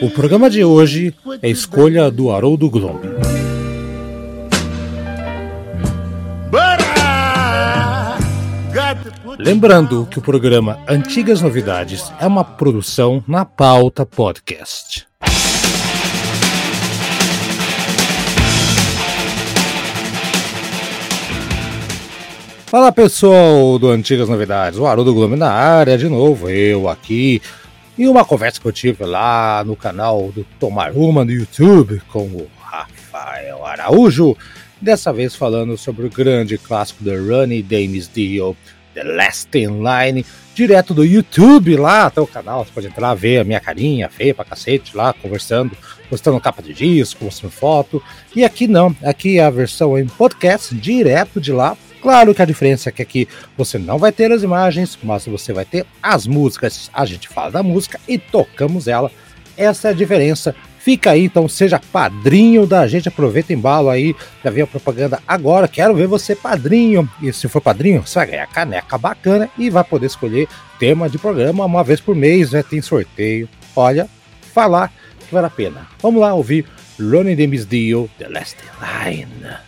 O programa de hoje é escolha do Haroldo Glomb. Lembrando que o programa Antigas Novidades é uma produção na pauta podcast. Fala pessoal do Antigas Novidades, o Haroldo Glomb na área de novo, eu aqui, e uma conversa que eu tive lá no canal do Tomar Uma no YouTube com o Rafael Araújo, dessa vez falando sobre o grande clássico da Ronnie James Dio, The Last in Line, direto do YouTube lá até o canal. Você pode entrar, ver a minha carinha feia pra cacete lá, conversando, postando capa de disco, mostrando foto. E aqui não, aqui é a versão em podcast, direto de lá. Claro que a diferença é que aqui você não vai ter as imagens, mas você vai ter as músicas. A gente fala da música e tocamos ela. Essa é a diferença. Fica aí, então seja padrinho da gente, aproveita embalo aí, já veio a propaganda agora, quero ver você padrinho. E se for padrinho, você vai ganhar caneca bacana e vai poder escolher tema de programa uma vez por mês, né? Tem sorteio. Olha, falar que vale a pena. Vamos lá ouvir Ronnie James Dio, The Last Line.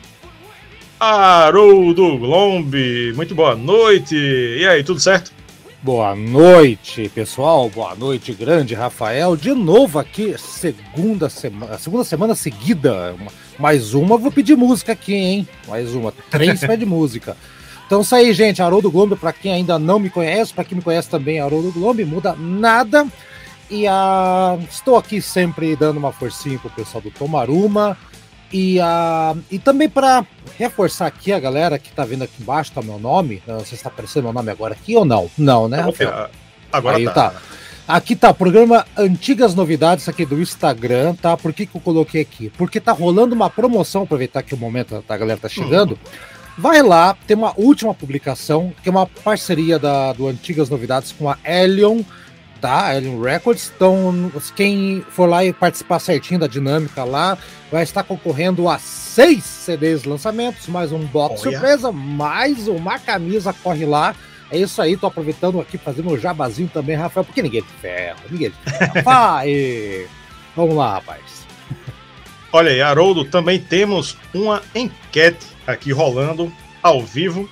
Haroldo Glombe. Muito boa noite. E aí, tudo certo? Boa noite, pessoal. Boa noite, grande Rafael. De novo aqui, segunda semana, segunda semana seguida. Mais uma, vou pedir música aqui, hein? Mais uma. Três pede música. Então isso aí, gente. Haroldo Glombe, para quem ainda não me conhece, para quem me conhece também, Haroldo Glombe, muda nada. E a... estou aqui sempre dando uma forcinha pro pessoal do Tomaruma. E, uh, e também para reforçar aqui a galera que tá vendo aqui embaixo, tá meu nome. Não sei se está aparecendo meu nome agora aqui ou não. Não, né, Rafael? Agora Aí, tá. tá. Aqui tá, programa Antigas Novidades aqui do Instagram, tá? Por que, que eu coloquei aqui? Porque tá rolando uma promoção, aproveitar que o momento da galera tá chegando. Uhum. Vai lá, tem uma última publicação, que é uma parceria da, do Antigas Novidades com a Elion tá? Alien Records. Então, quem for lá e participar certinho da dinâmica lá, vai estar concorrendo a seis CDs lançamentos, mais um box oh, surpresa, mais uma camisa, corre lá. É isso aí, tô aproveitando aqui, fazendo o um jabazinho também, Rafael, porque ninguém é de ferro, ninguém é de ferro. Vai! Vamos lá, rapaz. Olha aí, Haroldo, também temos uma enquete aqui rolando ao vivo.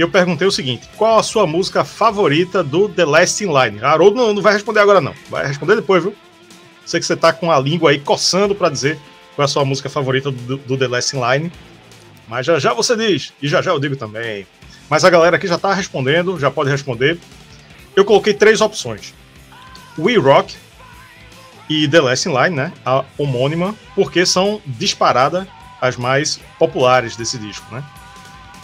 E eu perguntei o seguinte: qual a sua música favorita do The Last in Line? Haroldo não, não vai responder agora, não. Vai responder depois, viu? Sei que você tá com a língua aí coçando para dizer qual é a sua música favorita do, do The Last in Line. Mas já já você diz, e já já eu digo também. Mas a galera aqui já tá respondendo, já pode responder. Eu coloquei três opções: We Rock e The Last in Line, né? A homônima, porque são disparada as mais populares desse disco, né?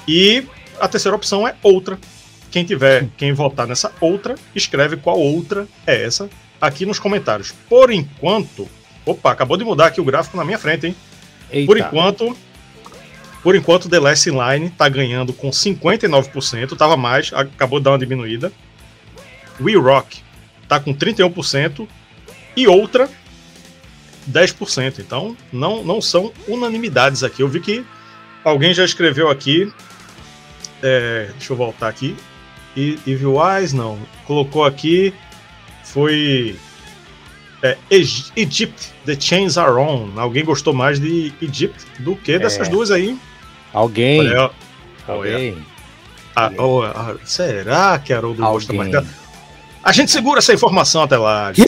E a terceira opção é outra. Quem tiver, quem votar nessa outra, escreve qual outra é essa aqui nos comentários. Por enquanto, opa, acabou de mudar aqui o gráfico na minha frente, hein? Eita. Por enquanto, por enquanto The Last Line tá ganhando com 59%, tava mais, acabou de dar uma diminuída. We Rock tá com 31% e outra 10%. Então, não não são unanimidades aqui. Eu vi que alguém já escreveu aqui é, deixa eu voltar aqui. Evil Eyes, não. Colocou aqui foi é, Egypt, The Chains Are On. Alguém gostou mais de Egypt do que dessas é. duas aí? Alguém. Olha, Alguém. Ah, oh, ah, será que Haroldo gosta mais dela? A gente segura essa informação até lá. Que?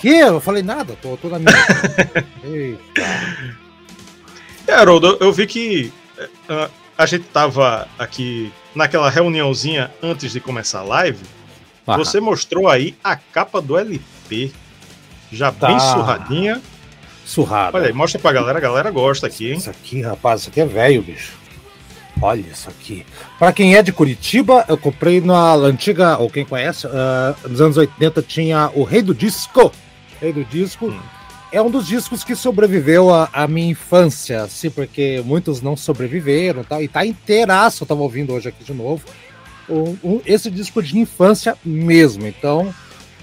Que? Eu falei nada, tô, tô na minha. Eita. É, Haroldo, eu vi que uh, a gente tava aqui naquela reuniãozinha antes de começar a live. Você mostrou aí a capa do LP. Já tá. bem surradinha. Surrada. Olha aí, mostra pra galera, a galera gosta aqui, hein? Isso aqui, rapaz, isso aqui é velho, bicho. Olha isso aqui. Para quem é de Curitiba, eu comprei na antiga, ou quem conhece, uh, nos anos 80 tinha o Rei do Disco. Rei do Disco. Hum. É um dos discos que sobreviveu à minha infância, assim, porque muitos não sobreviveram tal, e tá inteiraço, eu tava ouvindo hoje aqui de novo um, um, esse disco de infância mesmo. Então,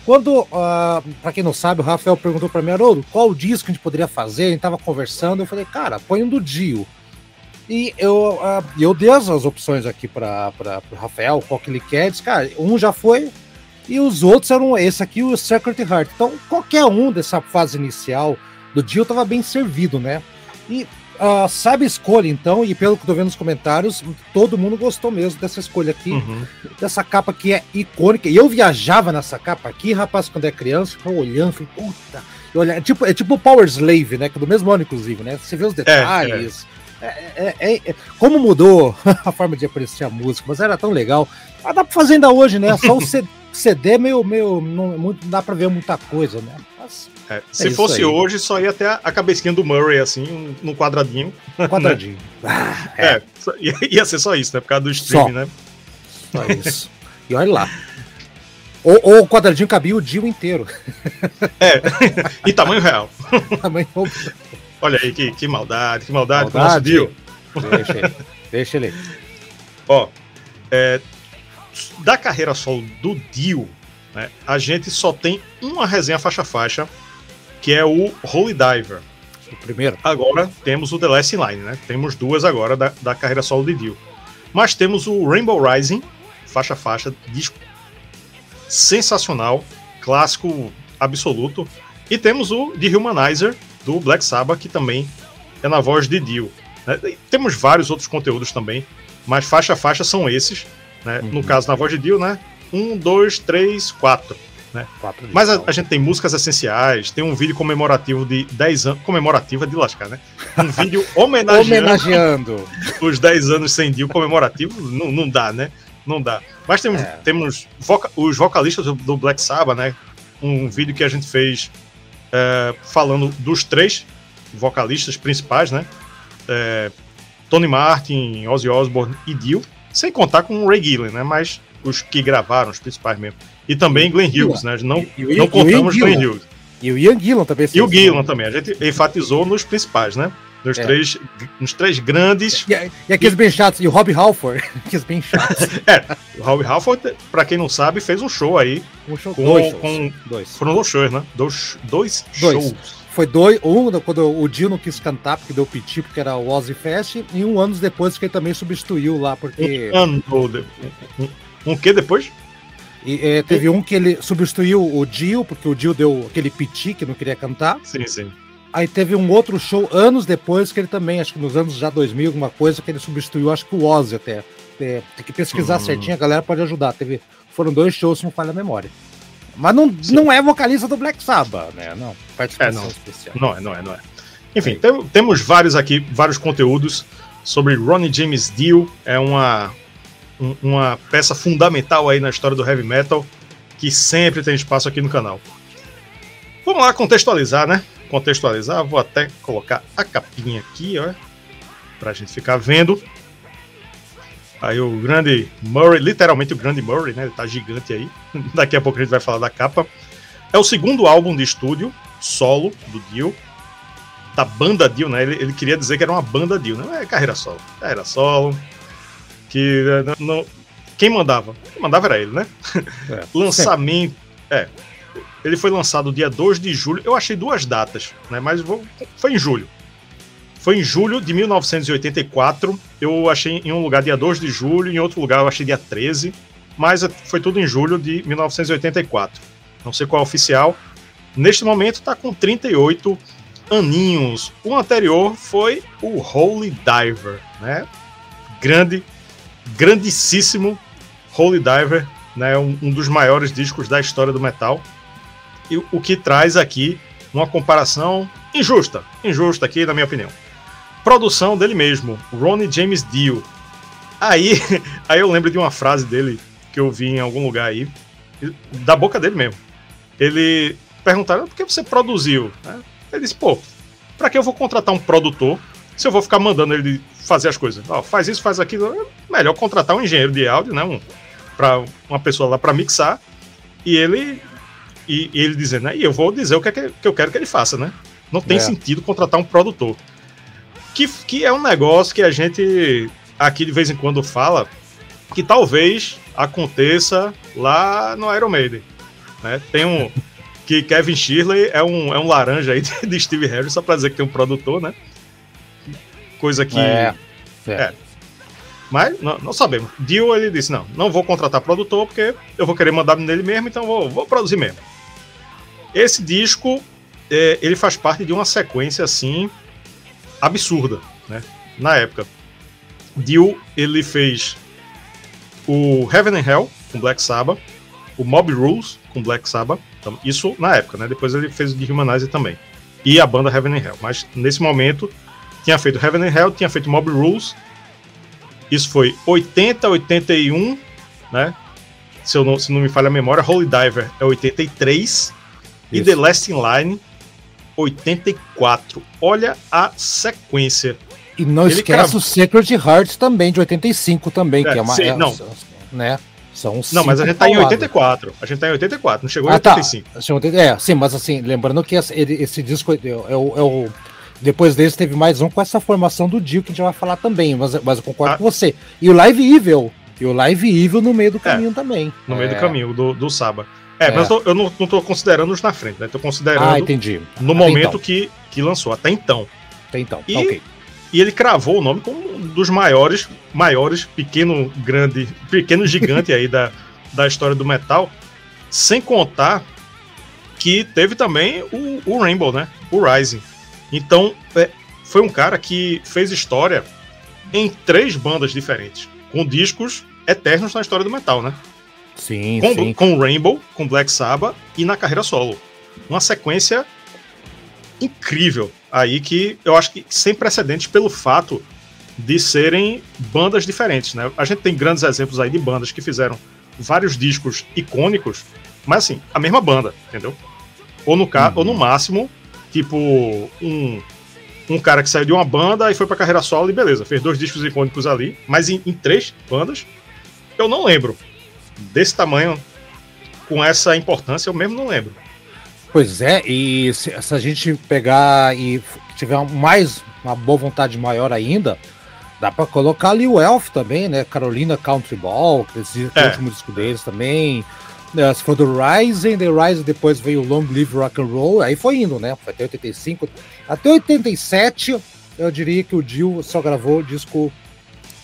quando, uh, ah, para quem não sabe, o Rafael perguntou para mim, Haroldo, qual disco a gente poderia fazer? A gente tava conversando, eu falei, cara, põe um do Dio. E eu, uh, eu dei as opções aqui para o Rafael, qual que ele quer. Disse, cara, um já foi, e os outros eram esse aqui, o Secret Heart. Então, qualquer um dessa fase inicial do Dio tava bem servido, né? E uh, sabe escolha, então, e pelo que tô vendo nos comentários, todo mundo gostou mesmo dessa escolha aqui, uhum. dessa capa que é icônica. E eu viajava nessa capa aqui, rapaz, quando é criança, ficava olhando, falei, puta. Olha, é tipo, é tipo Power Slave, né? Que é do mesmo ano, inclusive, né? Você vê os detalhes. É, é. É, é, como mudou a forma de apreciar a música, mas era tão legal. Mas dá pra fazer ainda hoje, né? Só o CD meio, meio não, muito, não dá pra ver muita coisa, né? Mas é, se é fosse aí. hoje, só ia até a cabecinha do Murray, assim, no quadradinho. Quadradinho. Ah, é. é. ia ser só isso, né? Por causa do stream, né? Só isso. e olha lá. Ou, ou o quadradinho cabia o Dio inteiro. É, em tamanho real. tamanho Olha aí, que, que maldade, que maldade, maldade com o nosso Dio. Deixa ele. Deixa ele. Ó, é, da carreira solo do Dio, né, a gente só tem uma resenha faixa-faixa que é o Holy Diver. O primeiro. Agora temos o The Last Line, né? Temos duas agora da, da carreira solo de Dio. Mas temos o Rainbow Rising, faixa faixa, disco sensacional, clássico absoluto. E temos o The Humanizer do Black Sabbath, que também é na voz de Dio. Né? Temos vários outros conteúdos também, mas faixa a faixa são esses. Né? Uhum. No caso, na voz de Dio, né? Um, dois, três, quatro. Né? Mas a, a, gente tem músicas essenciais, tem um vídeo comemorativo de 10 anos. Comemorativo é de lascar, né? Um vídeo homenageando, homenageando. os 10 anos sem Dio comemorativo. Não, não dá, né? Não dá. Mas temos, é. temos voca os vocalistas do, do, Black Sabbath, né? Um vídeo que a gente fez é, falando dos três vocalistas principais, né? É, Tony Martin, Ozzy Osbourne e Dio. Sem contar com o Ray Gillen, né? Mas os que gravaram, os principais mesmo. E também Glenn Hughes, né? Não, e, e, não contamos Glenn Hughes. E o Ian Gillan também. E o Gillan também. A gente enfatizou nos principais, né? Nos, é. três, nos três grandes. E, e aqueles e... bem chatos. E o Rob Halford. aqueles bem chatos. é, o Rob Halford, pra quem não sabe, fez um show aí. Um show com, dois. Com, dois. Foram dois shows, né? Dois, dois, dois. shows. Foi dois, um quando o Dio não quis cantar porque deu piti, porque era o Ozzy Fest, e um ano depois que ele também substituiu lá, porque. Um ano. Um, um que depois? E, é, teve um que ele substituiu o Dio, porque o Dio deu aquele piti que não queria cantar. Sim, sim. Aí teve um outro show anos depois, que ele também, acho que nos anos já 2000, alguma coisa, que ele substituiu, acho que o Ozzy até. É, tem que pesquisar uhum. certinho, a galera pode ajudar. Teve, foram dois shows, se não falha a memória. Mas não, não é vocalista do Black Sabbath, né? Não, participação é, não. especial. Não é, não é, não é. Enfim, tem, temos vários aqui, vários conteúdos sobre Ronnie James Dio. É uma, um, uma peça fundamental aí na história do heavy metal, que sempre tem espaço aqui no canal. Vamos lá contextualizar, né? Contextualizar, vou até colocar a capinha aqui, ó, pra gente ficar vendo. Aí o grande Murray, literalmente o grande Murray, né? Ele tá gigante aí. Daqui a pouco a gente vai falar da capa. É o segundo álbum de estúdio solo do Dio. Da banda Dio, né? Ele, ele queria dizer que era uma banda Dio, não é carreira solo. Carreira solo. Que né, não, quem mandava? Quem mandava era ele, né? É, Lançamento. É. Ele foi lançado dia 2 de julho. Eu achei duas datas, né? Mas vou, foi em julho. Foi em julho de 1984. Eu achei em um lugar dia 2 de julho, em outro lugar eu achei dia 13. Mas foi tudo em julho de 1984. Não sei qual é oficial. Neste momento está com 38 aninhos. O anterior foi o Holy Diver, né? Grande, grandíssimo Holy Diver, né? Um, um dos maiores discos da história do metal. E o que traz aqui uma comparação injusta, injusta aqui, na minha opinião. Produção dele mesmo, Ronnie James Dio. Aí, aí eu lembro de uma frase dele que eu vi em algum lugar aí, da boca dele mesmo. Ele perguntaram por que você produziu? Ele disse, pô, pra que eu vou contratar um produtor se eu vou ficar mandando ele fazer as coisas? Ó, faz isso, faz aquilo. Melhor contratar um engenheiro de áudio, né? Um, pra uma pessoa lá para mixar. E ele e, e, ele dizendo, né? E eu vou dizer o que, é que, que eu quero que ele faça, né? Não tem é. sentido contratar um produtor. Que, que é um negócio que a gente aqui de vez em quando fala que talvez aconteça lá no Iron Maiden. Né? Tem um. que Kevin Shirley é um, é um laranja aí de Steve Harris, só pra dizer que tem um produtor, né? Coisa que. É. é. é. Mas não, não, sabemos. Dio ele disse: não, não vou contratar produtor porque eu vou querer mandar nele mesmo, então vou, vou produzir mesmo. Esse disco é, ele faz parte de uma sequência assim absurda, né? Na época. Dio, ele fez o Heaven and Hell com Black Sabbath, o Mob Rules com Black Sabbath, então, isso na época, né? Depois ele fez o de Humanizer também. E a banda Heaven and Hell. Mas nesse momento tinha feito Heaven and Hell, tinha feito Mob Rules. Isso foi 80, 81, né? Se, eu não, se não me falha a memória, Holy Diver é 83 isso. e The Last in Line 84. Olha a sequência. E não Ele esquece crava... o Sacred Hearts também, de 85 também, é, que é uma. Sim, é, não. Né? São não, mas a gente tá em 84. A gente tá em 84, não chegou em ah, 85. Tá. É, sim, mas assim, lembrando que esse, esse disco é, é, é, o. Depois desse teve mais um com essa formação do Dio que a gente vai falar também, mas, mas eu concordo ah. com você. E o Live Evil. E o Live Evil no meio do é, caminho é, também. No meio do caminho, do, do Saba. É, é, mas eu, eu não, não tô considerando os na frente, né? Tô considerando ah, entendi. no momento então. que, que lançou, até então. Até então, e, ok. E ele cravou o nome como um dos maiores, maiores, pequeno, grande, pequeno gigante aí da, da história do metal. Sem contar que teve também o, o Rainbow, né? O Rising. Então, é, foi um cara que fez história em três bandas diferentes, com discos eternos na história do metal, né? Sim, com, sim. Com Rainbow, com Black Sabbath e na carreira solo. Uma sequência incrível aí que eu acho que sem precedentes pelo fato de serem bandas diferentes, né? A gente tem grandes exemplos aí de bandas que fizeram vários discos icônicos, mas assim, a mesma banda, entendeu? Ou no, uhum. ou no máximo, tipo, um, um cara que saiu de uma banda e foi pra carreira solo e beleza, fez dois discos icônicos ali, mas em, em três bandas, eu não lembro desse tamanho, com essa importância, eu mesmo não lembro. Pois é, e se, se a gente pegar e tiver mais uma boa vontade maior ainda, dá para colocar ali o Elf também, né? Carolina Country Ball, que esse é. último disco deles também. É, se for do Rising, The Rising depois veio o Long Live Rock and Roll, aí foi indo, né? Foi até 85. Até 87, eu diria que o Dio só gravou disco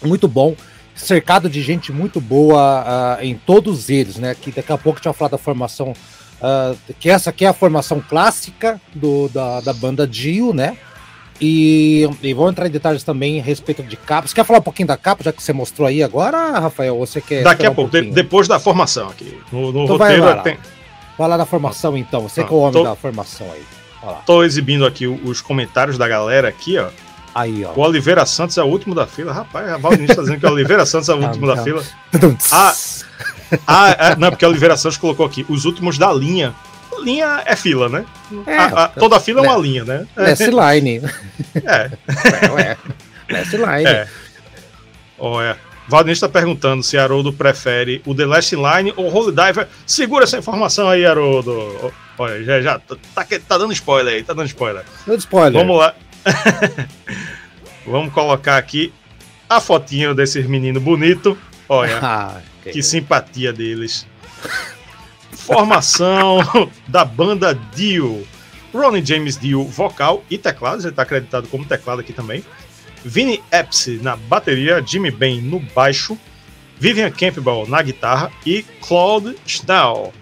muito bom cercado de gente muito boa uh, em todos eles, né? Que daqui a pouco a gente vai falar da formação Uh, que essa aqui é a formação clássica do, da, da banda Dio, né? E, e vou entrar em detalhes também a respeito de capa. Você quer falar um pouquinho da capa, já que você mostrou aí agora, Rafael? Ou você quer. Daqui a pouco, um de, depois da formação aqui. No, no então roteiro vai lá, tem. Vai lá da formação então, você ah, que é o homem tô, da formação aí. Tô exibindo aqui os comentários da galera aqui, ó. Aí, ó. O Oliveira Santos é o último da fila. Rapaz, a Valdinista está dizendo que o Oliveira Santos é o último da fila. Ah, ah é, não, porque o Oliveira Santos colocou aqui os últimos da linha. Linha é fila, né? É, a, a, toda fila é uma linha, né? Last line. É. Ué, Last line. É. Olha. Valdinei está perguntando se Haroldo prefere o The Last Line ou Holy Diver. Segura essa informação aí, Haroldo. Olha, já, já tá, tá, tá dando spoiler aí, tá dando spoiler. Dando spoiler. Vamos lá. Vamos colocar aqui a fotinho desses meninos bonito. Olha, ah, que, que simpatia deles. Formação da banda Dio. Ronnie James Dio, vocal e teclado, ele está acreditado como teclado aqui também. Vinny Epps na bateria, Jimmy Bain no baixo, Vivian Campbell na guitarra e Claude Schnell,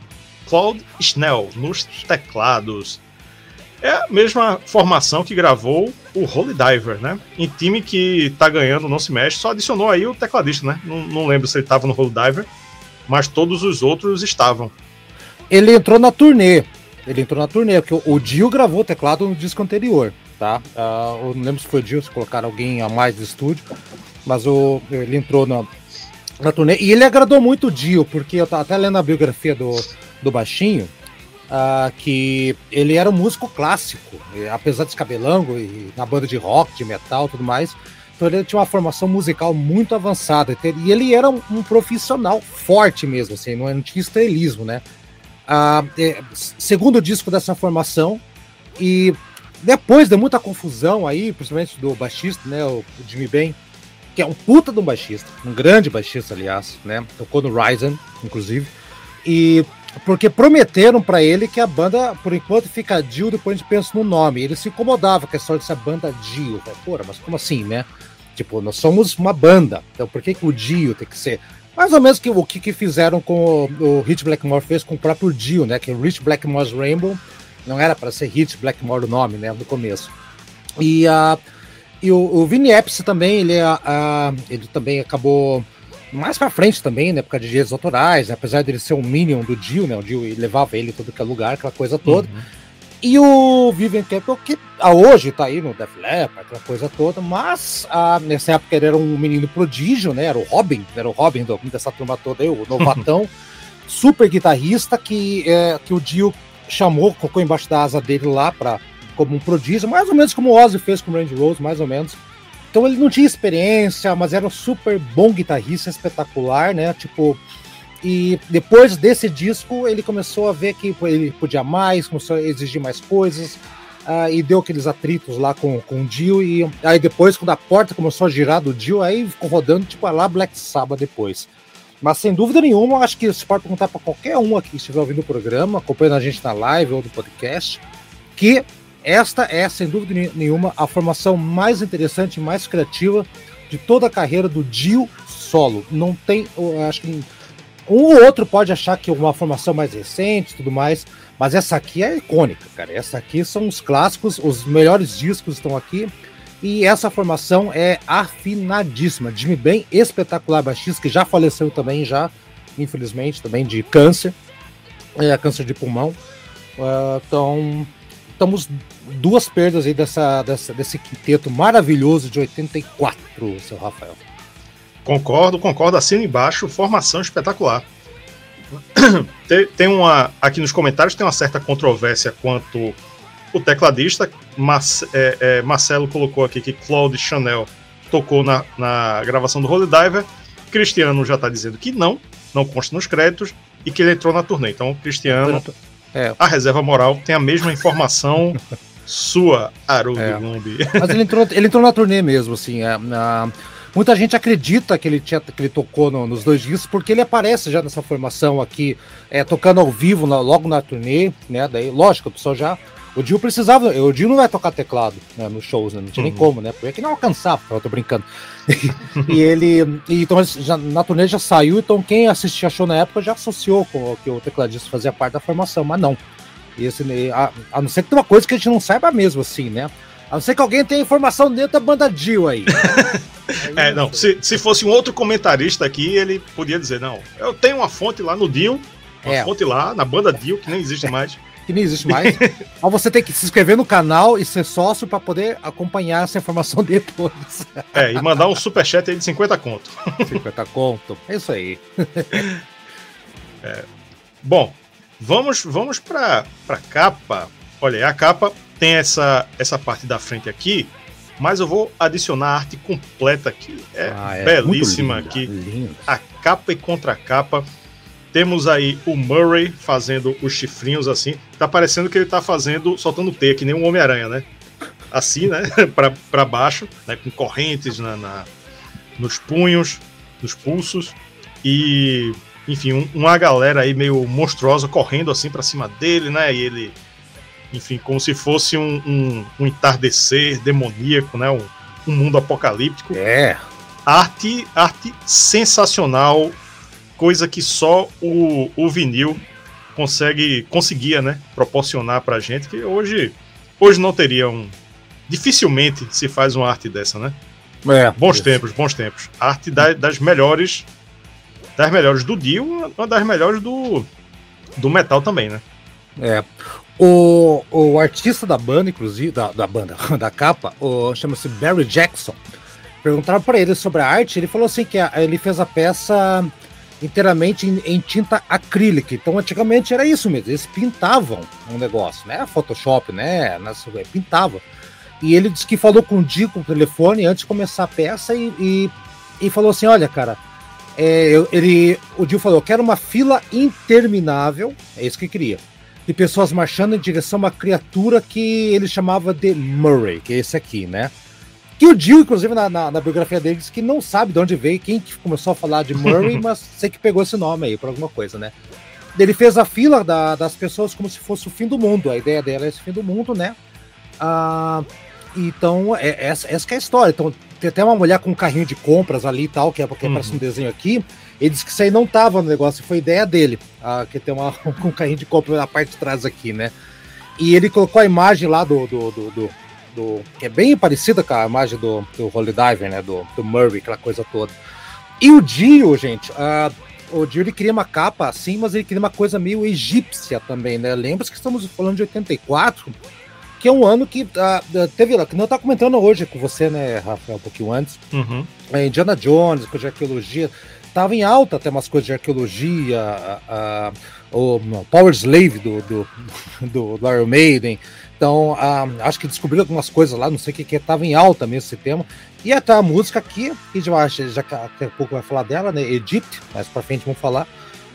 Claude Schnell nos teclados. É a mesma formação que gravou o Holy Diver, né? Em time que tá ganhando, não se mexe, só adicionou aí o tecladista, né? Não, não lembro se ele tava no Holy Diver, mas todos os outros estavam. Ele entrou na turnê. Ele entrou na turnê, porque o Dio gravou o teclado no disco anterior, tá? Uh, eu não lembro se foi o Dio, se colocaram alguém a mais do estúdio, mas o, ele entrou na, na turnê. E ele agradou muito o Dio, porque eu tava até lendo a biografia do, do Baixinho, uh, que ele era um músico clássico, apesar de cabelango e na banda de rock, de metal tudo mais. Então ele tinha uma formação musical muito avançada. E ele era um, um profissional forte mesmo, assim, não, tinha estrelismo, né? Uh, é, segundo disco dessa formação, e depois de muita confusão aí, principalmente do baixista, né, o, Jimmy Ben, que é um puta de um baixista, um grande baixista, aliás, né? Tocou no Ryzen, inclusive. E porque prometeram para ele que a banda, por enquanto, fica Dio, depois a gente pensa no nome. Ele se incomodava com a história dessa banda Dio. Porra, mas como assim, né? Tipo, nós somos uma banda, então por que, que o Dio tem que ser? Mais ou menos que, o que, que fizeram com o, o Rich Blackmore fez com o próprio Dio, né? Que o Rich Blackmore's Rainbow não era para ser Rich Blackmore o nome, né? No começo. E, uh, e o, o Vinny Epps também, ele, uh, ele também acabou mais pra frente também? Por causa de direitos autorais, né, apesar dele ser um Minion do Dio, né? O Dio levava ele todo que é lugar, aquela coisa toda. Uhum. E o Vivian Campbell, que a hoje tá aí no Def Leppard, aquela coisa toda, mas a, nessa época ele era um menino prodígio, né? Era o Robin, era o Robin do, dessa turma toda aí, o novatão, super guitarrista que, é, que o Dio chamou, colocou embaixo da asa dele lá para como um prodígio, mais ou menos como o Ozzy fez com o Randy Rose, mais ou menos. Então ele não tinha experiência, mas era um super bom guitarrista, espetacular, né? Tipo, e depois desse disco ele começou a ver que ele podia mais, começou a exigir mais coisas, uh, e deu aqueles atritos lá com, com o Dio, e aí depois, quando a porta começou a girar do Dio, aí ficou rodando, tipo, lá Black Sabbath depois. Mas sem dúvida nenhuma, acho que você pode perguntar para qualquer um aqui que estiver ouvindo o programa, acompanhando a gente na live ou no podcast, que esta é, sem dúvida nenhuma, a formação mais interessante, mais criativa de toda a carreira do Dio solo. Não tem, acho que um ou outro pode achar que uma formação mais recente tudo mais, mas essa aqui é icônica, cara. Essa aqui são os clássicos, os melhores discos estão aqui. E essa formação é afinadíssima. Jimmy bem espetacular baixista, que já faleceu também, já, infelizmente, também de câncer, é, câncer de pulmão. Uh, então, estamos duas perdas aí dessa, dessa, desse quinteto maravilhoso de 84, seu Rafael. Concordo, concordo, assino embaixo, formação espetacular. tem, tem uma. Aqui nos comentários tem uma certa controvérsia quanto o tecladista. Mas, é, é, Marcelo colocou aqui que Claude Chanel tocou na, na gravação do Holy Diver. Cristiano já está dizendo que não, não consta nos créditos, e que ele entrou na turnê. Então, Cristiano, é. a reserva moral, tem a mesma informação sua, Haroldo é. Mas ele entrou, ele entrou na turnê mesmo, assim. É, na, muita gente acredita que ele, tinha, que ele tocou no, nos dois discos, porque ele aparece já nessa formação aqui, é, tocando ao vivo na, logo na turnê, né? Daí, lógico, o pessoal já. O Dio precisava, o Dio não vai tocar teclado né, nos shows, né, não tinha uhum. nem como, né? Porque é não alcançava, eu tô brincando. e ele, e, então já, na turnê já saiu, então quem assistia show na época já associou com que o tecladista fazia parte da formação, mas não. Esse, a, a não ser que tem uma coisa que a gente não saiba mesmo, assim, né? A não ser que alguém tenha informação dentro da banda Dio aí. aí é, não, se, se fosse um outro comentarista aqui, ele podia dizer, não, eu tenho uma fonte lá no Dio, uma é. fonte lá na banda Dio, que nem existe mais que nem existe mais. Mas você tem que se inscrever no canal e ser sócio para poder acompanhar essa informação depois. É, e mandar um superchat aí de 50 conto. 50 conto, é isso aí. É, bom, vamos, vamos para a capa. Olha, a capa tem essa, essa parte da frente aqui, mas eu vou adicionar a arte completa aqui. É, ah, é belíssima linda, aqui. Linda. A capa e contracapa. capa temos aí o Murray fazendo os chifrinhos assim. Tá parecendo que ele tá fazendo, soltando T, que nem um Homem-Aranha, né? Assim, né? pra, pra baixo, né? Com correntes na, na, nos punhos, nos pulsos. E, enfim, um, uma galera aí meio monstruosa correndo assim para cima dele, né? E ele, enfim, como se fosse um, um, um entardecer demoníaco, né? Um, um mundo apocalíptico. É. Arte, arte sensacional coisa que só o, o vinil consegue conseguia, né, proporcionar pra gente que hoje hoje não teria um dificilmente se faz uma arte dessa, né? É, bons tempos, bons tempos. Arte da, das melhores das melhores do Dio, uma das melhores do do metal também, né? É. O, o artista da banda, inclusive, da, da banda, da capa, chama-se Barry Jackson. Perguntaram para ele sobre a arte, ele falou assim que a, ele fez a peça inteiramente em, em, tinta acrílica. Então, antigamente era isso mesmo, eles pintavam um negócio, né? Photoshop, né? Nessa, pintava. E ele disse que falou com o Dico no telefone antes de começar a peça e, e, e falou assim: Olha, cara, é, eu, ele, o Dio falou: Eu quero uma fila interminável, é isso que queria, de pessoas marchando em direção a uma criatura que ele chamava de Murray, que é esse aqui, né? Que o Jill, inclusive, na, na, na, biografia dele, diz que não sabe de onde veio, quem que começou a falar de Murray, mas sei que pegou esse nome aí por alguma coisa, né? Ele fez a fila da, das pessoas como se fosse o fim do mundo. A ideia dela é esse fim do mundo, né? Ah, então, é, essa, essa é a história. Então, tem até uma mulher com um carrinho de compras ali e tal, que é porque uhum. parece um desenho aqui. Ele disse que isso aí não tava no negócio, foi ideia dele. Ah, que tem uma, um carrinho de compras na parte de trás aqui, né? E ele colocou a imagem lá do, do, do, do do. que é bem parecida com a imagem do, do Holy Diver, né? Do, do Murray, aquela coisa toda. E o Dio, gente, uh, o Dio ele queria uma capa assim, mas ele queria uma coisa meio egípcia também, né? Lembra-se que estamos falando de 84, que é um ano que uh, teve, que não tá comentando hoje com você, né, Rafael, um pouquinho antes. Uhum. Indiana Jones, coisa de arqueologia. Tava em alta até umas coisas de arqueologia, uh, o Power Slave do, do, do, do Iron Maiden. Então, ah, acho que descobriram algumas coisas lá, não sei o que, que estava em alta mesmo esse tema. E até a música aqui, que já, já daqui a pouco vai falar dela, né? Egypt, mais pra frente vamos falar.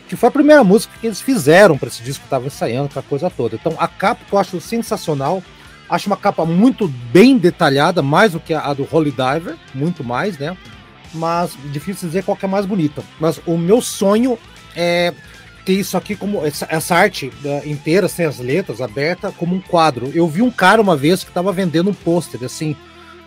Que foi a primeira música que eles fizeram para esse disco que estava ensaiando, aquela coisa toda. Então, a capa que eu acho sensacional. Acho uma capa muito bem detalhada, mais do que a do Holy Diver, muito mais, né? Mas difícil dizer qual que é mais bonita. Mas o meu sonho é ter isso aqui como essa, essa arte uh, inteira, sem as letras, aberta, como um quadro. Eu vi um cara uma vez que estava vendendo um pôster, assim,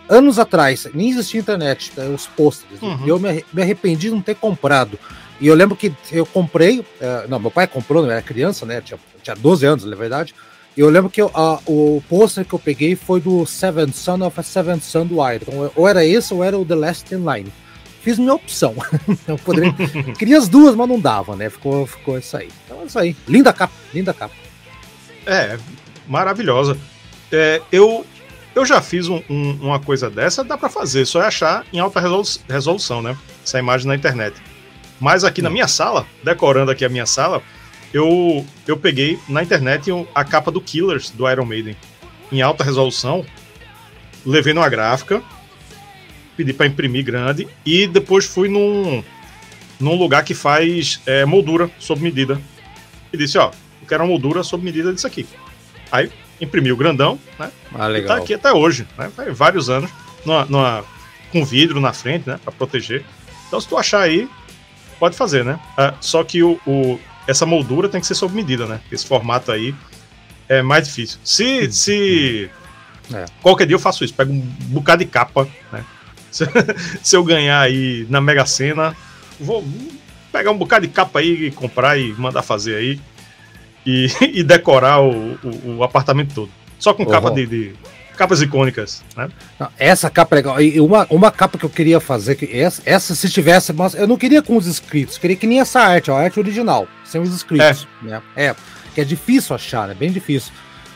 anos atrás, nem existia internet, tá, os pôsteres. Uhum. Eu me, me, arrependi de não ter comprado. E eu lembro que eu comprei, uh, não, meu pai comprou, não era criança, né? Tinha, tinha 12 anos, na verdade. E eu lembro que eu, uh, o pôster que eu peguei foi do Seventh Son of a Seventh Son do Iron. Então, ou era esse ou era o The Last in Line fiz minha opção. eu poderia. Queria as duas, mas não dava, né? Ficou, ficou isso aí. Então é isso aí. Linda capa, linda capa. É, maravilhosa. É, eu, eu já fiz um, um, uma coisa dessa, dá para fazer, só é achar em alta resolução, né? Essa imagem na internet. Mas aqui na minha sala, decorando aqui a minha sala, eu, eu peguei na internet a capa do Killers do Iron Maiden em alta resolução, levei numa gráfica, pedi para imprimir grande e depois fui num, num lugar que faz é, moldura sob medida. E disse, ó, eu quero uma moldura sob medida disso aqui. Aí imprimi o grandão, né? Ah, legal. E tá aqui até hoje, né? Faz vários anos, numa, numa, com vidro na frente, né? Para proteger. Então, se tu achar aí, pode fazer, né? Ah, só que o, o, essa moldura tem que ser sob medida, né? Esse formato aí é mais difícil. Se, se é. qualquer dia eu faço isso, pego um bocado de capa, né? Se, se eu ganhar aí na Mega Sena, vou pegar um bocado de capa aí e comprar e mandar fazer aí e, e decorar o, o, o, apartamento todo. Só com capa de, de, capas icônicas, né? Essa capa é legal. E uma, uma capa que eu queria fazer, que essa, essa se tivesse, mas eu não queria com os inscritos, queria que nem essa arte, a arte original, sem os inscritos. É. Né? é, que é difícil achar, é bem difícil.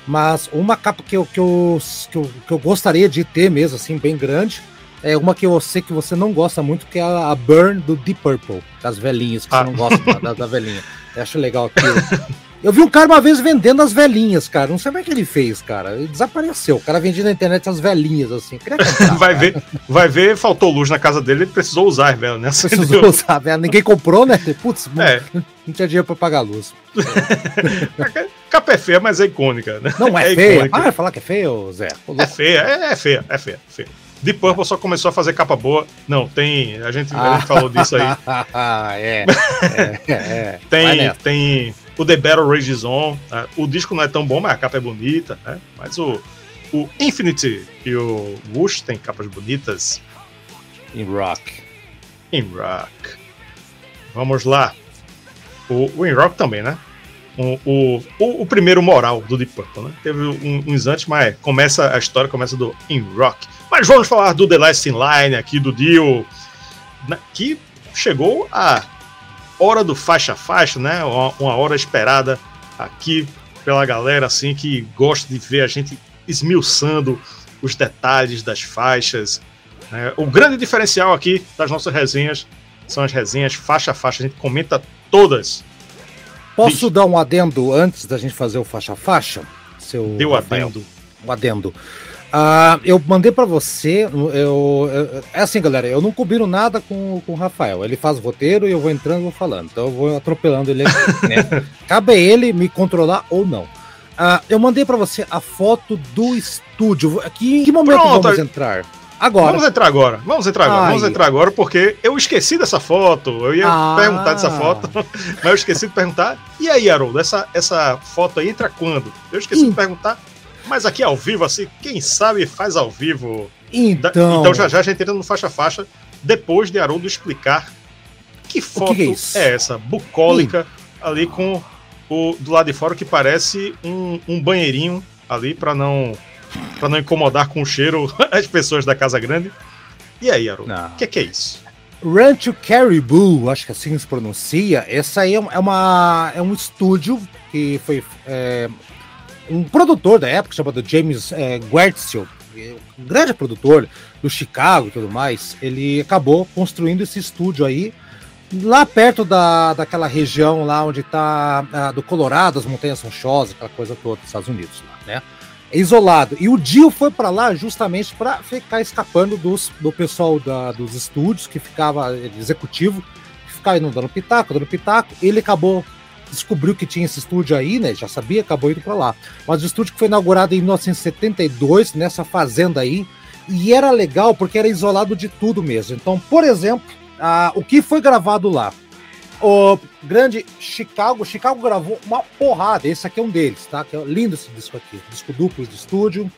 Mas uma capa que eu, que, eu, que, eu, que eu gostaria de ter mesmo, assim, bem grande, é uma que eu sei que você não gosta muito, que é a Burn do Deep Purple, das velhinhas, que ah. você não gosta da, da velhinha. Eu acho legal aquilo. Eu vi um cara uma vez vendendo as velhinhas, cara. Não sei como é que ele fez, cara. Ele desapareceu. O cara vendia na internet as velhinhas, assim. Comprar, vai, ver, vai ver, faltou luz na casa dele, ele precisou usar, velho, né? Precisou usar, velho. Ninguém comprou, né? Putz, é. não tinha dinheiro pra pagar a luz. Capa é feia, mas é icônica, né? Não é, é feia. Icônica. Ah, falar que é feio, Zé? É feia, é, é feia, é feia, é feia. Deep Purple só começou a fazer capa boa. Não, tem. A gente, a gente falou disso aí. é, é, é. tem, tem o The Battle Rages On. Né? O disco não é tão bom, mas a capa é bonita. Né? Mas o, o Infinity e o Wush tem capas bonitas. In Rock. In Rock. Vamos lá. O, o In Rock também, né? O, o, o, primeiro moral do Deep Purple, né? Teve um, uns antes, mas começa a história começa do In Rock. Mas vamos falar do The Last in Line aqui, do Dio, né? que chegou a hora do faixa faixa, né? Uma, uma hora esperada aqui pela galera assim que gosta de ver a gente esmiuçando os detalhes das faixas. Né? O grande diferencial aqui das nossas resenhas são as resenhas faixa a faixa. A gente comenta todas. Posso dar um adendo antes da gente fazer o faixa a faixa? Seu Deu Rafael? adendo. Um adendo. Uh, eu mandei para você. Eu, eu, é assim, galera. Eu não combino nada com, com o Rafael. Ele faz o roteiro e eu vou entrando e vou falando. Então eu vou atropelando ele. Né? Cabe a ele me controlar ou não. Uh, eu mandei para você a foto do estúdio. Aqui, em que momento Pronto. vamos entrar? Agora. Vamos entrar agora. Vamos entrar agora. Ai. Vamos entrar agora porque eu esqueci dessa foto. Eu ia ah. perguntar dessa foto, mas eu esqueci de perguntar. E aí, Haroldo, essa, essa foto aí entra quando? Eu esqueci de perguntar mas aqui ao vivo, assim, quem sabe faz ao vivo. Então, então já já a gente entra no faixa-faixa, depois de Haroldo explicar que foto que é, é, essa, bucólica, ali com o do lado de fora que parece um, um banheirinho ali para não para não incomodar com o cheiro as pessoas da casa grande. E aí, Haroldo, o que, que, é isso? Rancho Caribou, acho que assim se pronuncia. Essa aí é, é uma é um estúdio que foi é, um produtor da época chamado James é, Guertzio, um grande produtor do Chicago e tudo mais, ele acabou construindo esse estúdio aí lá perto da, daquela região lá onde está ah, do Colorado, as Montanhas Rochosas, aquela coisa toda dos Estados Unidos, né? Isolado. E o Dio foi para lá justamente para ficar escapando dos, do pessoal da, dos estúdios que ficava executivo, que ficava indo dando pitaco, dando pitaco. Ele acabou descobriu que tinha esse estúdio aí, né? Já sabia, acabou indo para lá. Mas o estúdio que foi inaugurado em 1972, nessa fazenda aí, e era legal porque era isolado de tudo mesmo. Então, por exemplo, a, o que foi gravado lá? O grande Chicago, Chicago gravou uma porrada. Esse aqui é um deles, tá? Que é lindo esse disco aqui, disco duplo de estúdio,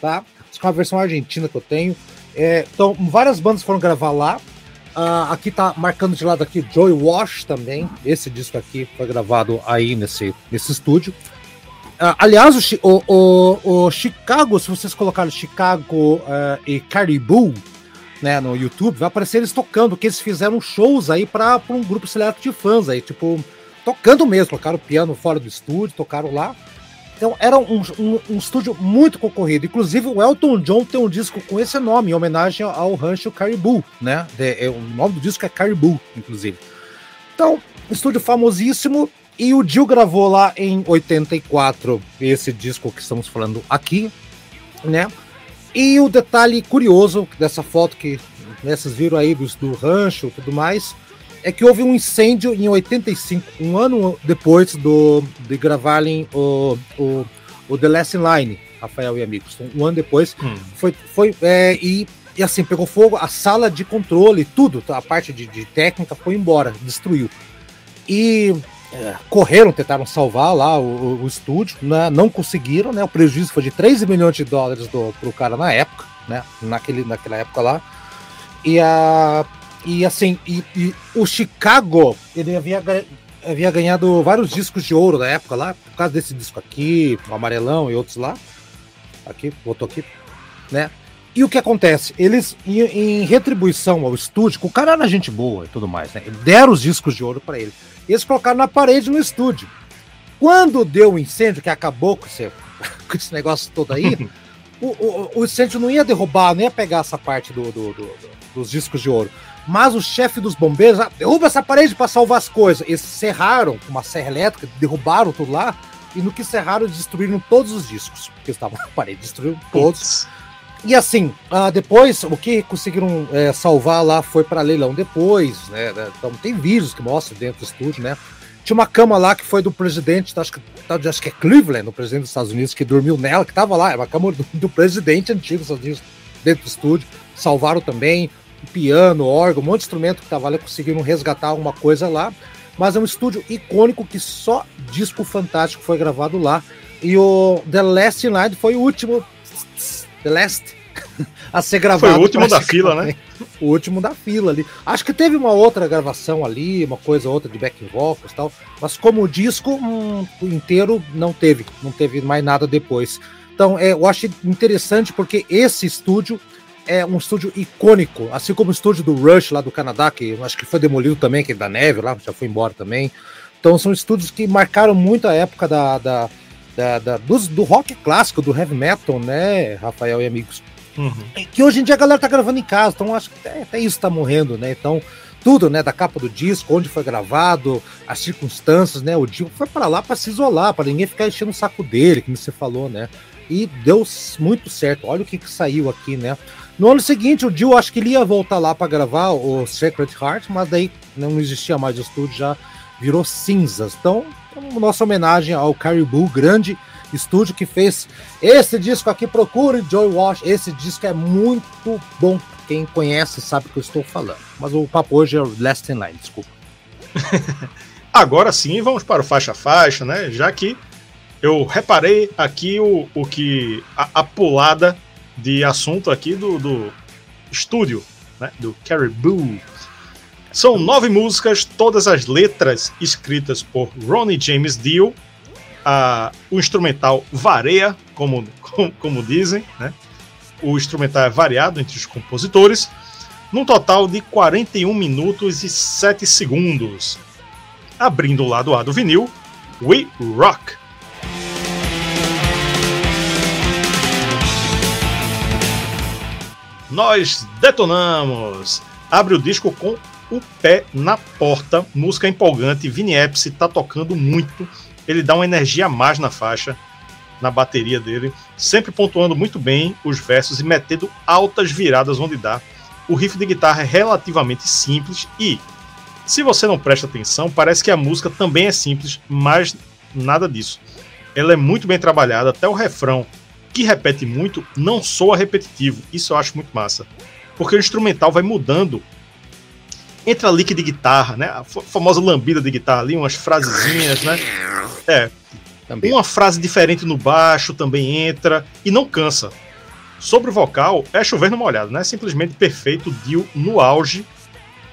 tá? Isso é uma versão argentina que eu tenho. É, então, várias bandas foram gravar lá. Uh, aqui tá marcando de lado aqui Joy Wash também. Esse disco aqui foi gravado aí nesse, nesse estúdio. Uh, aliás, o, o, o, Chicago, se vocês colocarem Chicago uh, e Caribou né, no YouTube, vai aparecer eles tocando, que eles fizeram shows aí para um grupo seleto de fãs aí, tipo, tocando mesmo, tocaram piano fora do estúdio, tocaram lá. Então era um, um, um, estúdio muito concorrido. Inclusive o Elton John tem um disco com esse nome, em homenagem ao rancho Caribou, né? De, é, o nome do disco é Caribou, inclusive. Então, estúdio famosíssimo. E o Dio gravou lá em 84 esse disco que estamos falando aqui, né? E o detalhe curioso dessa foto que né, vocês viram aí do, do rancho e tudo mais, é que houve um incêndio em 85, um ano depois do, de gravarem o, o, o The Last Line, Rafael e amigos. Então, um ano depois, hum. foi, foi é, e, e assim, pegou fogo, a sala de controle, tudo, a parte de, de técnica foi embora, destruiu. E é, correram, tentaram salvar lá o, o estúdio, né? não conseguiram, né? O prejuízo foi de 13 milhões de dólares do, pro cara na época, né? Naquele, naquela época lá. E, a, e assim, e, e o Chicago, ele havia, havia ganhado vários discos de ouro na época lá, por causa desse disco aqui, o amarelão e outros lá. Aqui, botou aqui, né? E o que acontece? Eles, em, em retribuição ao estúdio, o cara era gente boa e tudo mais, né? Deram os discos de ouro para ele. Eles colocaram na parede no estúdio. Quando deu o incêndio, que acabou com esse, com esse negócio todo aí, o, o, o, incêndio não ia derrubar, não ia pegar essa parte do, do, do, dos discos de ouro. Mas o chefe dos bombeiros, ah, derruba essa parede para salvar as coisas. Eles serraram com uma serra elétrica, derrubaram tudo lá. E no que serraram, destruíram todos os discos que estavam na parede. Destruíram todos. E assim, uh, depois o que conseguiram é, salvar lá foi para leilão depois, né? Então tem vídeos que mostram dentro do estúdio, né? Tinha uma cama lá que foi do presidente, acho que, acho que é Cleveland, o presidente dos Estados Unidos, que dormiu nela, que tava lá, era uma cama do, do presidente antigo dos Estados Unidos dentro do estúdio. Salvaram também o piano, órgão, um monte de instrumento que tava lá, conseguiram resgatar alguma coisa lá. Mas é um estúdio icônico que só disco fantástico foi gravado lá. E o The Last Night foi o último The Last, a ser gravado. Foi o último da fila, né? O último da fila ali. Acho que teve uma outra gravação ali, uma coisa ou outra de backing vocals e tal, mas como o disco um, inteiro não teve, não teve mais nada depois. Então, é, eu acho interessante porque esse estúdio é um estúdio icônico, assim como o estúdio do Rush lá do Canadá, que acho que foi demolido também, que é da neve lá, já foi embora também. Então são estúdios que marcaram muito a época da, da da, da do, do, rock clássico, do heavy metal, né, Rafael e amigos? Uhum. Que hoje em dia a galera tá gravando em casa, então acho que até, até isso tá morrendo, né? Então, tudo, né, da capa do disco, onde foi gravado, as circunstâncias, né? O Dio foi para lá para se isolar, para ninguém ficar enchendo o saco dele, como você falou, né? E deu muito certo. Olha o que, que saiu aqui, né? No ano seguinte, o Dio acho que ele ia voltar lá para gravar o Secret Heart, mas daí não existia mais o estúdio, já virou cinzas. Então, então, nossa homenagem ao Caribou, grande estúdio que fez esse disco aqui. Procure Joy Wash. Esse disco é muito bom. Quem conhece sabe o que eu estou falando. Mas o papo hoje é Last in Line, desculpa. Agora sim, vamos para o faixa faixa, né? Já que eu reparei aqui o, o que a, a pulada de assunto aqui do, do estúdio, né? Do Caribou. São nove músicas, todas as letras escritas por Ronnie James Dio. Ah, o instrumental varia, como, como, como dizem, né? O instrumental é variado entre os compositores, num total de 41 minutos e 7 segundos. Abrindo o lado A do vinil, We Rock. Nós detonamos! Abre o disco com o pé na porta, música empolgante, Vini Epsi tá tocando muito, ele dá uma energia a mais na faixa, na bateria dele, sempre pontuando muito bem os versos e metendo altas viradas onde dá. O riff de guitarra é relativamente simples e, se você não presta atenção, parece que a música também é simples, mas nada disso. Ela é muito bem trabalhada, até o refrão, que repete muito, não soa repetitivo. Isso eu acho muito massa. Porque o instrumental vai mudando entra a lick de guitarra, né? A famosa lambida de guitarra ali, umas frasezinhas, né? É. Também. Uma frase diferente no baixo também entra e não cansa. Sobre o vocal, é chover numa olhada, né? Simplesmente perfeito, Dio no auge,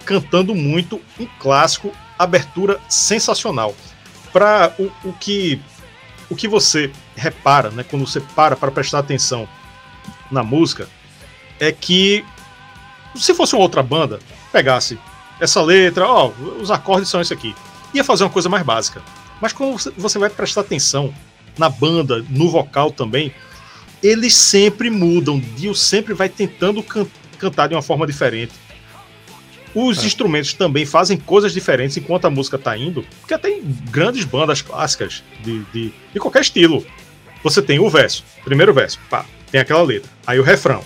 cantando muito, um clássico, abertura sensacional. Para o, o que o que você repara, né, quando você para para prestar atenção na música, é que se fosse uma outra banda, pegasse essa letra, ó, os acordes são esse aqui. Ia fazer uma coisa mais básica. Mas quando você vai prestar atenção na banda, no vocal também, eles sempre mudam. Dio sempre vai tentando can cantar de uma forma diferente. Os é. instrumentos também fazem coisas diferentes enquanto a música está indo, porque tem grandes bandas clássicas de, de, de, qualquer estilo. Você tem o verso, primeiro verso, pá, tem aquela letra, aí o refrão,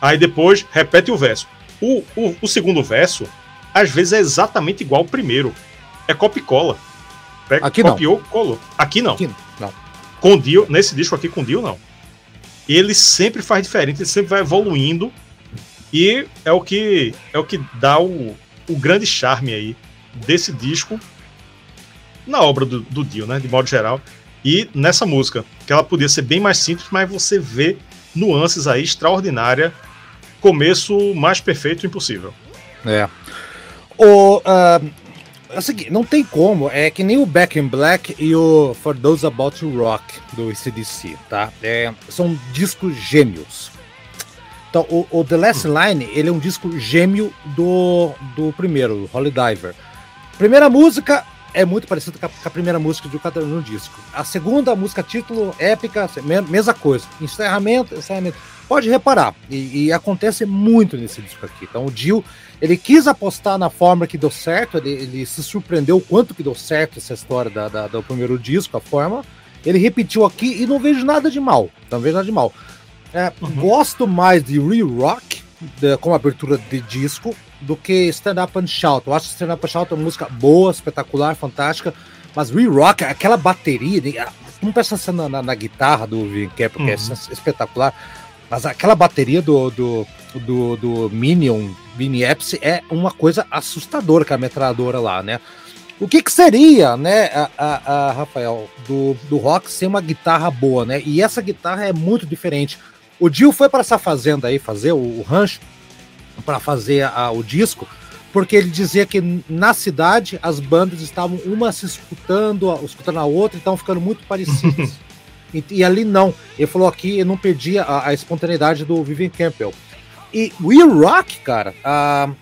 aí depois repete o verso. O, o, o segundo verso às vezes é exatamente igual ao primeiro. É copia e cola. Pega, aqui copiou, não. colou. Aqui não. Aqui não. Com Dio, nesse disco aqui com Dio, não. Ele sempre faz diferente, ele sempre vai evoluindo. E é o que é o que dá o, o grande charme aí desse disco. na obra do, do Dio, né? De modo geral. E nessa música, que ela podia ser bem mais simples, mas você vê nuances aí extraordinária. Começo mais perfeito impossível. É. O, uh, é o seguinte, não tem como, é que nem o Back in Black e o For Those About to Rock do ACDC, tá? É, são discos gêmeos. Então, o, o The Last Line, ele é um disco gêmeo do, do primeiro, Holy Diver. Primeira música é muito parecida com a, com a primeira música de cada no disco. A segunda música, título, épica, mesma coisa. Encerramento, encerramento. Pode reparar, e, e acontece muito nesse disco aqui. Então, o Dio ele quis apostar na forma que deu certo, ele, ele se surpreendeu o quanto que deu certo essa história da, da, do primeiro disco, a forma. Ele repetiu aqui e não vejo nada de mal. Não vejo nada de mal. É, uhum. Gosto mais de Re-Rock como abertura de disco do que Stand Up and Shout. Eu acho que Stand Up and Shout é uma música boa, espetacular, fantástica. Mas Re-Rock, aquela bateria, não presta na, na, na, guitarra do Vin Cap, porque é uhum. é espetacular. Mas aquela bateria do, do, do, do Minion, Mini Epsi, é uma coisa assustadora com a metralhadora lá, né? O que, que seria, né, a, a, a, Rafael, do, do rock ser uma guitarra boa, né? E essa guitarra é muito diferente. O Dio foi para essa fazenda aí fazer o, o rancho para fazer a, o disco, porque ele dizia que na cidade as bandas estavam uma se escutando, escutando a outra, e estavam ficando muito parecidas. E, e, ali não. Ele falou aqui, eu não perdi a, a espontaneidade do Vivian Campbell. E We Rock, cara, uh,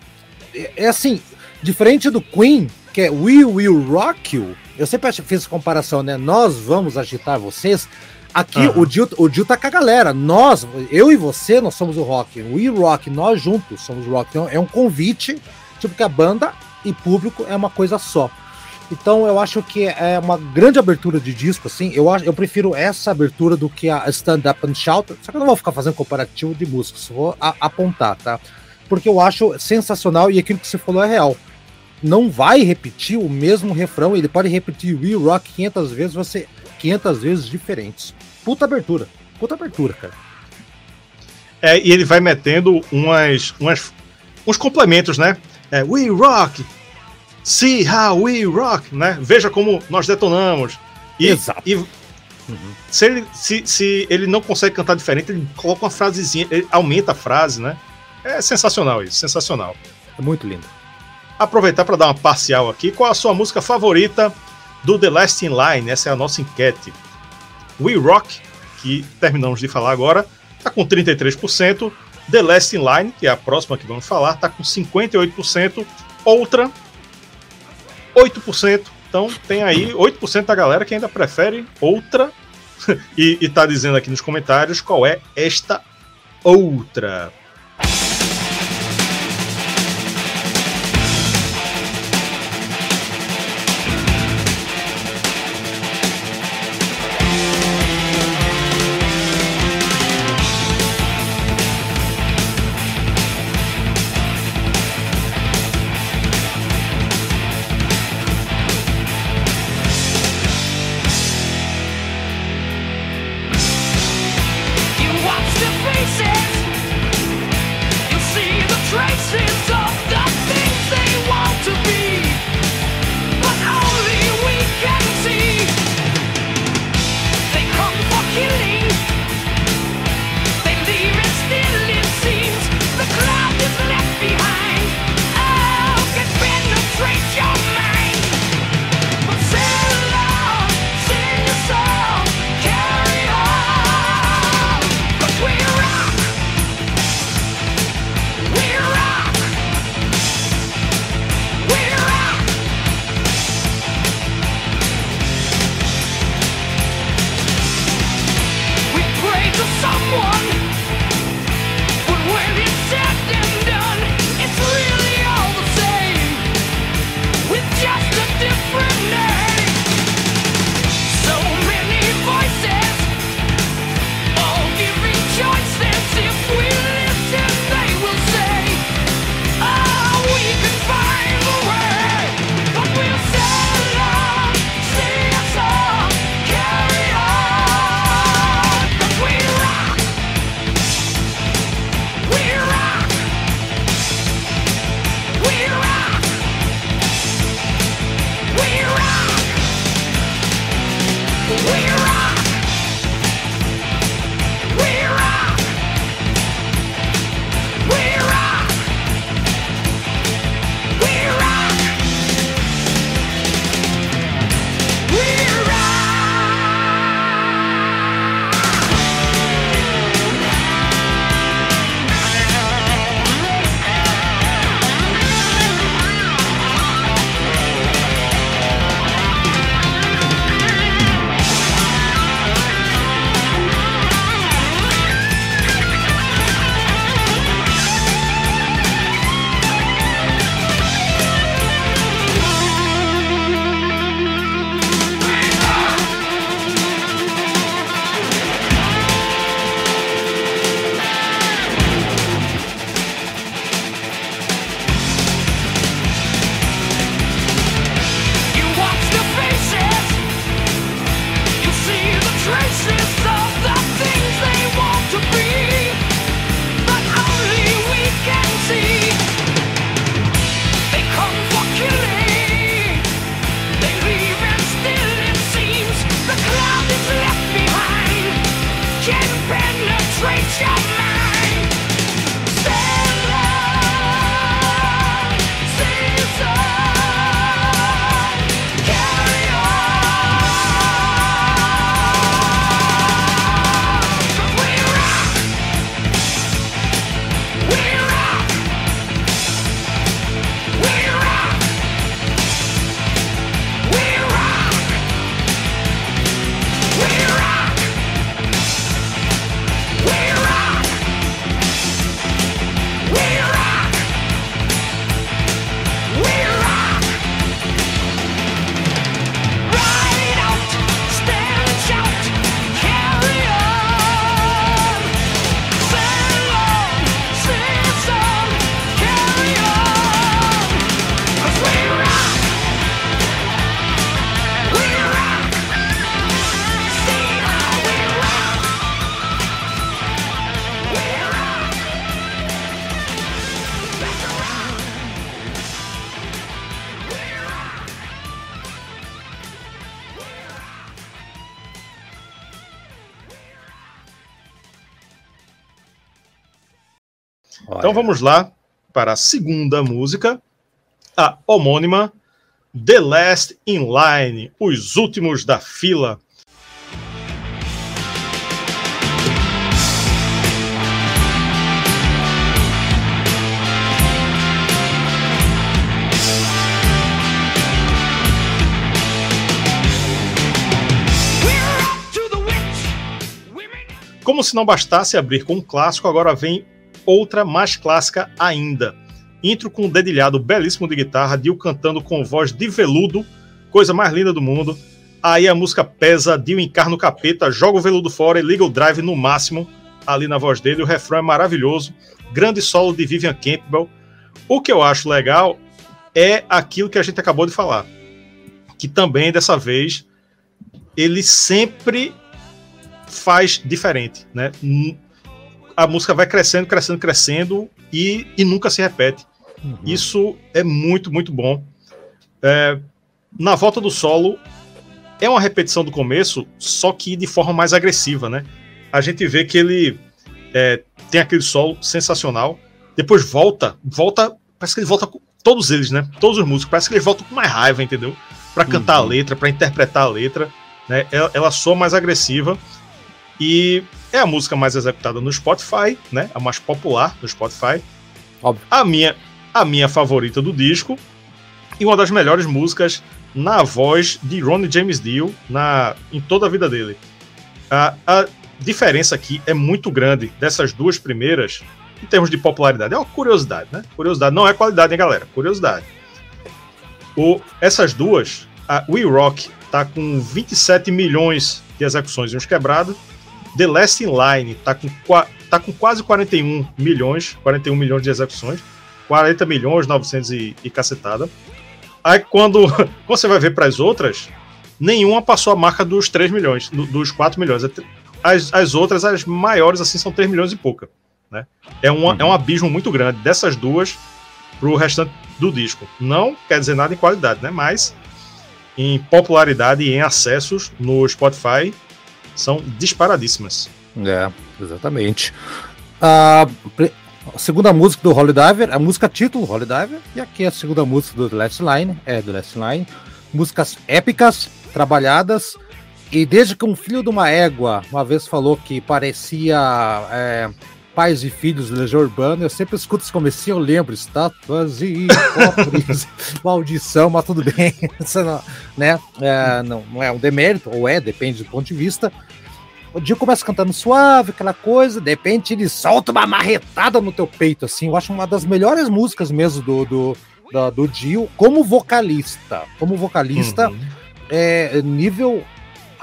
é, é, assim, diferente do Queen, que é We Will Rock You. Eu sempre fiz essa comparação, né? Nós vamos agitar vocês. Aqui uhum. o, Dio, o Dio tá com a galera. Nós, eu e você, nós somos o rock. We Rock, nós juntos somos o rock. Então é um convite, tipo que a banda e público é uma coisa só. Então eu acho que é uma grande abertura de disco, assim. Eu, acho, eu prefiro essa abertura do que a Stand Up and Shout. Só que eu não vou ficar fazendo comparativo de músicos, vou a, apontar, tá? Porque eu acho sensacional e aquilo que você falou é real. Não vai repetir o mesmo refrão, ele pode repetir We Rock 500 vezes, você 500 vezes diferentes. Puta abertura, puta abertura, cara. É, e ele vai metendo umas, umas uns complementos, né? É, We Rock, See how we rock, né? Veja como nós detonamos. E, Exato. E, uhum. se, ele, se, se ele não consegue cantar diferente, ele coloca uma frasezinha, ele aumenta a frase, né? É sensacional isso, sensacional. É muito lindo. Aproveitar para dar uma parcial aqui. Qual a sua música favorita do The Last in Line? Essa é a nossa enquete. We Rock, que terminamos de falar agora, tá com 33%. The Last in Line, que é a próxima que vamos falar, tá com 58%. Outra, 8%. Então tem aí 8% da galera que ainda prefere outra. e, e tá dizendo aqui nos comentários qual é esta outra. Então vamos lá para a segunda música, a homônima The Last in Line, Os Últimos da Fila. Como se não bastasse abrir com um clássico, agora vem outra mais clássica ainda. Intro com um dedilhado belíssimo de guitarra, Dio cantando com voz de veludo, coisa mais linda do mundo. Aí a música pesa, Dio encarna o capeta, joga o veludo fora e liga o drive no máximo ali na voz dele. O refrão é maravilhoso, grande solo de Vivian Campbell. O que eu acho legal é aquilo que a gente acabou de falar, que também dessa vez ele sempre faz diferente, né? A música vai crescendo, crescendo, crescendo e, e nunca se repete. Uhum. Isso é muito, muito bom. É, na volta do solo, é uma repetição do começo, só que de forma mais agressiva, né? A gente vê que ele é, tem aquele solo sensacional, depois volta, volta, parece que ele volta com todos eles, né? Todos os músicos, parece que eles voltam com mais raiva, entendeu? Para cantar uhum. a letra, para interpretar a letra, né? Ela, ela soa mais agressiva e é a música mais executada no Spotify, né? A mais popular no Spotify. Óbvio. A minha, a minha favorita do disco. E uma das melhores músicas na voz de Ronnie James Dio na, em toda a vida dele. A, a diferença aqui é muito grande dessas duas primeiras em termos de popularidade. É uma curiosidade, né? Curiosidade. Não é qualidade, hein, galera? Curiosidade. O, essas duas, a We Rock tá com 27 milhões de execuções e uns quebrados The Last in Line tá com, tá com quase 41 milhões, 41 milhões de execuções, 40 milhões, 900 e, e cacetada. Aí quando, quando você vai ver para as outras, nenhuma passou a marca dos 3 milhões, dos 4 milhões. As, as outras, as maiores, assim, são 3 milhões e pouca. Né? É, uma, é um abismo muito grande dessas duas pro restante do disco. Não quer dizer nada em qualidade, né? Mas em popularidade e em acessos no Spotify são disparadíssimas. É, exatamente. A, segunda música do Holy Diver, a música título Holy Diver, e aqui a segunda música do The Last Line, é do Last Line. Músicas épicas, trabalhadas, e desde que um filho de uma égua uma vez falou que parecia é, pais e filhos de Legião Urbana, eu sempre escuto esse comecinho, eu lembro, estátuas e cofres, maldição, mas tudo bem, não, né? É, não, não é um demérito, ou é, depende do ponto de vista. O Dio começa cantando suave, aquela coisa, de repente ele solta uma marretada no teu peito, assim. Eu acho uma das melhores músicas mesmo do, do, do, do Dio, como vocalista. Como vocalista, uhum. é nível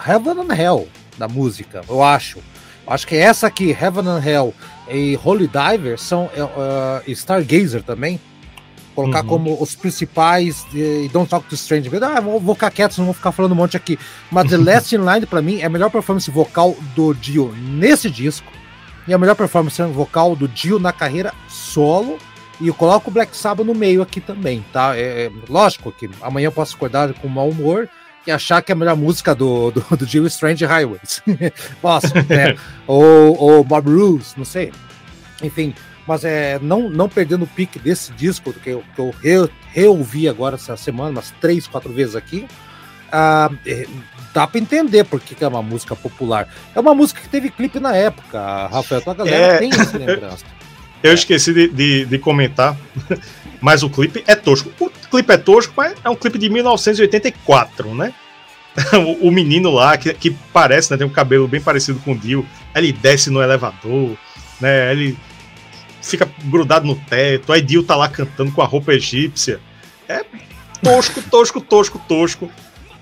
Heaven and Hell da música, eu acho. Acho que essa aqui, Heaven and Hell e Holy Diver, são uh, Stargazer também. Colocar uhum. como os principais e Don't Talk to Strange. Ah, vou, vou ficar quieto, não vou ficar falando um monte aqui. Mas The Last in Line, pra mim, é a melhor performance vocal do Dio nesse disco. E a melhor performance vocal do Dio na carreira solo. E eu coloco o Black Sabbath no meio aqui também, tá? É, é lógico que amanhã eu posso acordar com mau humor e achar que é a melhor música do, do, do Jill Strange Highways. Posso, né? ou, ou Bob Roos, não sei. Enfim, mas é, não, não perdendo o pique desse disco, que eu, que eu re, reouvi agora essa semana, umas três, quatro vezes aqui, ah, é, dá para entender porque que é uma música popular. É uma música que teve clipe na época, Rafael, a galera é... tem essa lembrança. Eu esqueci de, de, de, comentar, mas o clipe é tosco. O clipe é tosco, mas é um clipe de 1984, né? o, o menino lá, que, que parece, né, tem um cabelo bem parecido com o Dio, ele desce no elevador, né? Ele fica grudado no teto, aí Dio tá lá cantando com a roupa egípcia. É tosco, tosco, tosco, tosco.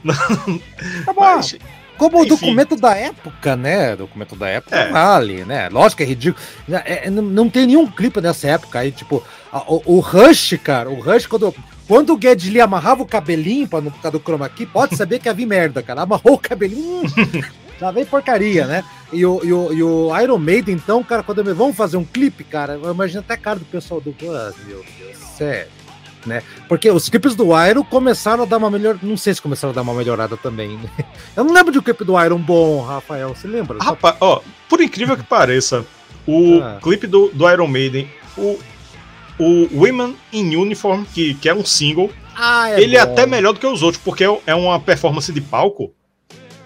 Tá Mas, como o documento da época, né? Documento da época é. vale, né? Lógico que é ridículo. É, é, não, não tem nenhum clipe nessa época aí, tipo, a, o, o, Rush, cara, o Rush, quando, quando o Geddy Lee amarrava o cabelinho pra não ficar do chroma aqui, pode saber que havia merda, cara. Amarrou o cabelinho. Já vem porcaria, né? E o, e, o, e o Iron Maiden, então, cara, quando eu, vamos fazer um clipe, cara, eu imagino até a cara do pessoal do. Ah, meu Deus, sério. Né? Porque os clipes do Iron começaram a dar uma melhor. Não sei se começaram a dar uma melhorada também. Né? Eu não lembro de um clipe do Iron bom, Rafael. Você lembra? Rapaz, ó, por incrível que pareça, o ah. clipe do, do Iron Maiden, o, o Women in Uniform, que, que é um single, ah, é ele é bom. é até melhor do que os outros, porque é uma performance de palco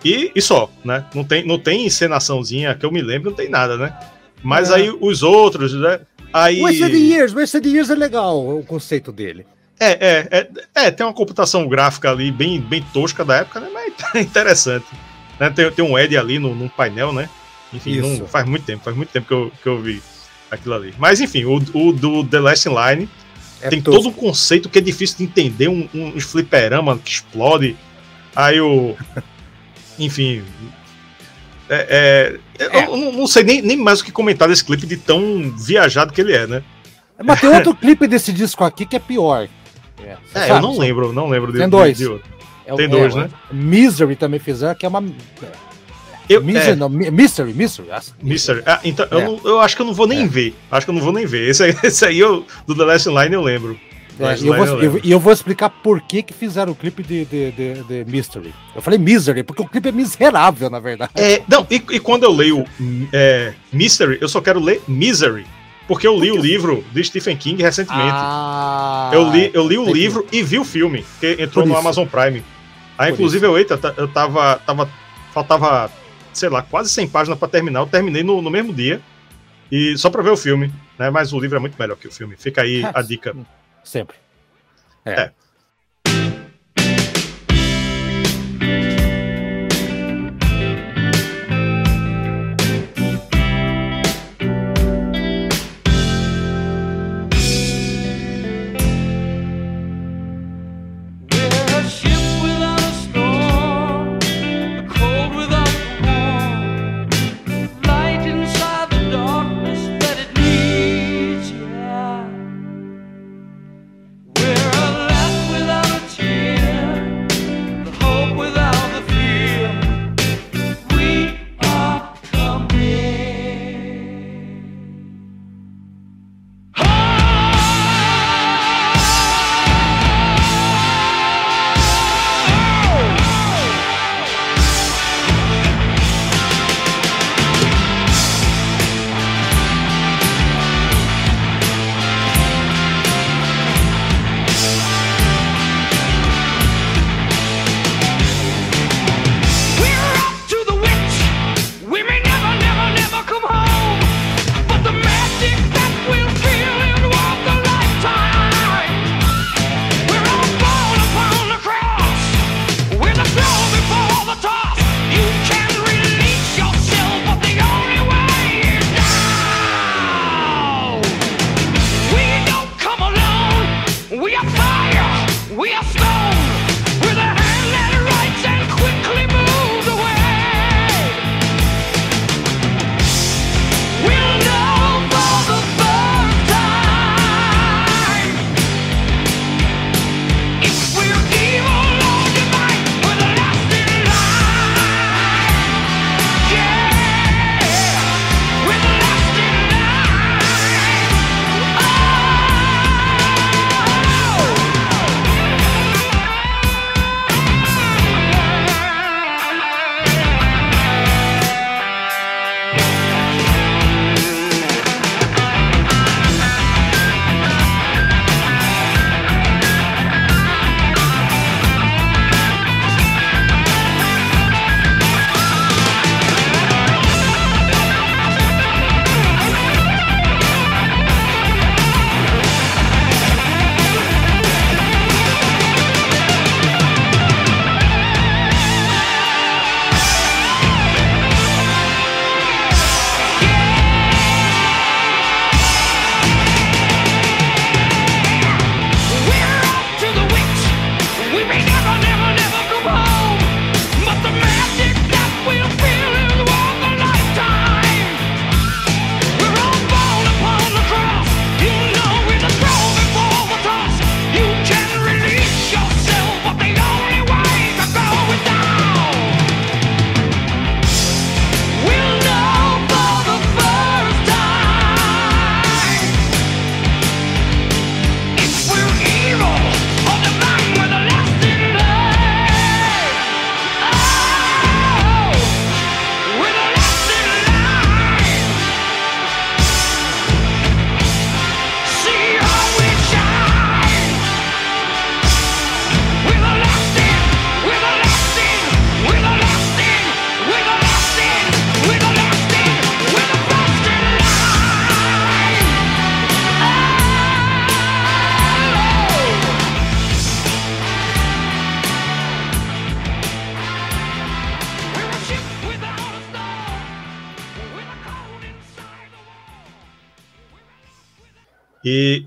e, e só, né? Não tem, não tem encenaçãozinha que eu me lembro, não tem nada, né? Mas é. aí os outros, né? Aí... Wasted Years, Wasted Years é legal o conceito dele. É, é, é, é, tem uma computação gráfica ali bem, bem tosca da época, né? Mas é interessante. Né? Tem, tem um Ed ali no, no painel, né? Enfim, não, faz muito tempo, faz muito tempo que eu, que eu vi aquilo ali. Mas enfim, o, o do The Last Line é tem tosco. todo um conceito que é difícil de entender, um, um fliperama que explode. Aí o. enfim. É, é, é. Eu não, não sei nem, nem mais o que comentar desse clipe de tão viajado que ele é, né? Mas tem outro clipe desse disco aqui que é pior. É, é eu não lembro, não lembro de, tem dois. De, de é, tem dois, é, né? Misery também fizeram, que é uma. Eu, Misery, é. não, Mystery, Mystery. Mystery. Ah, então, eu, não, eu, acho que eu não vou nem ver. Acho que eu não vou nem ver. Esse aí, esse aí eu, do The Last Line eu lembro. É, e eu, vou, eu, eu, vou explicar por que, que fizeram o clipe de, de, de, de, Mystery. Eu falei Misery, porque o clipe é miserável, na verdade. É, não, e, e quando eu leio é, Mystery, eu só quero ler Misery. Porque eu li o livro de Stephen King recentemente. Ah, eu li, eu li o livro que... e vi o filme, que entrou no Amazon Prime. Aí, inclusive, eu, eita, eu tava, tava. Faltava, sei lá, quase 100 páginas para terminar. Eu terminei no, no mesmo dia. E só para ver o filme, né? Mas o livro é muito melhor que o filme. Fica aí a dica. Sempre. É. é.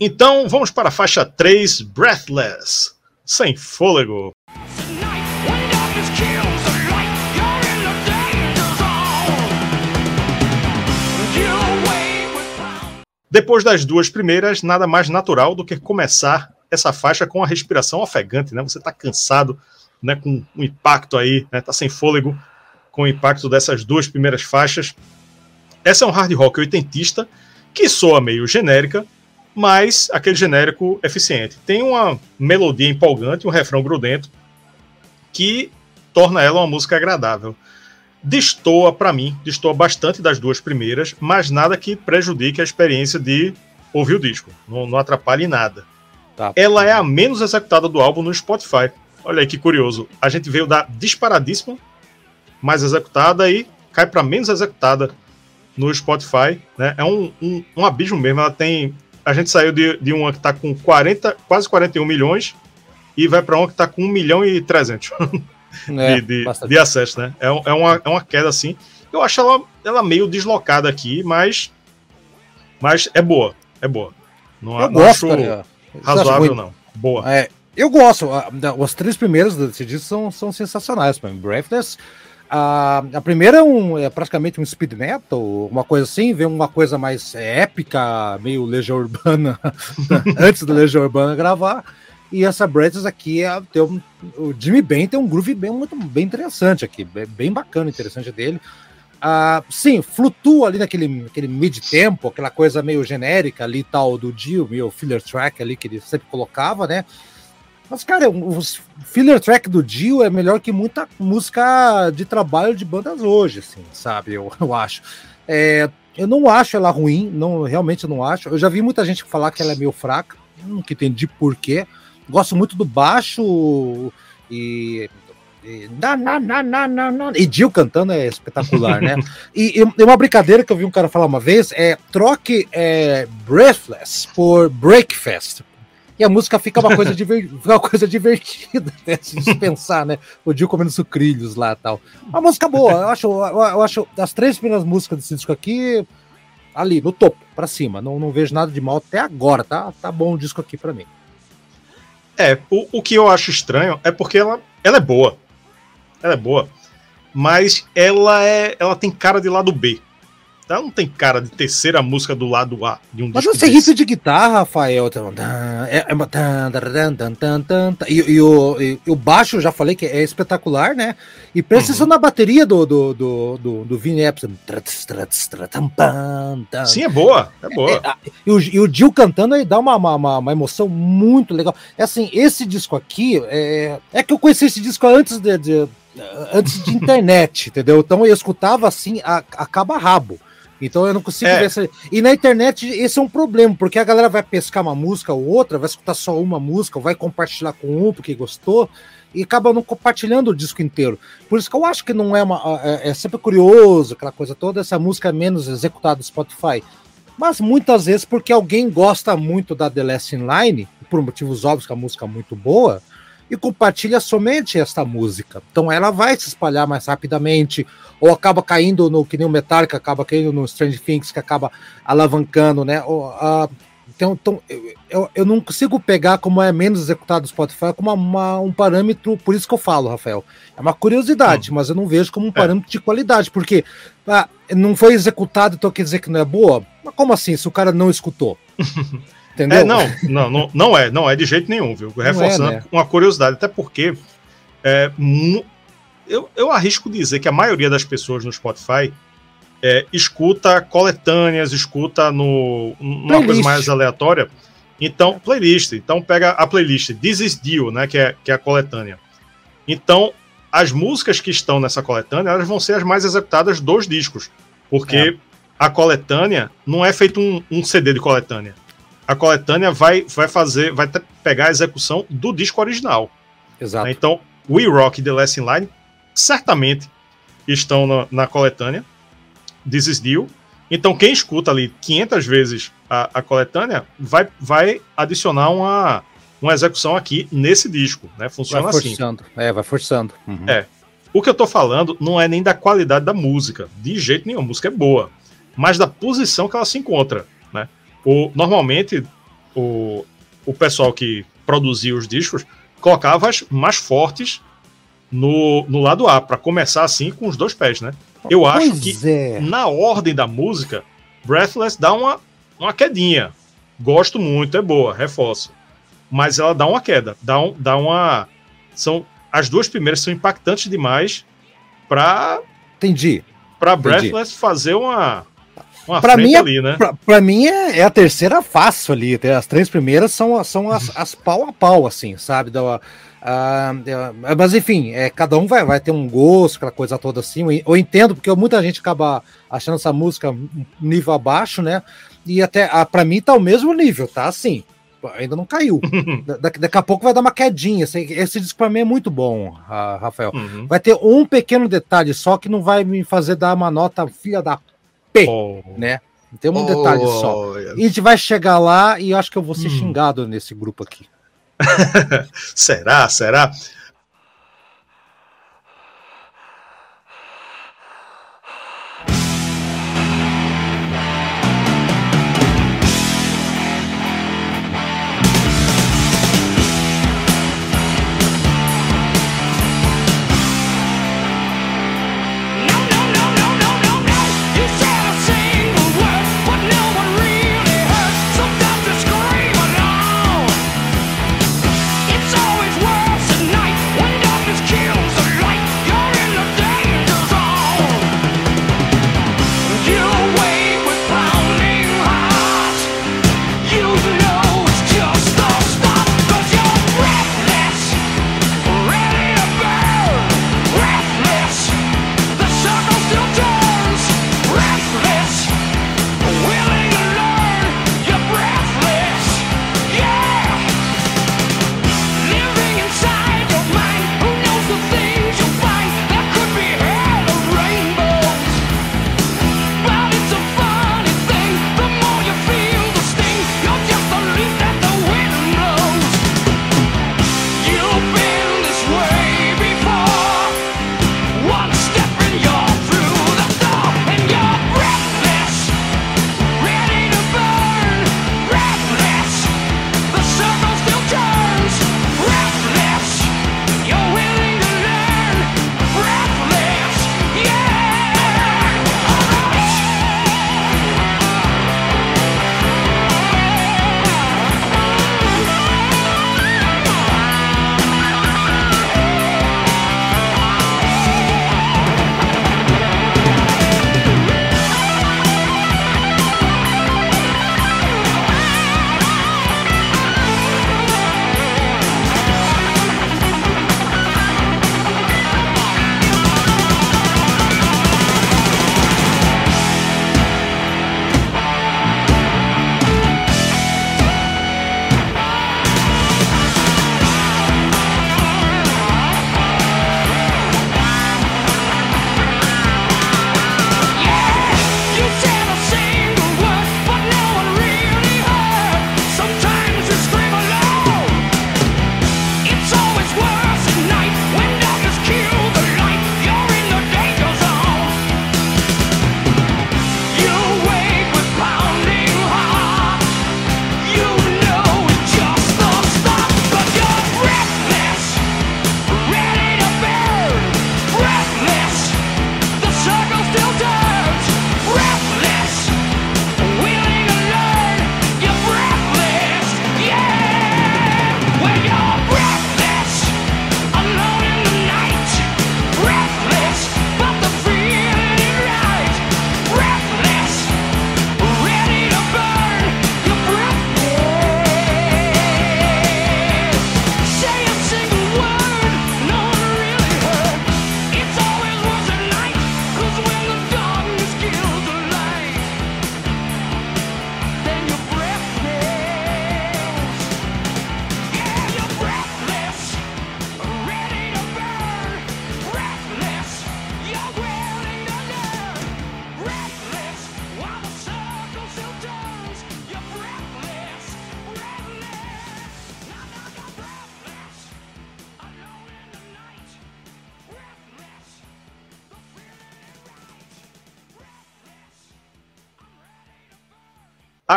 Então vamos para a faixa 3, Breathless, sem fôlego. Depois das duas primeiras, nada mais natural do que começar essa faixa com a respiração ofegante, né? Você está cansado, né? Com o impacto aí, né? Tá sem fôlego com o impacto dessas duas primeiras faixas. Essa é um hard rock oitentista que soa meio genérica, mas aquele genérico eficiente. Tem uma melodia empolgante, um refrão grudento que torna ela uma música agradável destoa para mim, destoa bastante das duas primeiras, mas nada que prejudique a experiência de ouvir o disco. Não, não atrapalhe nada. Tá. Ela é a menos executada do álbum no Spotify. Olha aí que curioso. A gente veio da disparadíssima, mais executada e cai para menos executada no Spotify. Né? É um, um, um, abismo mesmo. Ela tem. A gente saiu de, de uma que está com 40, quase 41 milhões e vai para uma que está com 1 milhão e 300. é, de, de, de, acesso, né? É, é, uma, é uma queda assim. Eu acho ela, ela meio deslocada aqui, mas, mas é boa. É boa. Não, eu não gosto, acho razoável, não. Boa. É, eu gosto. Os três primeiros desse disco são, são sensacionais para mim. Breathless. A, a primeira é, um, é praticamente um speed metal, uma coisa assim, vem uma coisa mais épica, meio Legião Urbana, antes do Legião Urbana gravar. E essa Breathless aqui, é, tem um, o Jimmy Ben tem um groove bem, muito, bem interessante aqui, bem bacana, interessante dele. Ah, sim, flutua ali naquele, naquele mid-tempo, aquela coisa meio genérica ali tal do Dio, meio filler track ali que ele sempre colocava, né? Mas, cara, o filler track do Dio é melhor que muita música de trabalho de bandas hoje, assim, sabe? Eu, eu acho. É, eu não acho ela ruim, não, realmente não acho. Eu já vi muita gente falar que ela é meio fraca, nunca entendi porquê. Gosto muito do baixo e. E, na, na, na, na, na, e Jill cantando é espetacular, né? E, e, uma brincadeira que eu vi um cara falar uma vez é troque é, Breathless por Breakfast. E a música fica uma coisa, diver, uma coisa divertida, né? Se pensar, né? O Jill comendo sucrilhos lá tal. Uma música boa, eu acho, eu acho as três primeiras músicas desse disco aqui, ali, no topo, pra cima. Não, não vejo nada de mal até agora, tá? Tá bom o disco aqui pra mim. É, o, o que eu acho estranho é porque ela, ela é boa. Ela é boa. Mas ela é. Ela tem cara de lado B. Ela não tem cara de terceira música do lado A de um Mas você riff de guitarra, Rafael. E, e, o, e, o baixo, já falei que é espetacular, né? E presta uhum. na bateria do, do, do, do, do Vini Epson. Sim, é boa. É boa. É, é, e, o, e o Jill cantando aí dá uma, uma, uma, emoção muito legal. É assim, esse disco aqui. É, é que eu conheci esse disco antes de, de antes de internet, entendeu? Então eu escutava assim a, a cabo a rabo. Então eu não consigo é. ver essa. E na internet esse é um problema, porque a galera vai pescar uma música ou outra, vai escutar só uma música, vai compartilhar com um porque gostou, e acaba não compartilhando o disco inteiro. Por isso que eu acho que não é uma. É, é sempre curioso, aquela coisa toda, essa música é menos executada no Spotify. Mas muitas vezes porque alguém gosta muito da The Last in Line, por motivos óbvios que a música é muito boa, e compartilha somente esta música. Então ela vai se espalhar mais rapidamente, ou acaba caindo no que nem o Metallica, acaba caindo no Strange Things, que acaba alavancando, né? Ou, uh, então, então eu, eu não consigo pegar como é menos executado no Spotify como uma, um parâmetro, por isso que eu falo, Rafael. É uma curiosidade, hum. mas eu não vejo como um é. parâmetro é. de qualidade, porque ah, não foi executado, então quer dizer que não é boa? Mas como assim, se o cara não escutou? Entendeu? É, não, não, não, não é, não é de jeito nenhum, viu? É, Reforçando é, né? uma curiosidade, até porque é, eu, eu arrisco dizer que a maioria das pessoas no Spotify é, escuta coletâneas, escuta no, numa playlist. coisa mais aleatória. Então, playlist. Então pega a playlist This is Deal, né? Que é, que é a coletânea. Então, as músicas que estão nessa coletânea, elas vão ser as mais executadas dos discos. Porque é. a coletânea não é feito um, um CD de coletânea a coletânea vai, vai fazer, vai pegar a execução do disco original. Exato. Então, We Rock The Last in Line certamente estão na, na coletânea. This is Deal. Então, quem escuta ali 500 vezes a, a coletânea vai, vai adicionar uma, uma execução aqui nesse disco, né? Funciona vai assim. forçando. assim. É, vai forçando. Uhum. É. O que eu tô falando não é nem da qualidade da música, de jeito nenhum, a música é boa, mas da posição que ela se encontra. O, normalmente, o, o pessoal que produzia os discos colocava as mais fortes no, no lado A, para começar assim com os dois pés, né? Eu Pois acho que é. na ordem da música, Breathless dá uma, uma quedinha. Gosto muito, é boa, reforço. Mas ela dá uma queda, dá, um, dá uma. São, as duas primeiras são impactantes demais para Entendi. para. Breathless fazer uma, uma Pra mim, é- ali, né? Pra, pra mim é, é a terceira fácil ali. As três primeiras são, são as, as pau a pau, assim, sabe? Da, ah, mas enfim, é, cada um vai, vai ter um gosto, aquela coisa toda assim. Eu, entendo, porque muita gente acaba achando essa música nível abaixo, né? E até ah, pra mim tá o mesmo nível, tá assim. Ainda não caiu. Da- daqui, a pouco vai dar uma quedinha. Esse, esse disco pra mim é muito bom, Rafael. Uhum. Vai ter um pequeno detalhe só que não vai me fazer dar uma nota filha da P, Oh. né? Tem um detalhe só. Olha, E a gente vai chegar lá e acho que eu vou ser Hum. xingado nesse grupo aqui. Será? Será?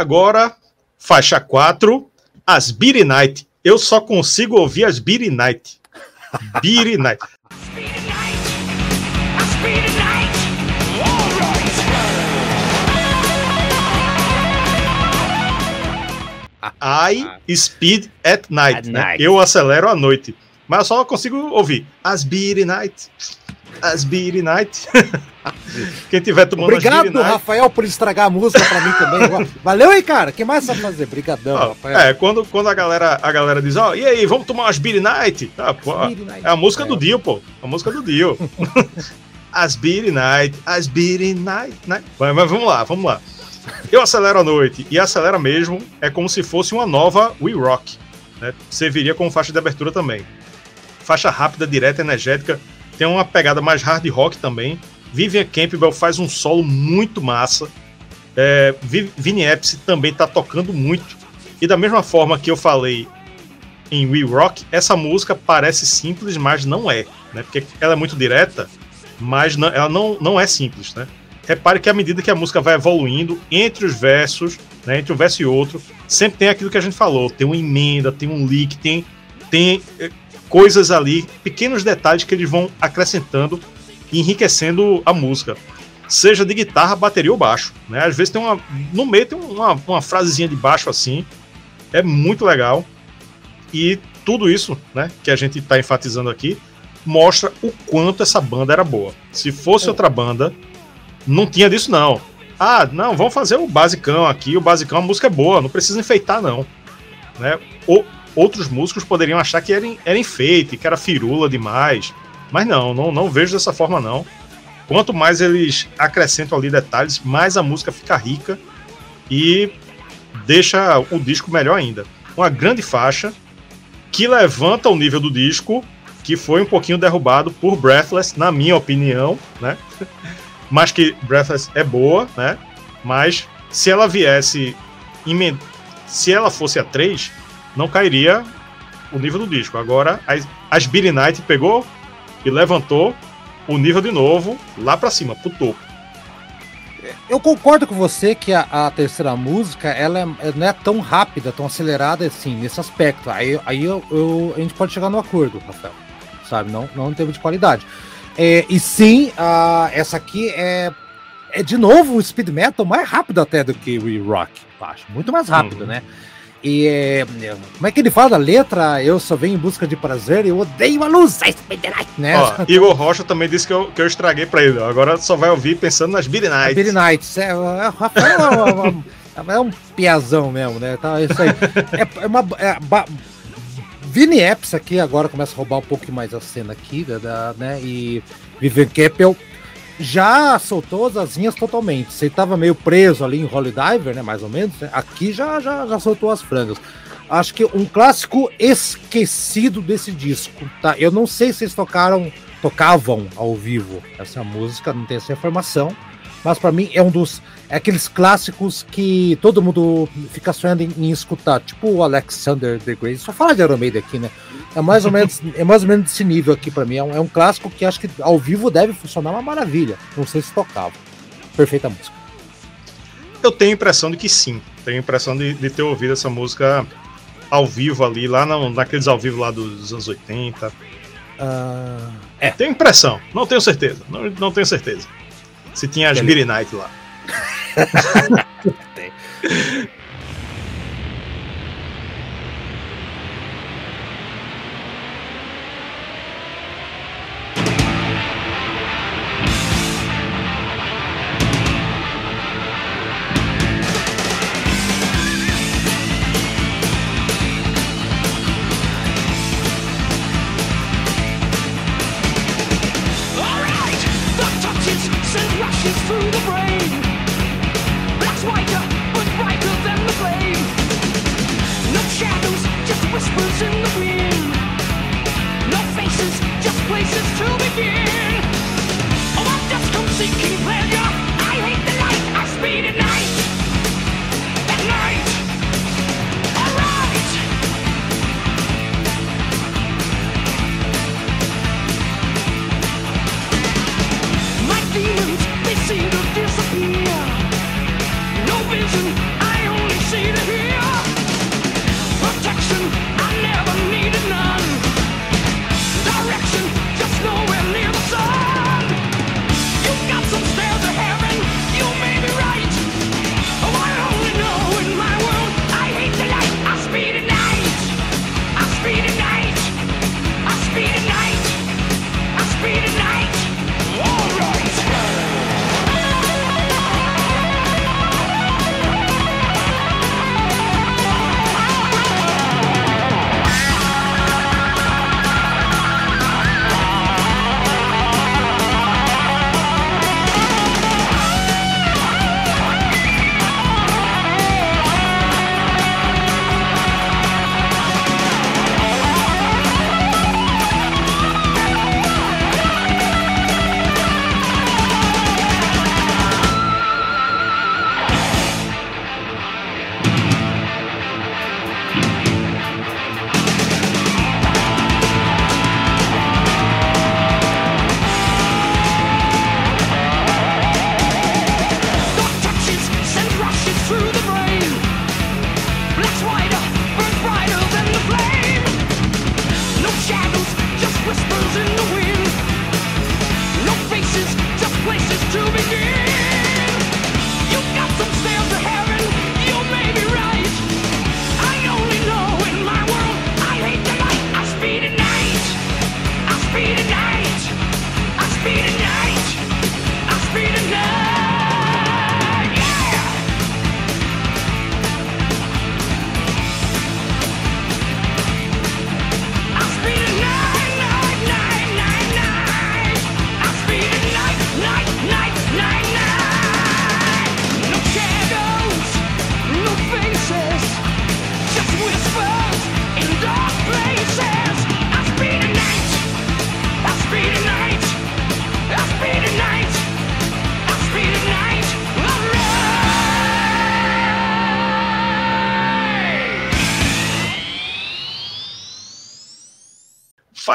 Agora, Faixa 4, As Beaty Night. Eu só consigo ouvir as Beaty Night. Beaty Night. I speed at night. At né? night. Eu acelero à noite. Mas eu só consigo ouvir as Beaty Night. As Beaty Night. Quem tiver tomando Obrigado, Beaty Night. Rafael, por estragar a música pra mim também. Valeu aí, cara. O que mais sabe fazer? Brigadão, Ó, Rafael. é, quando, quando a galera, a galera diz, ó, e aí, vamos tomar umas Beaty Night? Ah, pô, é a música do É. Dio, pô. A música do Dio. as Beaty Night, as Beaty Night. Night. Mas, mas vamos lá, vamos lá. Eu acelero à noite, e acelera mesmo, é como se fosse uma nova We Rock. Né? Serviria como faixa de abertura também. Faixa rápida, direta, energética, tem uma pegada mais hard rock também. Vivian Campbell faz um solo muito massa. É, Vi- Vini Appice também tá tocando muito. E da mesma forma que eu falei em We Rock, essa música parece simples, mas não é. Né? Porque ela é muito direta, mas não- ela não, não é simples. Né? Repare que à medida que a música vai evoluindo, entre os versos, né, entre um verso e outro, sempre tem aquilo que a gente falou. Tem uma emenda, tem um leak, tem, tem eh, coisas ali, pequenos detalhes que eles vão acrescentando e enriquecendo a música. Seja de guitarra, bateria ou baixo. Né? Às vezes tem uma. No meio tem uma, uma frasezinha de baixo assim. É muito legal. E tudo isso né, que a gente está enfatizando aqui mostra o quanto essa banda era boa. Se fosse É. outra banda, não tinha disso, não. Ah, não, vamos fazer o basicão aqui. O basicão, a música é boa, não precisa enfeitar, não. Né? O- outros músicos poderiam achar que era, era enfeite, que era firula demais. Mas não, não, não vejo dessa forma, não. Quanto mais eles acrescentam ali detalhes, mais a música fica rica e deixa o disco melhor ainda. Uma grande faixa que levanta o nível do disco, que foi um pouquinho derrubado por Breathless, na minha opinião, né? Mas que Breathless é boa, né? Mas se ela viesse se ela fosse a 3, não cairia o nível do disco. Agora as, Billy Knight pegou e levantou o nível de novo lá pra cima, pro topo. Eu concordo com você que a, a terceira música ela é- não é tão rápida, tão acelerada assim, nesse aspecto. Aí, aí eu- eu- a gente pode chegar no acordo, Rafael. Sabe? Não, não em termos de qualidade. É, e sim, a- essa aqui é, é de novo o speed metal mais rápido até do que o We Rock, acho. Muito mais rápido, Uhum. né? E é, é, como é que ele fala da letra? Eu só venho em busca de prazer, eu odeio a luz, night, né? Ó, Igor Rocha também disse que eu, que eu estraguei pra ele. Agora só vai ouvir pensando nas Billy A Knight. Billy Knights. É, o Rafael é, é um piazão mesmo, né? Tá, isso aí. É, é uma. É, ba- Vini Epps aqui agora começa a roubar um pouco mais a cena aqui, da- né? E Vivian Keppel já soltou as asinhas totalmente. Você tava meio preso ali em Holy Diver, né? Mais ou menos. né? Aqui já, já, já soltou as frangas. Acho que um clássico esquecido desse disco, tá? Eu não sei se eles tocaram, tocavam ao vivo essa música, não tenho essa informação, mas pra mim é um dos é aqueles clássicos que todo mundo fica sonhando em, em escutar, tipo o Alexander the Great. Só fala de Iron Maiden aqui, né? É mais ou menos, é mais ou menos desse nível aqui pra mim. É um, é um clássico que acho que ao vivo deve funcionar uma maravilha. Não sei se tocava. Perfeita música. Eu tenho a impressão de que sim. Tenho a impressão de, de ter ouvido essa música ao vivo ali, lá na, naqueles ao vivo lá dos anos 80. Ah, Tenho impressão, não tenho certeza. Não, não tenho certeza. Se tinha as. Billy Knight lá.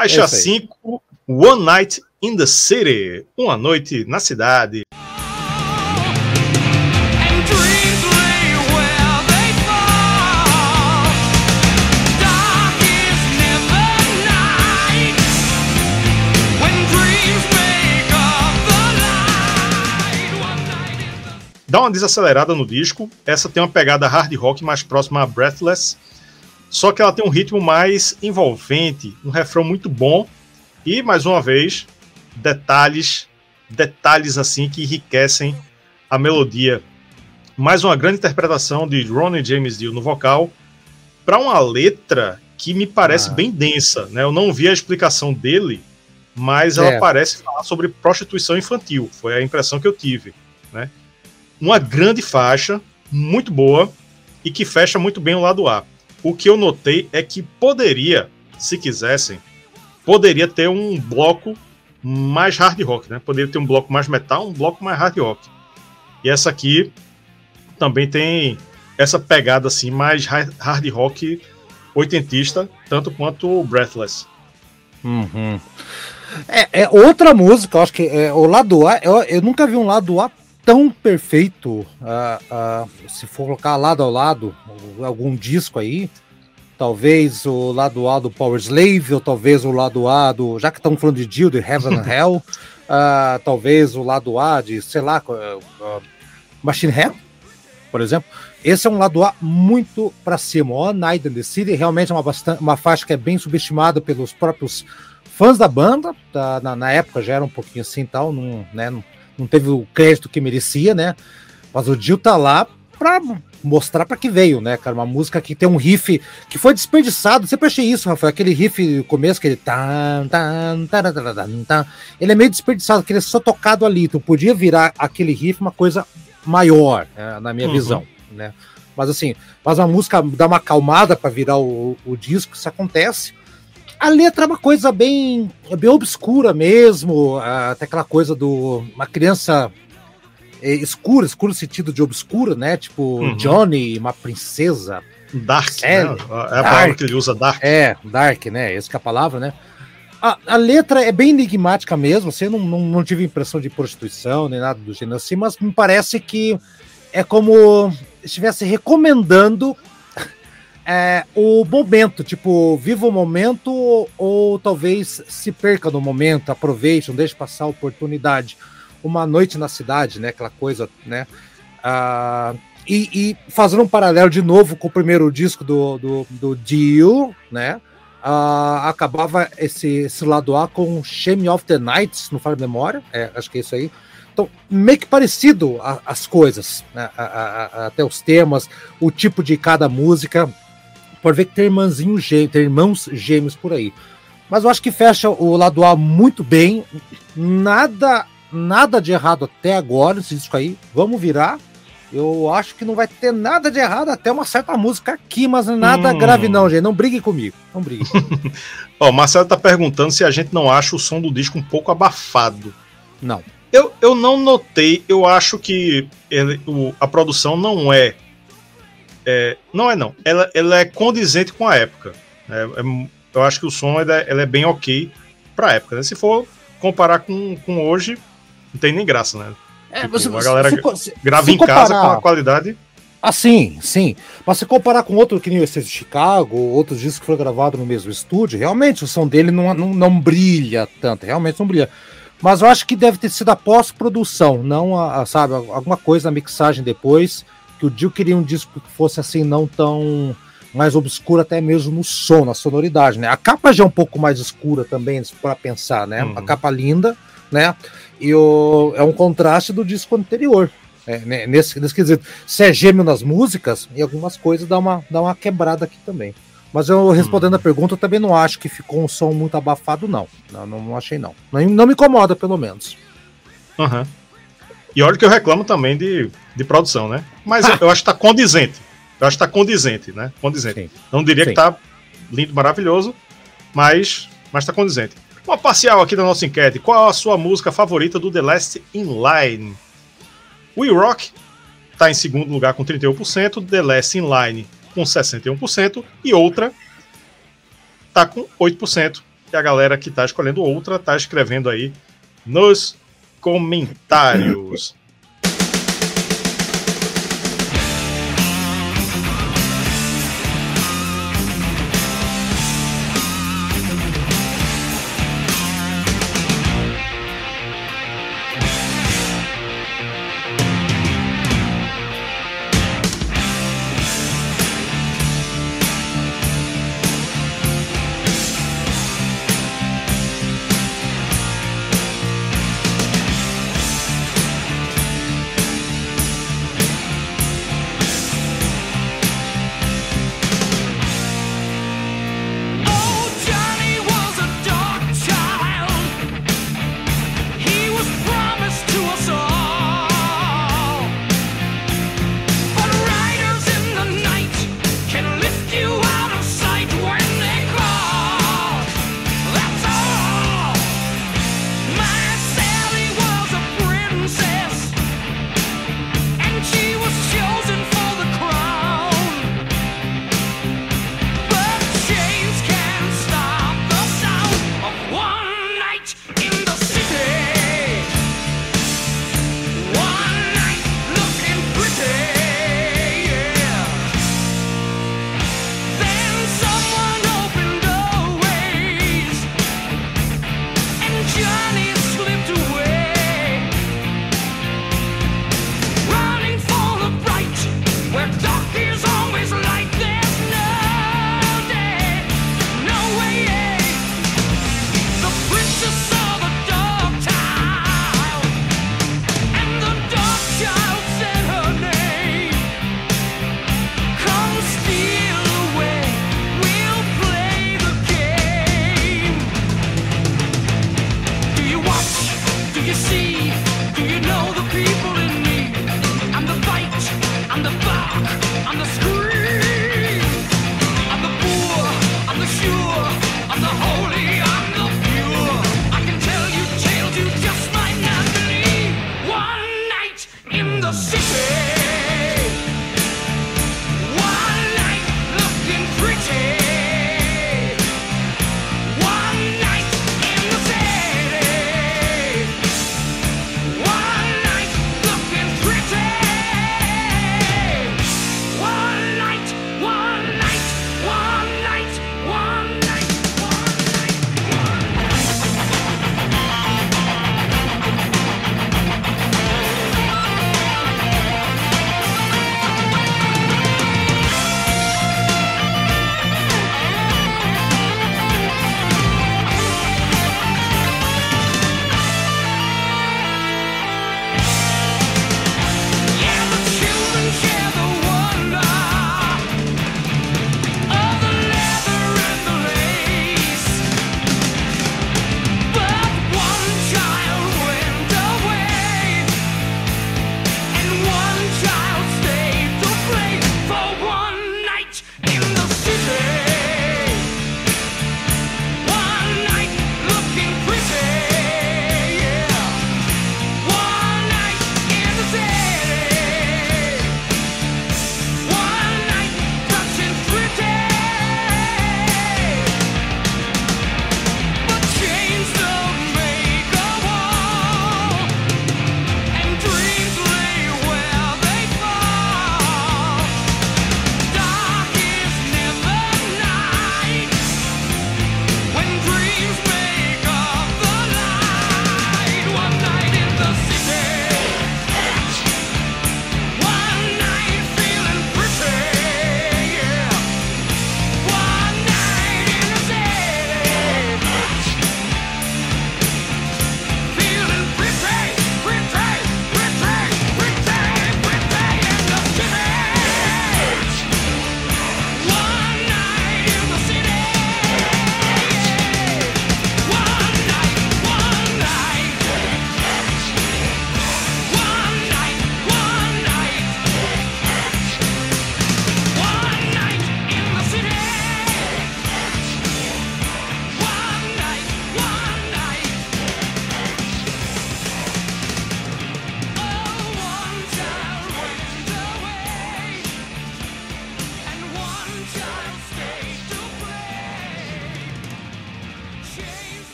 Faixa É isso aí. 5, One Night in the City. Uma noite na cidade. Dá uma desacelerada no disco. Essa tem uma pegada hard rock mais próxima a Breathless. Só que ela tem um ritmo mais envolvente, um refrão muito bom. E, mais uma vez, detalhes, detalhes assim que enriquecem a melodia. Mais uma grande interpretação de Ronnie James Dio no vocal, para uma letra que me parece Ah. bem densa. Né? Eu não vi a explicação dele, mas ela É. parece falar sobre prostituição infantil. Foi a impressão que eu tive. Né? Uma grande faixa, muito boa, e que fecha muito bem o lado A. O que eu notei é que poderia, se quisessem, poderia ter um bloco mais hard rock, né? Poderia ter um bloco mais metal, um bloco mais hard rock. E essa aqui também tem essa pegada assim mais ha- hard rock oitentista, tanto quanto Breathless. Uhum. É, é outra música, acho que é, o lado A, eu, eu nunca vi um lado A tão perfeito. ah, ah, se for colocar lado ao lado, algum disco aí, talvez o lado A do Power Slave, ou talvez o lado A do. Já que estamos falando de Dio, de Heaven and Hell, ah, talvez o lado A de, sei lá, Machine Head, por exemplo. Esse é um lado A muito para cima. All Night in the City realmente é uma, bastan- uma faixa que é bem subestimada pelos próprios fãs da banda. tá? na, na época já era um pouquinho assim tal, não, né, não, não teve o crédito que merecia, né? Mas o Dio tá lá pra mostrar pra que veio, né, cara? Uma música que tem um riff que foi desperdiçado. Sempre achei isso, Rafael. Aquele riff no começo, tararararam, tan. Ele é meio desperdiçado, que ele é só tocado ali. Tu podia virar aquele riff uma coisa maior, né, na minha Uhum. visão, né? Mas assim, mas a música dá uma acalmada pra virar o, o disco, isso acontece. A letra é uma coisa bem, bem obscura mesmo, até aquela coisa do uma criança é, escura, escuro no sentido de obscura, né? Tipo Uhum. Johnny, uma princesa, Dark, Sério? né? É a palavra Dark. que ele usa, Dark. é, Dark, né? Essa que é a palavra, né? A, a letra é bem enigmática mesmo, assim, não, não, não tive impressão de prostituição nem nada do gênero assim, mas me parece que é como estivesse recomendando é, o momento, tipo, viva o momento ou, talvez se perca no momento, aproveite, não deixe passar a oportunidade. Uma noite na cidade, né? Aquela coisa, né? Ah, e, e fazendo um paralelo de novo com o primeiro disco do, do, do Dio, né? Ah, acabava esse, esse lado A com Shame of the Night, se não falo memória, é, acho que é isso aí. Então, meio que parecido a- as coisas, né? A- a- até os temas, o tipo de cada música. Pode ver que tem irmãzinho gê- tem irmãos gêmeos por aí. Mas eu acho que fecha o lado A muito bem. Nada, nada de errado até agora nesse disco aí. Vamos virar. Eu acho que não vai ter nada de errado até uma certa música aqui, mas nada Hum. grave não, gente. Não brigue comigo. Não brigue. Ó, o Marcelo tá perguntando se a gente não acha o som do disco um pouco abafado. não. Eu, eu não notei, eu acho que ele- o- a produção não é, é, Não é não. Ela, ela é condizente com a época. É, é- eu acho que o som ela é, ela é bem ok pra época. né? Se for comparar com, com hoje, não tem nem graça, né? É, Tipo, você- a galera se se- Grava se em casa comparar- com a qualidade. Ah, sim, sim. Mas se comparar com outro que nem esse de Chicago, outros discos que foram gravados no mesmo estúdio, realmente o som dele não, não, não brilha tanto, realmente não brilha. Mas eu acho que deve ter sido a pós-produção, não a, a, sabe, alguma coisa na mixagem depois, que o Dio queria um disco que fosse assim, não tão mais obscuro até mesmo no som, na sonoridade, né? A capa já é um pouco mais escura também, para pensar, né? Uhum. A capa linda, né? E o, é um contraste do disco anterior. É, né, nesse, nesse quesito. Se é gêmeo nas músicas, e algumas coisas dá uma, dá uma quebrada aqui também. Mas eu respondendo a pergunta, eu também não acho que ficou um som muito abafado, não. Não, não, não achei, não. não. Não me incomoda, pelo menos. Aham. E olha que eu reclamo também de, de produção, né? Mas eu, eu acho que tá condizente. Eu acho que tá condizente, né? Condizente. Sim. Não diria Sim. que tá lindo, maravilhoso, mas, mas tá condizente. Uma parcial aqui da nossa enquete. Qual a sua música favorita do The Last in Line? We Rock tá em segundo lugar com 31%, The Last in Line com 61% e outra tá com 8%. E a galera que tá escolhendo outra tá escrevendo aí nos comentários.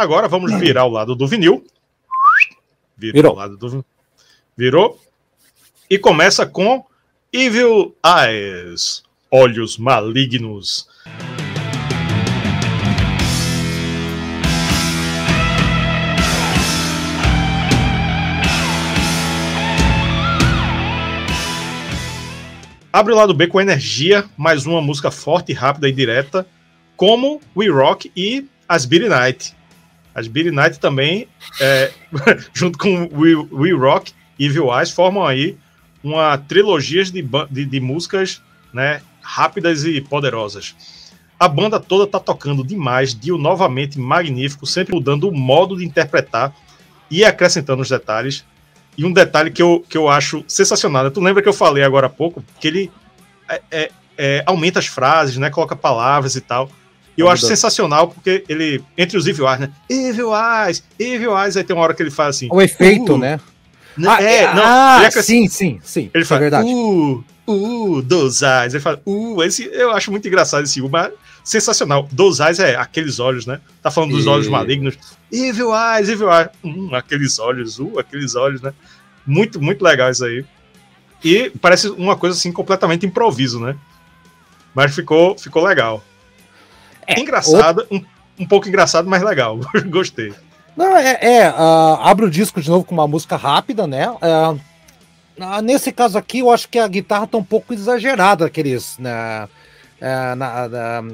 Agora vamos virar o lado do vinil. Virou, Virou. o lado do vinil. Virou. E começa com Evil Eyes, Olhos Malignos. Abre o lado B com energia, mais uma música forte, rápida e direta, como We Rock e as Beat Night. As Beat Night também, é, junto com We, We Rock e Evil Eyes, formam aí uma trilogia de, de, de músicas né, rápidas e poderosas. A banda toda tá tocando demais, Dio novamente magnífico, sempre mudando o modo de interpretar e acrescentando os detalhes. E um detalhe que eu, que eu acho sensacional, né? tu lembra que eu falei agora há pouco, que ele é, é, é, aumenta as frases, né? Coloca palavras e tal. E eu É acho sensacional porque ele, entre os Evil Eyes, né? Evil Eyes, Evil Eyes, aí tem uma hora que ele fala assim. O efeito, "Uh", né? é, não, ah, acrescenta- sim, sim, sim. ele é fala, verdade. uh, uh, dos eyes. Ele fala, uh, esse, eu acho muito engraçado esse mas sensacional. Dos eyes é aqueles olhos, né? Tá falando dos E- olhos malignos. Evil eyes, evil eyes. Hum, aqueles olhos, uh, aqueles olhos, né? Muito, muito legal isso aí. E parece uma coisa assim completamente improviso, né? Mas ficou, ficou legal. É, engraçado, um, um pouco engraçado, mas legal. Gostei. Não, é, é, ah, abre o disco de novo com uma música rápida, né? Ah, nesse caso aqui, eu acho que a guitarra tá um pouco exagerada, aqueles. né, ah, na- na-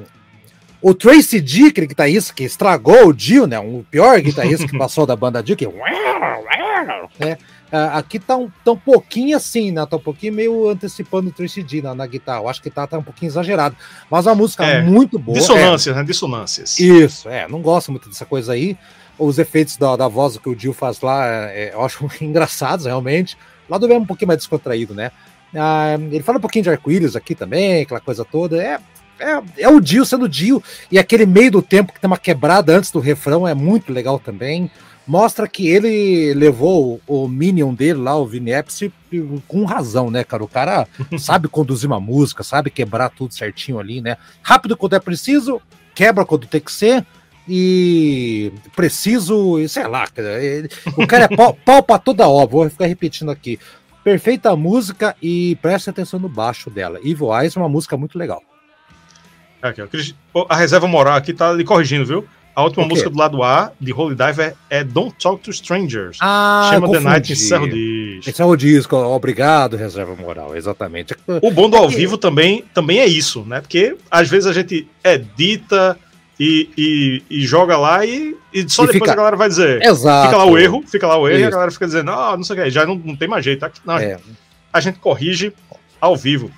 o Tracy D, aquele guitarrista que estragou o Dio, né? O pior guitarrista que passou da banda Dio, que né? Ah, aqui tá um, tá um pouquinho assim, né? Tá um pouquinho meio antecipando o Tracy D na, na guitarra. Eu acho que tá, tá um pouquinho exagerado. Mas a música É, muito boa. é. Dissonâncias, né? Dissonâncias. Isso, é, não gosto muito dessa coisa aí. Os efeitos da, da voz que o Dio faz lá, é, eu acho engraçados, realmente. Lá do é um pouquinho mais descontraído, né? Ah, ele fala um pouquinho de arco-íris aqui também, aquela coisa toda. É, é, é o Dio sendo o Dio. E aquele meio do tempo que tem uma quebrada antes do refrão é muito legal também. Mostra que ele levou o, Minion dele lá, o Vini Appice, com razão, né, cara? O cara sabe conduzir uma música, sabe quebrar tudo certinho ali, né? Rápido quando é preciso, quebra quando tem que ser e preciso, e sei lá, cara, ele- o cara é pau, pau pra toda obra, vou ficar repetindo aqui. Perfeita música e preste atenção no baixo dela. Evil Eyes é uma música muito legal. Aqui, A reserva moral aqui tá lhe corrigindo, viu? A última música do lado A de Holy Dive é, Don't Talk to Strangers. Ah, Chama eu The Night e confundi. encerra o disco. É o disco, obrigado, reserva moral, exatamente. O bom do ao vivo também, também é isso, né? Porque às vezes a gente edita e, e, e joga lá e, e só E depois fica- a galera vai dizer. Exato. Fica lá o erro, fica lá o erro e a Isso. galera fica dizendo, ah, não sei o que, já não, não tem mais jeito. Aqui, não, É, a gente corrige ao vivo.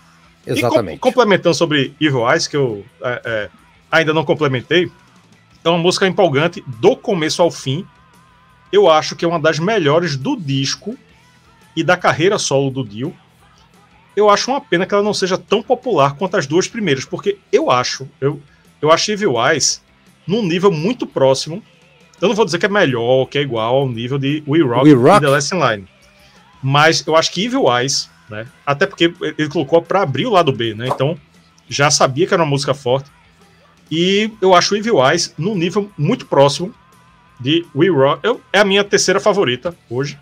E exatamente. com- complementando sobre Evil Eyes, que eu é, é, ainda não complementei, é uma música empolgante do começo ao fim. Eu acho que é uma das melhores do disco e da carreira solo do Dio. Eu acho uma pena que ela não seja tão popular quanto as duas primeiras, porque eu acho, eu, eu acho Evil Eyes num nível muito próximo. Eu não vou dizer que é melhor, que é igual ao nível de We Rock, We Rock? e The Last in Line. Mas eu acho que Evil Eyes, né? Até porque ele colocou para abrir o lado B, né? Então já sabia que era uma música forte. E eu acho Evil Eyes num nível muito próximo de We Rock. Eu, é a minha terceira favorita hoje.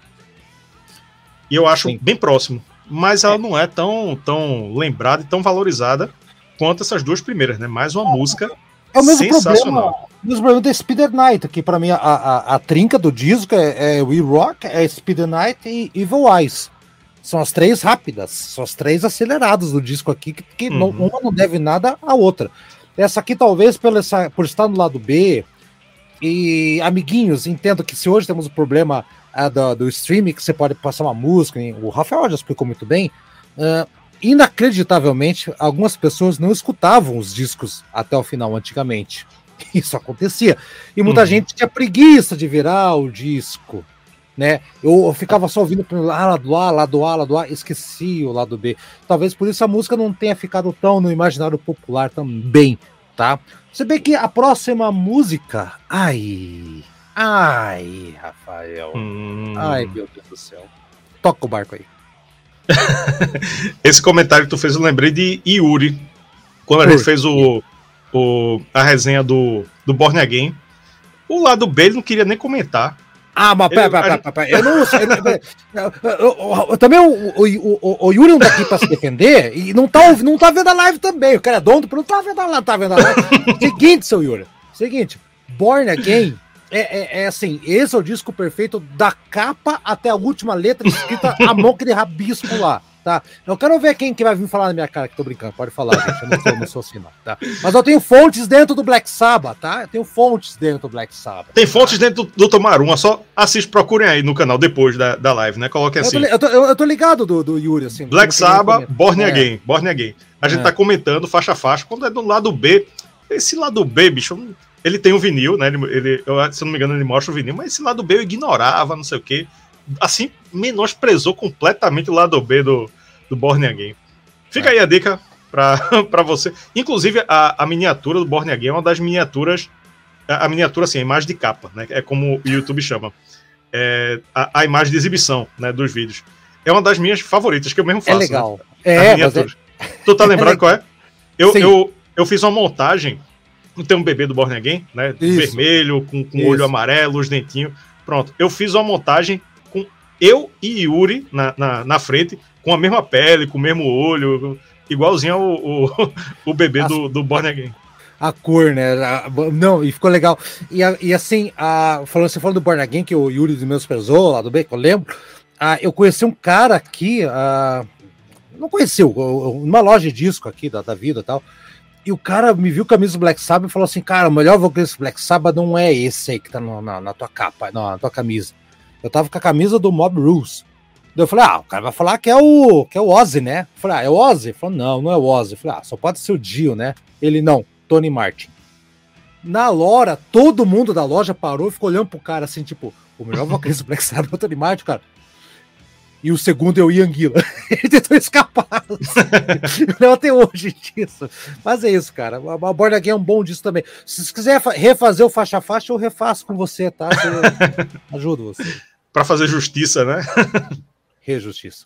E eu acho Sim. bem próximo. Mas ela não é tão, tão lembrada e tão valorizada quanto essas duas primeiras, né? Mais uma música É o mesmo problema, sensacional. o mesmo problema da Speeder Night, que pra mim a, a, a trinca do disco é, é We Rock, é Speeder Night e Evil Eyes. São as três rápidas, são as três aceleradas do disco aqui, que, que não- Uhum. uma não deve nada à outra. Essa aqui, talvez, pela essa, por estar no lado B, e amiguinhos, entendo que se hoje temos o problema ah, do, do streaming, que você pode passar uma música, e o Rafael já explicou muito bem, ah, inacreditavelmente, algumas pessoas não escutavam os discos até o final antigamente. Isso acontecia. E muita Uhum. gente tinha preguiça de virar o disco. Né? Eu, eu ficava só ouvindo pelo ah, lado A, lado A, lado A, esqueci o lado B. Talvez por isso a música não tenha ficado tão no imaginário popular também, tá? Se bem que a próxima música. Ai. Ai, Rafael. Hum. Ai, meu Deus do céu. Toca o barco aí. Esse comentário que tu fez, eu lembrei de Yuri. Quando a gente fez o, o, a resenha do, do Born Again. O lado B ele não queria nem comentar. Ah, mas pera, Ele- pera, pera, pera. Eu não sei. eu Também o, o, o, o Yuri não tá aqui pra se defender e não tá, não tá vendo a live também. O cara é dono, não tá vendo a live, tá vendo a live. Seguinte, seu Yuri. Seguinte, Born Again é, é, é assim, esse é o disco perfeito da capa até a última letra escrita a mão que de rabisco lá. Tá? Eu quero ver quem que vai vir falar na minha cara que tô brincando. Pode falar, gente. Eu não sou, não sou assim, não. Tá? Mas eu tenho fontes dentro do Black Sabbath, tá? Eu tenho fontes dentro do Black Sabbath. Tem fontes dentro do, do Tomaruma, só assiste, procurem aí no canal depois da, da live, né? Coloquem assim. eu, tô, eu- eu tô ligado do, do Yuri, assim. Black Sabbath. Born É. Again, Born Again. A gente É. tá comentando faixa a faixa. Quando é do lado B, esse lado B, bicho, ele tem um vinil, né? Ele, ele- eu, se eu não me engano, ele mostra o vinil, mas esse lado B eu ignorava, não sei o quê. Assim, menosprezou completamente o lado B do, do Born Again. Fica aí a dica pra, pra você. Inclusive, a, a miniatura do Born Again é uma das miniaturas. A, a miniatura, assim, a imagem de capa, né? É como o YouTube chama. É, a, a imagem de exibição né, dos vídeos. É uma das minhas favoritas, que eu mesmo É faço. né? legal. As É, mas é, miniaturas. Tu tá lembrando qual é? Eu, Sim. eu, eu fiz uma montagem. Tem um bebê do Born Again, né? Isso. Vermelho, com, com Isso. olho amarelo, os dentinhos. Pronto. Eu fiz uma montagem com eu e Yuri na, na, na frente, com a mesma pele, com o mesmo olho, igualzinho ao, o, o bebê do, do Born Again. a cor, né? não, e ficou legal. E, e assim, a, falando, você falando do Born Again, que o Yuri dos meus pesou lá do bem, que eu lembro. ah, eu conheci um cara aqui, ah, não conheceu, numa loja de disco aqui da, da vida e tal. E o cara me viu camisa do Black Sabbath e falou assim: Cara, o melhor vocalista do Black Sabbath não é esse aí que tá no- na, na tua capa, não, na tua camisa. Eu tava com a camisa do Mob Rules. Daí eu falei: Ah, o cara vai falar que é o, que é o Ozzy, né? Eu falei: Ah, é o Ozzy? Ele falou: Não, não é o Ozzy. Eu falei: Ah, só pode ser o Dio, né? Ele não, Tony Martin. Na Lora, todo mundo da loja parou e ficou olhando pro cara assim, tipo, o melhor vocalista do Black Sabbath é o Tony Martin, cara. E o segundo é o Ian Gillan. Ele tentou escapar. lembro até hoje disso. Mas é isso, cara. A Born Again é um bom disso também. Se você quiser fa- refazer o faixa a faixa, eu refaço com você, tá? Eu ajudo você. Pra fazer justiça, né? Rejustiça.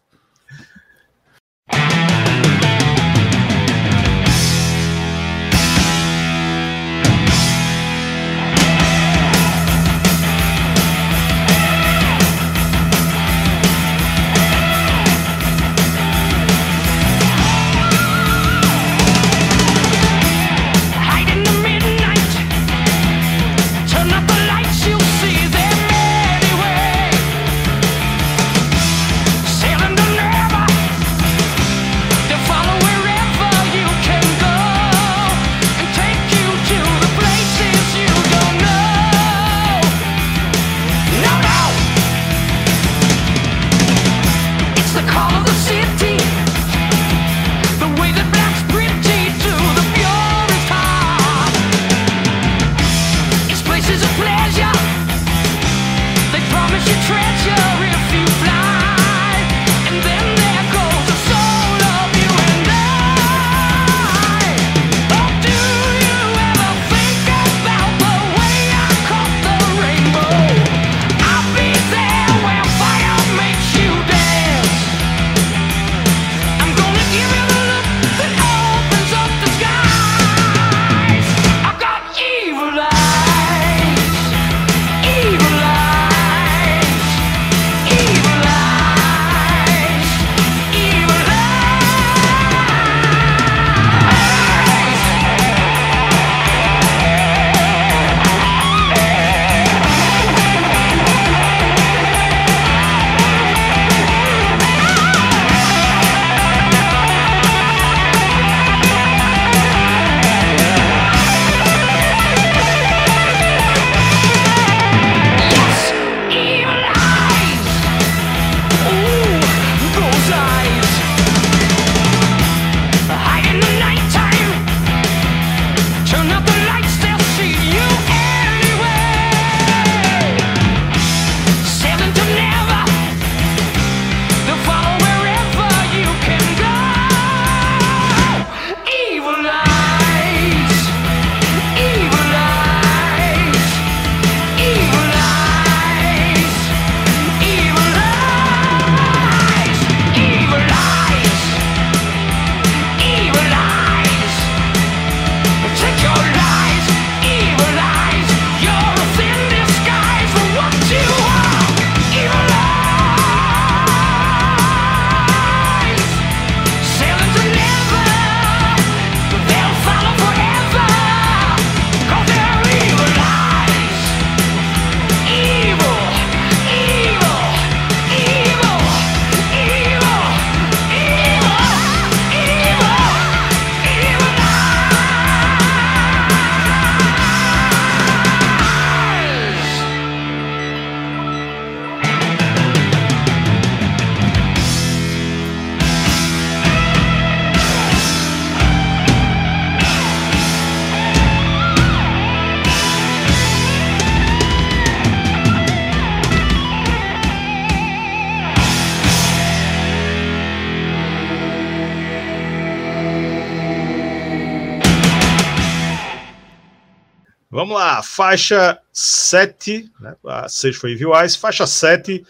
Faixa 7, né? A 6 foi Evil Eyes, faixa 7,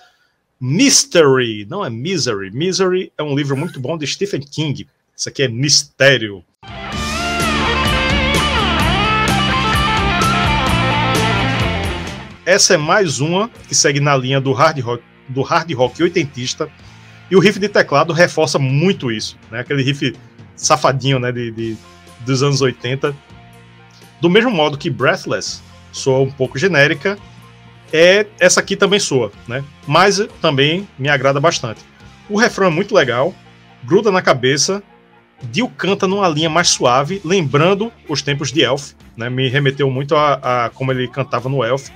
Mystery, não é Misery. Misery é um livro muito bom de Stephen King. Isso aqui é Mistério. Essa é mais uma que segue na linha do hard rock, do hard rock oitentista. E o riff de teclado reforça muito isso, né? Aquele riff safadinho, né, de, de- dos anos 80. Do mesmo modo que Breathless soa um pouco genérica, é essa aqui também soa, né? Mas também me agrada bastante. O refrão é muito legal, gruda na cabeça. Dio canta numa linha mais suave, lembrando os tempos de Elf, né? Me remeteu muito a, a como ele cantava no Elf.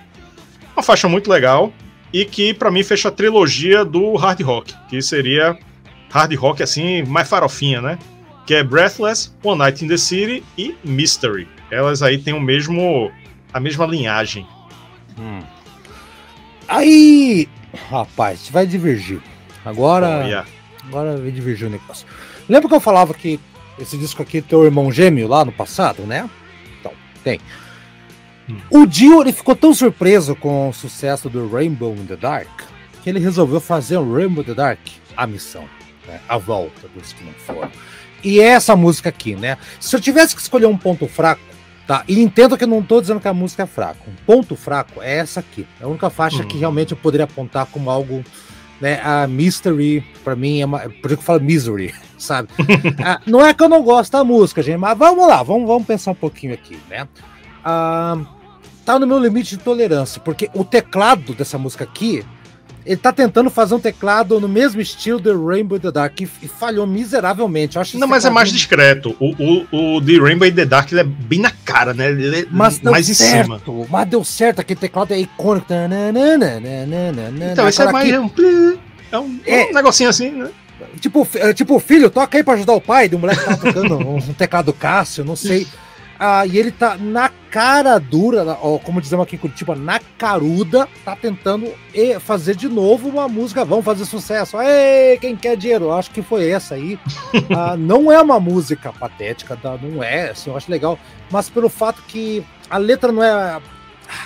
Uma faixa muito legal e que pra mim fecha a trilogia do hard rock, que seria hard rock assim, mais farofinha, né? Que é Breathless, One Night in the City e Mystery. Elas aí têm o mesmo a mesma linhagem. Aí, rapaz, vai divergir. Agora, Olha, agora vai divergir o negócio. Lembra que eu falava que esse disco aqui tem o irmão gêmeo lá no passado, né? Então, tem. Hum. O Dio ele ficou tão surpreso com o sucesso do Rainbow in the Dark que ele resolveu fazer o Rainbow in the Dark a missão, né? a volta dos que não foram. E é essa música aqui, né? Se eu tivesse que escolher um ponto fraco, tá? E entendo que eu não tô dizendo que a música é fraca. Um ponto fraco é essa aqui. É a única faixa Hum. que realmente eu poderia apontar como algo né, a Mystery, pra mim, é uma, por isso que eu falo Misery, sabe? Ah, não é que eu não gosto da música, gente, mas vamos lá, vamos, vamos pensar um pouquinho aqui, né? Ah, tá no meu limite de tolerância, porque o teclado dessa música aqui, ele tá tentando fazer um teclado no mesmo estilo do Rainbow in the Dark e, falhou miseravelmente. Eu acho Não, mas é mais discreto. O, o, o The Rainbow in the Dark ele é bem na cara, né? Ele é Mas deu mais em cima. certo, mas deu certo, aquele teclado é icônico. Então, esse é mais que- um, é um, É. um negocinho assim, né? Tipo, eh, tipo, filho, toca aí pra ajudar o pai. Do moleque que tava tocando um teclado Cássio, não sei. Ah, e ele tá na cara dura, ó, como dizemos aqui em Curitiba, na caruda, tá tentando fazer de novo uma música. Vamos fazer sucesso. Ei, quem quer dinheiro? Acho que foi essa aí. Ah, não é uma música patética, tá? não é, assim, eu acho legal. Mas pelo fato que a letra não é.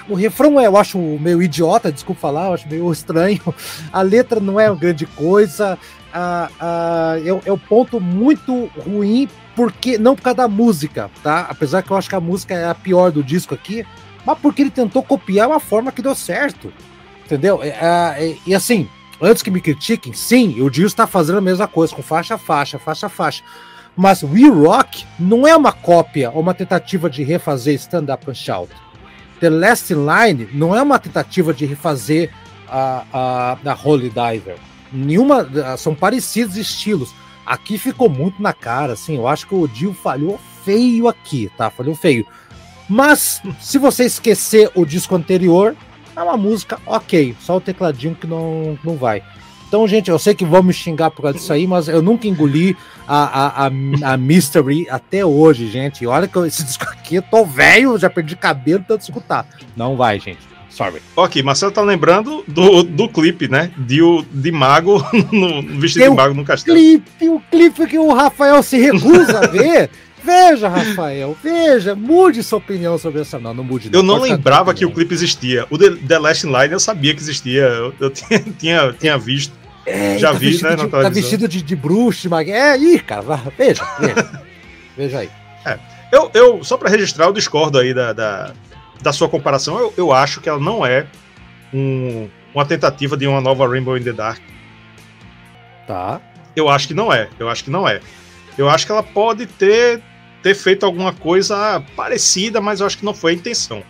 O refrão é, eu acho meio idiota, desculpa falar, eu acho meio estranho. A letra não é uma grande coisa ah, ah, é, é um ponto muito ruim, porque não por causa da música, tá? Apesar que eu acho que a música é a pior do disco aqui, mas porque ele tentou copiar uma forma que deu certo, entendeu? É, ah, é, e assim, antes que me critiquem, sim, o Dio está fazendo a mesma coisa, com faixa faixa, faixa faixa. Mas We Rock não é uma cópia ou uma tentativa de refazer Stand Up and Shout. The Last Line não é uma tentativa de refazer a, a, a Holy Diver nenhuma são parecidos estilos. Aqui ficou muito na cara, assim. Eu acho que o Dio falhou feio aqui, tá? Falhou feio. Mas se você esquecer o disco anterior, é uma música ok, só o tecladinho que não, não vai. Então, gente, eu sei que vão me xingar por causa disso aí, mas eu nunca engoli a, a, a, a Mystery até hoje, gente. E olha que esse disco aqui, eu tô velho, já perdi cabelo tanto escutar. Não vai, gente. Sorry. Ok, Marcelo tá lembrando do, do clipe, né? De, o- de mago no vestido Tem de mago no castelo. clipe, o clipe que o Rafael se recusa a ver. Veja, Rafael, veja, mude sua opinião sobre essa. Não, não mude. Eu não pode ficar lembrava que o clipe existia. O The, The Last Line eu sabia que existia. Eu, eu tinha, tinha, tinha visto. É, já tá vi, né, de- na Tá vestido de, de bruxo, de magia. É, ih, cara, veja, veja. veja aí. Eu, eu só pra registrar, eu discordo aí da, da, da sua comparação. Eu, eu acho que ela não é um- uma tentativa de uma nova Rainbow in the Dark. Tá. Eu acho que não é. Eu acho que não é. Eu acho que ela pode ter, ter feito alguma coisa parecida, mas eu acho que não foi a intenção.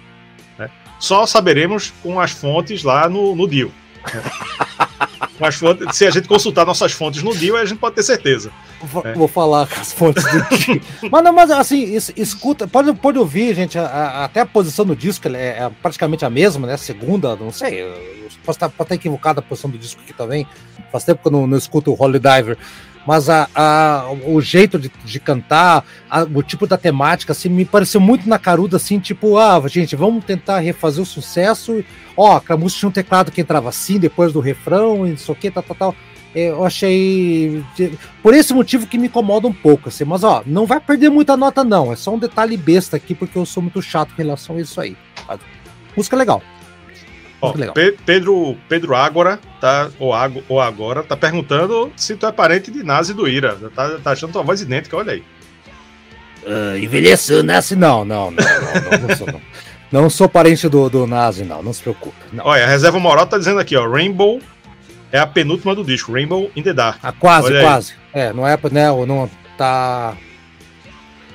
né? Só saberemos com as fontes lá no, no Dio. né? Fontes, se a gente consultar nossas fontes no Dio, a gente pode ter certeza. Vou, É. vou falar com as fontes do mas não, mas assim, es- escuta, pode, pode ouvir, gente, a- a- até a posição do disco é, é praticamente a mesma, né? Segunda, não sei, eu posso estar, pode estar equivocada a posição do disco aqui também. Faz tempo que eu não, não escuto o Holy Diver. Mas a, a- o jeito de, de cantar, a- o tipo da temática, assim, me pareceu muito na caruda, assim, tipo, ah, gente, vamos tentar refazer o sucesso. Ó, a música tinha um teclado que entrava assim, depois do refrão, e não sei o que, tal, tal, tal. Eu achei. Por esse motivo que me incomoda um pouco, assim. Mas, ó, não vai perder muita nota, não. É só um detalhe besta aqui, porque eu sou muito chato em relação a isso aí. Música legal. Ó, legal. Pe- Pedro, Pedro Ágora, tá, ou, Ago- ou agora, tá perguntando se tu é parente de Nazi do Ira. Tá, tá achando tua voz idêntica, olha aí. Ah, envelheceu, nasce não, não, não, não, não, não sou, não. Não sou parente do, do Nazi, não, não se preocupe. Não. Olha, a reserva moral tá dizendo aqui, ó. Rainbow é a penúltima do disco. Rainbow in the Dark. Ah, quase, Olha aí. quase. É, não é, né, ou não tá...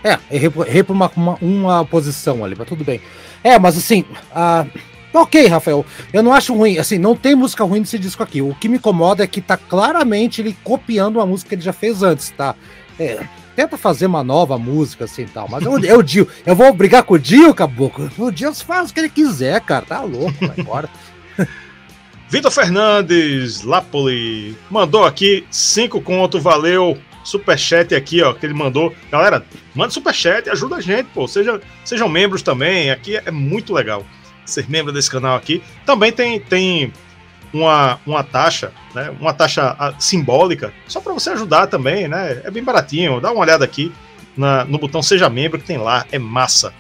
É, errei, por- errei por uma, uma, uma posição ali, mas tudo bem. É, mas assim, ah, ok, Rafael, eu não acho ruim, assim, não tem música ruim nesse disco aqui. O que me incomoda é que tá claramente ele copiando uma música que ele já fez antes, tá? É, tenta fazer uma nova música, assim, tal, mas eu, eu, Dio, eu vou brigar com o Dio, caboclo? O Dio faz o que ele quiser, cara, tá louco, vai embora. Vitor Fernandes, Lapoli, mandou aqui cinco conto, valeu. Superchat aqui, ó, que ele mandou. Galera, manda superchat, ajuda a gente, pô. Seja, sejam membros também. Aqui é muito legal ser membro desse canal aqui. Também tem, tem uma, uma taxa, né? Uma taxa ah, simbólica, só para você ajudar também, né? É bem baratinho. Dá uma olhada aqui na- no botão Seja Membro que tem lá, é massa.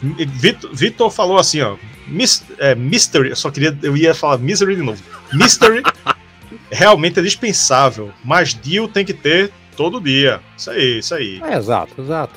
Vitor, Vitor falou assim, ó. Mis, é, mystery, eu só queria, eu ia falar Misery de novo. Mystery realmente é dispensável, mas Dio tem que ter todo dia. Isso aí, isso aí. É, exato, exato.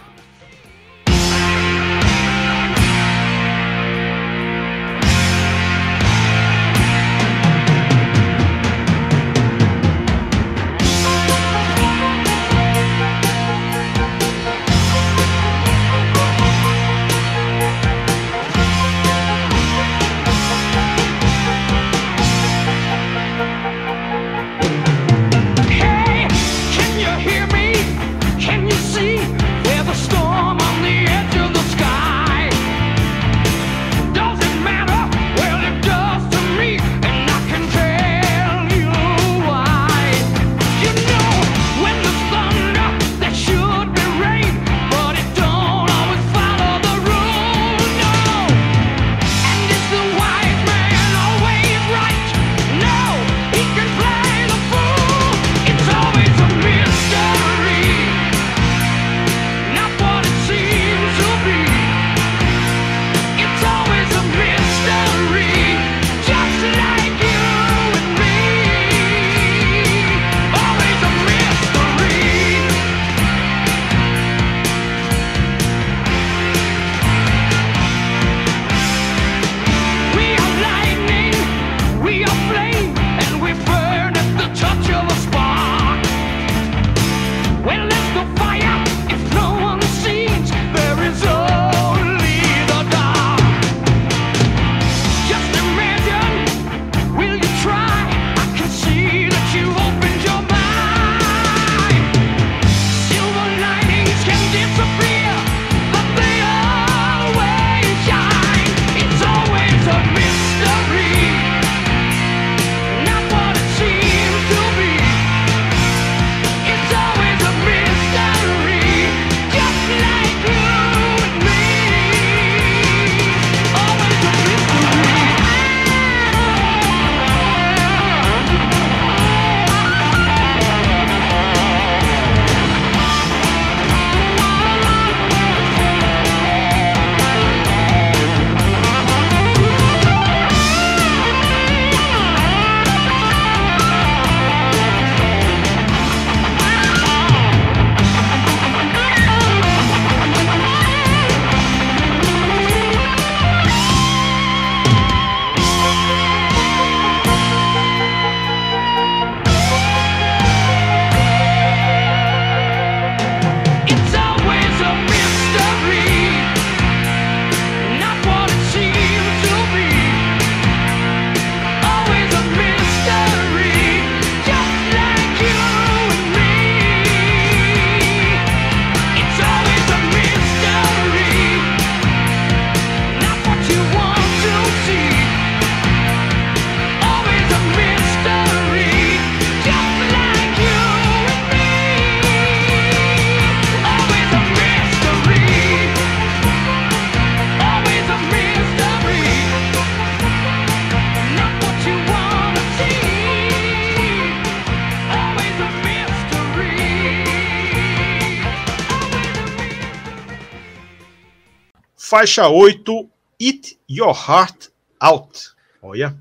Faixa 8, Eat Your Heart Out. Olha.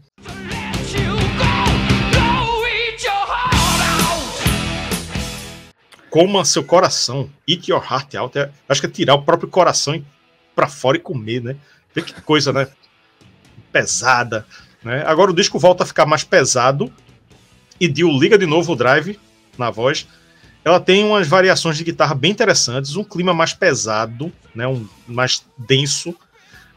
Coma seu coração. Eat your heart out. É, acho que é tirar o próprio coração pra fora e comer, né? Vê que coisa, né? Pesada. Né? Agora o disco volta a ficar mais pesado. E Dio liga de novo o drive na voz. Ela tem umas variações de guitarra bem interessantes, um clima mais pesado, né? um, mais denso.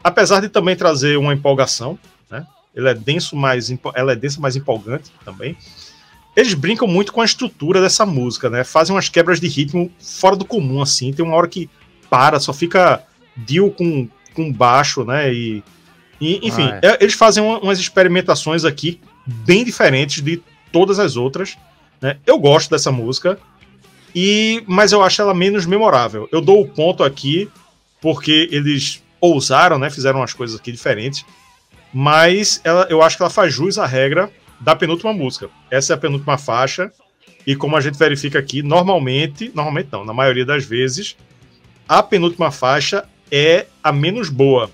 Apesar de também trazer uma empolgação. Né? Ele é denso, mais, ela é densa, mais empolgante também eles brincam muito com a estrutura dessa música, né? Fazem umas quebras de ritmo fora do comum, assim. Tem uma hora que para, só fica Dio com, com baixo, né? E, e, enfim, Ah, é- eles fazem uma- umas experimentações aqui bem diferentes de todas as outras. Né? Eu gosto dessa música, e mas eu acho ela menos memorável. Eu dou o ponto aqui porque eles ousaram, né? Fizeram umas coisas aqui diferentes. Mas ela, eu acho que ela faz jus à regra da penúltima música. Essa é a penúltima faixa. E como a gente verifica aqui, normalmente, normalmente não, na maioria das vezes, a penúltima faixa é a menos boa.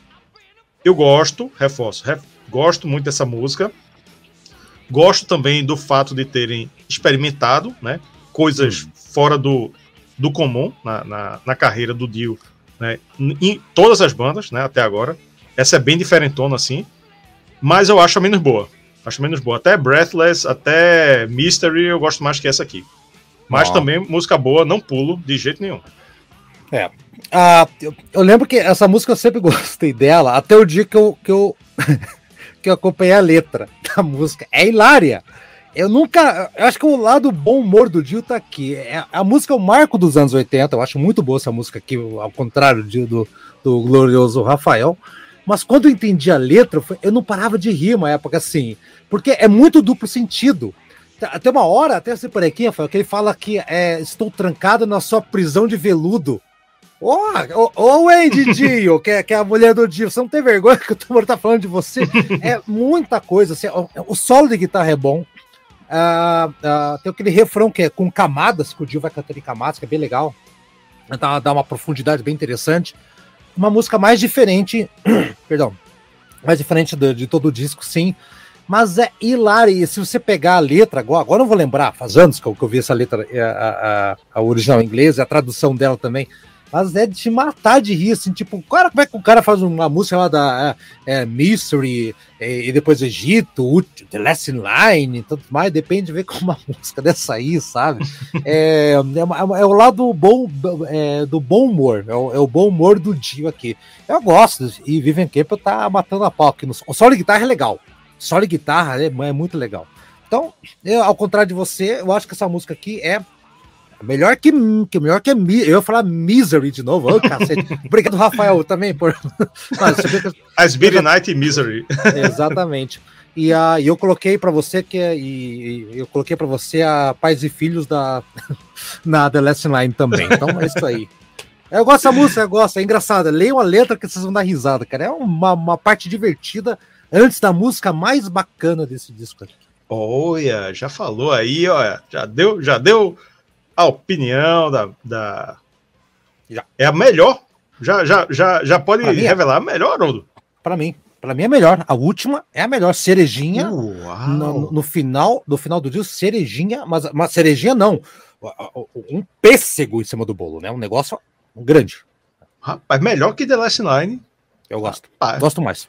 Eu gosto, reforço, re- gosto muito dessa música. Gosto também do fato de terem experimentado, né, coisas fora do, do comum na, na, na carreira do Dio, né, em todas as bandas, né, até agora. Essa é bem diferentona assim, mas eu acho a menos boa. Acho menos boa. Até Breathless, até Mystery, eu gosto mais que essa aqui. Mas também música boa, não pulo de jeito nenhum. Ah, eu, eu lembro que essa música eu sempre gostei dela, até o dia que eu, que eu, que eu acompanhei a letra da música. É hilária. Eu nunca. Eu acho que o lado bom humor do Dio tá aqui. É, a música é o marco dos anos 80. Eu acho muito boa essa música aqui, ao contrário do, do, glorioso Rafael. Mas quando eu entendi a letra, eu não parava de rir uma época assim. Porque é muito duplo sentido. Até uma hora, até você por aqui, Rafael, que ele fala que é, estou trancado na sua prisão de veludo. Ô, ô, ô, ei, Didinho, que, é- que é a mulher do Dio, você não tem vergonha que o Tomor tá falando de você? É muita coisa. assim, o, o solo de guitarra é bom. Ah, ah, tem aquele refrão que é com camadas, que o Dio vai cantando em camadas, que é bem legal. Dá, dá uma profundidade bem interessante. Uma música mais diferente, perdão, mais diferente do- de todo o disco, sim. Mas é hilário. E se você pegar a letra agora, agora eu não vou lembrar, faz anos que eu, que eu vi essa letra, é, a, a, a original em inglês, a tradução dela também. Mas é de te matar de rir, assim, tipo, cara, como é que o cara faz uma música lá da é, é, Mystery, é, e depois Egito, The Last in Line, e tanto mais, depende de ver como uma música dessa aí, sabe? É, é, uma- é o lado bom é, do bom humor, é o, é o bom humor do Dio aqui. Eu gosto, e Vivian Campbell tá matando a pau aqui. No, o solo de guitarra é legal, solo de guitarra é, é muito legal. Então, eu, ao contrário de você, eu acho que essa música aqui é melhor que, que melhor que Mi- eu ia falar Misery de novo. Ô, cacete. Obrigado, Rafael, também por. Mas você vê que- As Beat Night e Misery. Exatamente. E a, e eu coloquei para você que é- e, e eu coloquei para você a Pais e Filhos da na The Last Line também. Então é isso aí. Eu gosto dessa música, eu gosto, é engraçada. Leiam a letra que vocês vão dar risada, cara. É uma, uma parte divertida antes da música mais bacana desse disco aqui. Olha, já falou aí, olha, já deu, já deu a opinião da, da... Já. é a melhor. Já, já, já, já pode Pra é. revelar a melhor, Haroldo. Para mim, para mim é melhor. A última é a melhor cerejinha. No, no final no final do dia, cerejinha, mas uma cerejinha não, um pêssego em cima do bolo, né? Um negócio grande. Rapaz, melhor que The Last Nine. Eu gosto. Ah, Gosto mais.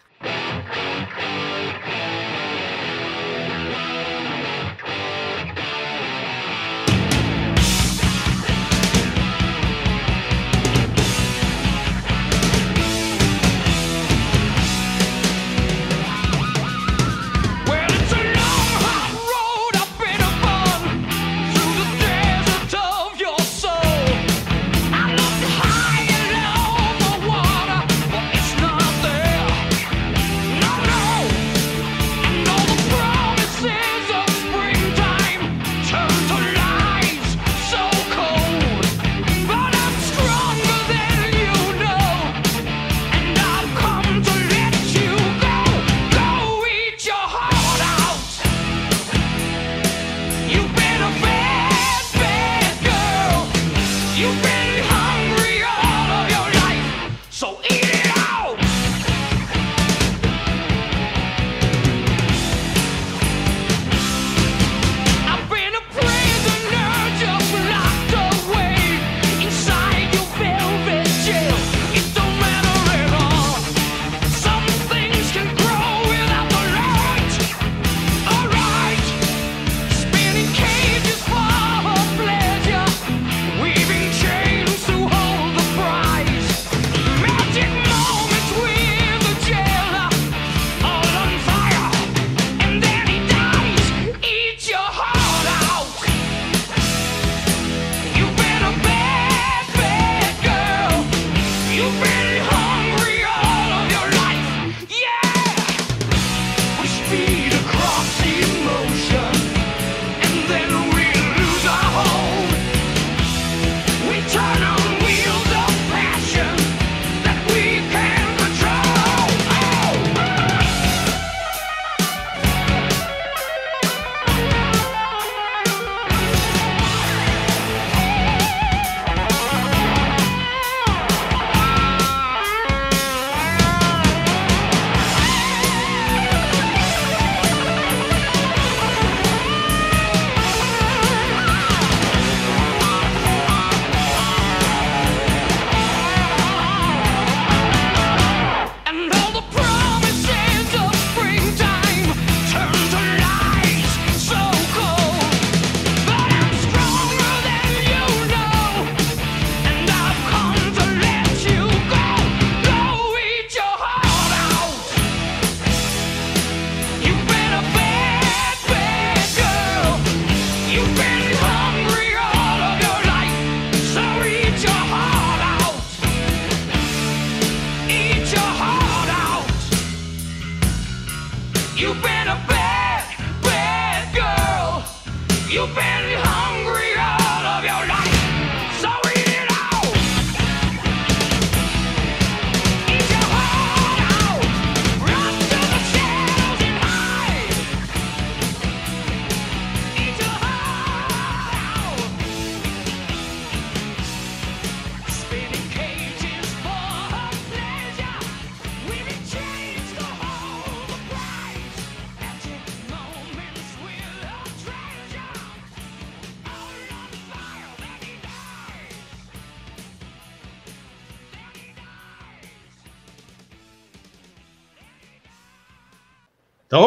Hungry all of your life. So eat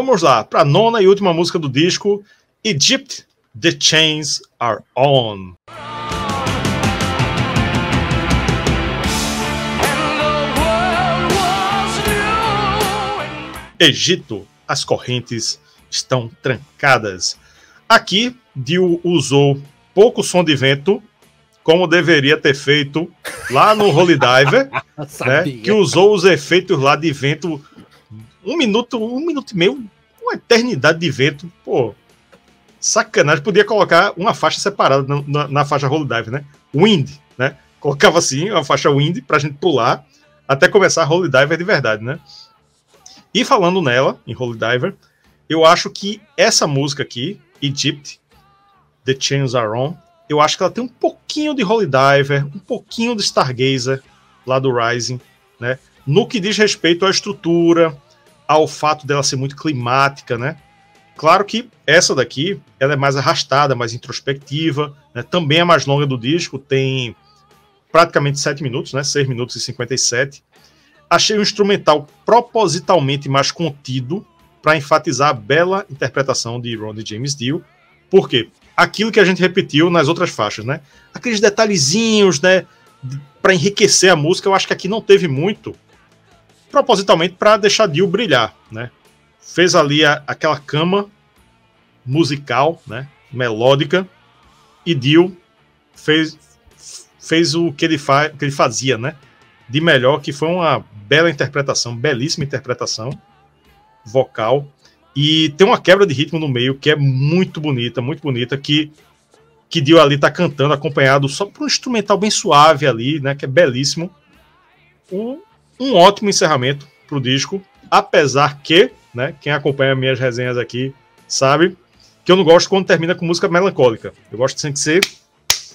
vamos lá, para a nona e última música do disco, Egypt, The Chains Are On. Egito, as correntes estão trancadas. Aqui, Dio usou pouco som de vento, como deveria ter feito lá no Holy Diver, né, que usou os efeitos lá de vento um minuto, um minuto e meio, uma eternidade de vento. Pô, sacanagem. Podia colocar uma faixa separada na, na, na faixa Holy Diver, né? Wind, né? Colocava assim, uma faixa Wind pra gente pular até começar a Holy Diver de verdade, né? E falando nela, em Holy Diver, eu acho que essa música aqui, Egypt, The Chains Are On, eu acho que ela tem um pouquinho de Holy Diver, um pouquinho de Stargazer lá do Rising, né? No que diz respeito à estrutura, ao fato dela ser muito climática, né? Claro que essa daqui ela é mais arrastada, mais introspectiva, né? também é mais longa do disco, tem praticamente 7 minutos, né? 6 minutos e 57. Achei o instrumental propositalmente mais contido para enfatizar a bela interpretação de Ron e James Dio. Por quê? Aquilo que a gente repetiu nas outras faixas, né? Aqueles detalhezinhos, né? Para enriquecer a música, eu acho que aqui não teve muito, propositalmente para deixar Dio brilhar, né? Fez ali a, aquela cama musical, né? Melódica, e Dio fez, fez o que ele, que ele fazia, né? De melhor, que foi uma bela interpretação, belíssima interpretação vocal. E tem uma quebra de ritmo no meio que é muito bonita, muito bonita, que, que Dio ali tá cantando, acompanhado só por um instrumental bem suave ali, né? Que é belíssimo. Um, um ótimo encerramento pro disco, apesar que, né? Quem acompanha minhas resenhas aqui sabe que eu não gosto quando termina com música melancólica. Eu gosto de ser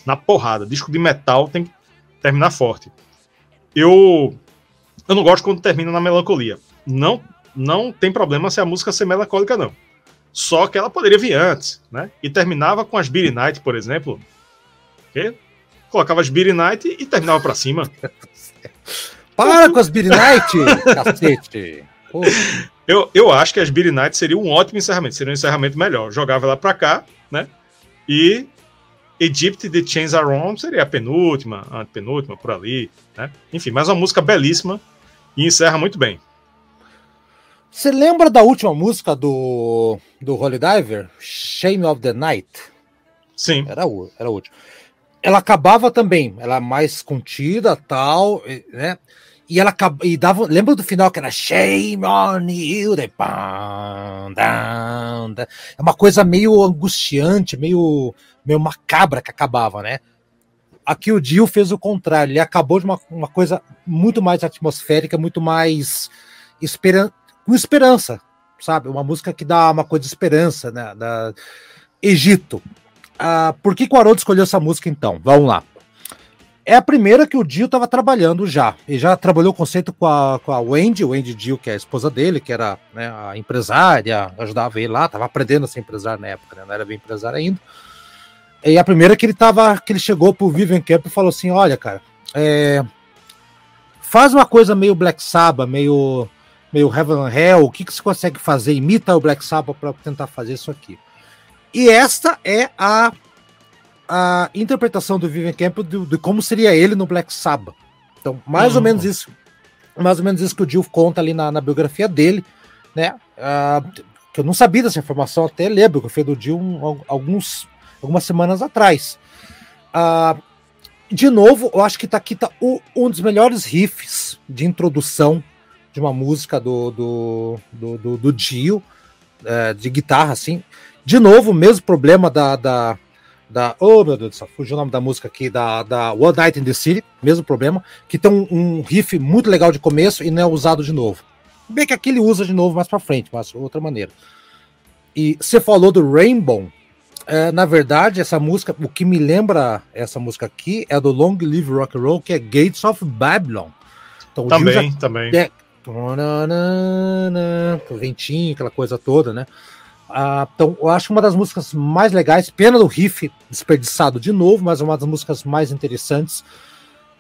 na porrada. Disco de metal tem que terminar forte. Eu eu não gosto quando termina na melancolia. Não não tem problema se a música ser melancólica não. Só que ela poderia vir antes, né? E terminava com as Beery Night, por exemplo. Que colocava as Beery Night e terminava pra cima. Para com as Beer Night, cacete. Pô, Eu, eu acho que as Beery Night seria um ótimo encerramento, seria um encerramento melhor. Jogava ela pra cá, né? E Egypt The Chains Are On seria a penúltima, a penúltima, por ali, né? Enfim, mas uma música belíssima e encerra muito bem. Você lembra da última música do, do Holy Diver? Shame of the Night? Sim, Era, era a última. Ela acabava também, ela é mais contida, tal, né? E ela e dava, lembra do final que era Shame on you, daí, pam, é uma coisa meio angustiante, meio, meio macabra que acabava, né? Aqui o Dio fez o contrário, ele acabou de uma, uma coisa muito mais atmosférica, muito mais esperan com esperança, sabe? Uma música que dá uma coisa de esperança, né? Da Egito. Ah, por que, que o Haroldo escolheu essa música então? Vamos lá. É a primeira que o Dio estava trabalhando já. Ele já trabalhou o conceito com a, com a Wendy, Wendy Dio, que é a esposa dele, que era né, a empresária, ajudava ele lá, estava aprendendo a ser empresário na época, né, não era bem empresário ainda. E a primeira que ele tava, que ele chegou pro Vivian Camp e falou assim: olha, cara, é, faz uma coisa meio Black Sabbath, meio, meio Heaven and Hell, o que, que você consegue fazer? Imita o Black Sabbath para tentar fazer isso aqui. E esta é a, a interpretação do Vivian Campbell de, de como seria ele no Black Sabbath. Então, mais ou Hum. menos isso, mais ou menos isso que o Dio conta ali na, na biografia dele, né? Ah, que eu não sabia dessa informação até ler a biografia do Dio um- al- alguns, algumas semanas atrás. Ah, de novo, eu acho que tá aqui tá o- um dos melhores riffs de introdução de uma música do, do, do, do, do Dio, é, de guitarra, assim. De novo, o mesmo problema da, da, da. Oh, meu Deus do céu, fugiu o nome da música aqui, da, da One Night in the City, mesmo problema, que tem um, um riff muito legal de começo e não é usado de novo. Bem que aqui ele usa de novo mais pra frente, mas outra maneira. E você falou do Rainbow. é, na verdade, essa música, o que me lembra essa música aqui é do Long Live Rock and Roll, que é Gates of Babylon. Então, Dio já também, também. é. O ventinho, aquela coisa toda, né? Ah, então, eu acho uma das músicas mais legais. Pena do riff desperdiçado de novo, mas uma das músicas mais interessantes.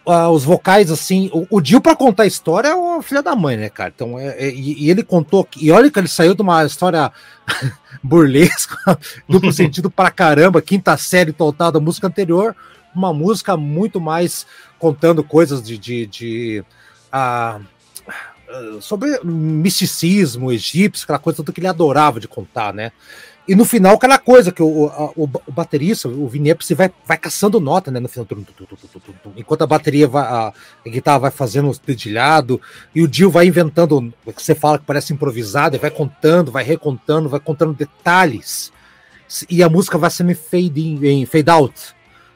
ah, os vocais, assim, o, Dio pra contar a história é o filho da mãe, né, cara? Então, é- é- e, ele contou, e olha que ele saiu de uma história burlesca, duplo sentido pra caramba, quinta série total da música anterior, uma música muito mais contando coisas de, de, de, ah, sobre misticismo egípcio, aquela coisa tudo que ele adorava de contar, né? E no final, aquela coisa que o, a- o, o baterista, o Vinepsi, vai, vai caçando nota, né? No final, tum, tum, tum, enquanto a bateria vai, a, a guitarra vai fazendo os dedilhado, e o Dio vai inventando, o que você fala que parece improvisado, e vai contando, vai recontando, vai contando detalhes. E a música vai sendo fade, in, em fade out.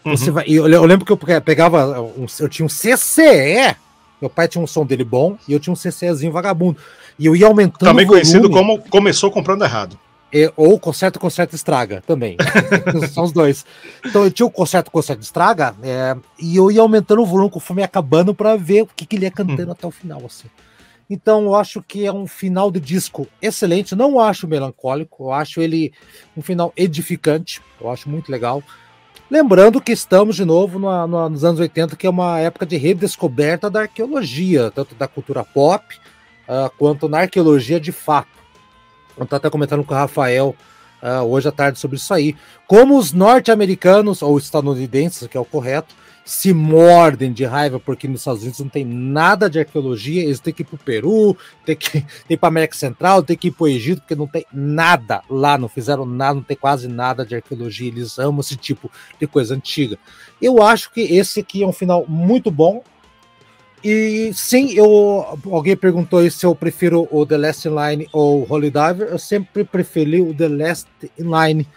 Você Uhum. vai, e eu, eu lembro que eu pe- pegava, eu tinha um CCE, meu pai tinha um som dele bom, e eu tinha um CCEzinho vagabundo. E eu ia aumentando Também conhecido como começou comprando errado. É, ou conserta, conserta, estraga também. São os dois. Então eu tinha o conserta, conserta, estraga, é, e eu ia aumentando o volume conforme ia acabando para ver o que, que ele ia cantando até o final. Assim. Então eu acho que é um final de disco excelente. Não acho melancólico, eu acho ele um final edificante. Eu acho muito legal. Lembrando que estamos de novo no- no- nos anos 80, que é uma época de redescoberta da arqueologia, tanto da cultura pop ah, quanto na arqueologia de fato. Eu tô até comentando com o Rafael ah, hoje à tarde sobre isso aí. Como os norte-americanos, ou estadunidenses, que é o correto, se mordem de raiva porque nos Estados Unidos não tem nada de arqueologia, eles têm que ir pro Peru, tem que ir para América Central, tem que ir pro Egito, porque não tem nada lá, não fizeram nada, não tem quase nada de arqueologia, eles amam esse tipo de coisa antiga. Eu acho que esse aqui é um final muito bom. E sim, eu alguém perguntou aí se eu prefiro o The Last in Line ou Holy Diver. Eu sempre preferi o The Last in Line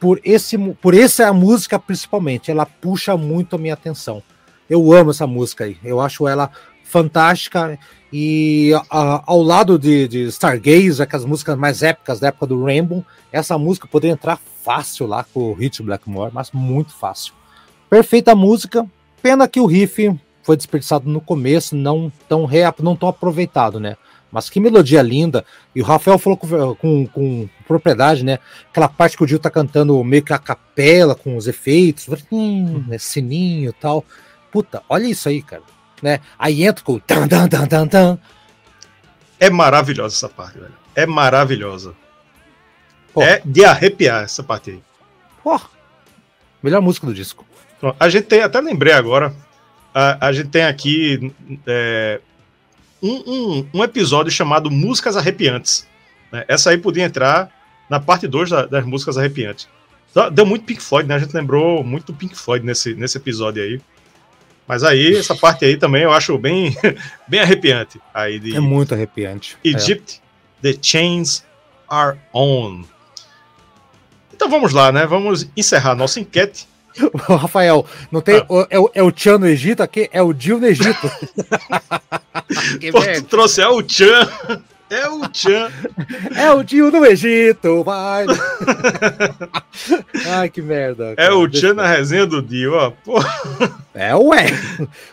por esse por essa música principalmente. Ela puxa muito a minha atenção. Eu amo essa música aí. Eu acho ela fantástica e a- ao lado de, de Stargaze, aquelas músicas mais épicas da época do Rainbow, essa música poderia entrar fácil lá com o Hit Blackmore, mas muito fácil. Perfeita música. Pena que o riff foi desperdiçado no começo, não tão, não tão aproveitado, né? Mas que melodia linda. E o Rafael falou com, com, com propriedade, né? Aquela parte que o Dio tá cantando meio que a capela, com os efeitos, hum, né, sininho e tal. Puta, olha isso aí, cara. Né? Aí entra com o tan, tan, tan, tan, tan. É maravilhosa essa parte, velho. É maravilhosa. Pô. É de arrepiar essa parte aí. Pô, melhor música do disco. A gente tem, até lembrei agora, a, a gente tem aqui é, um, um- um episódio chamado Músicas Arrepiantes. né? Essa aí podia entrar na parte 2 das músicas arrepiantes. Dá- Deu muito Pink Floyd, né? A gente lembrou muito do Pink Floyd nesse, nesse episódio aí. Mas aí, essa parte aí também eu acho bem, bem arrepiante. Aí de É muito arrepiante. É. Egypt, The Chains Are On. Então vamos lá, né? Vamos encerrar nossa enquete. Rafael, não tem. Ah. o- É, o, é o Tchan no Egito aqui? É o Dio no Egito. que Pô, tu trouxe é o Chan. É o Chan. É o Dio no Egito, vai. Ai, que merda. É cara. o Deixa- Chan na resenha do Dio, ó. Pô, É, ué.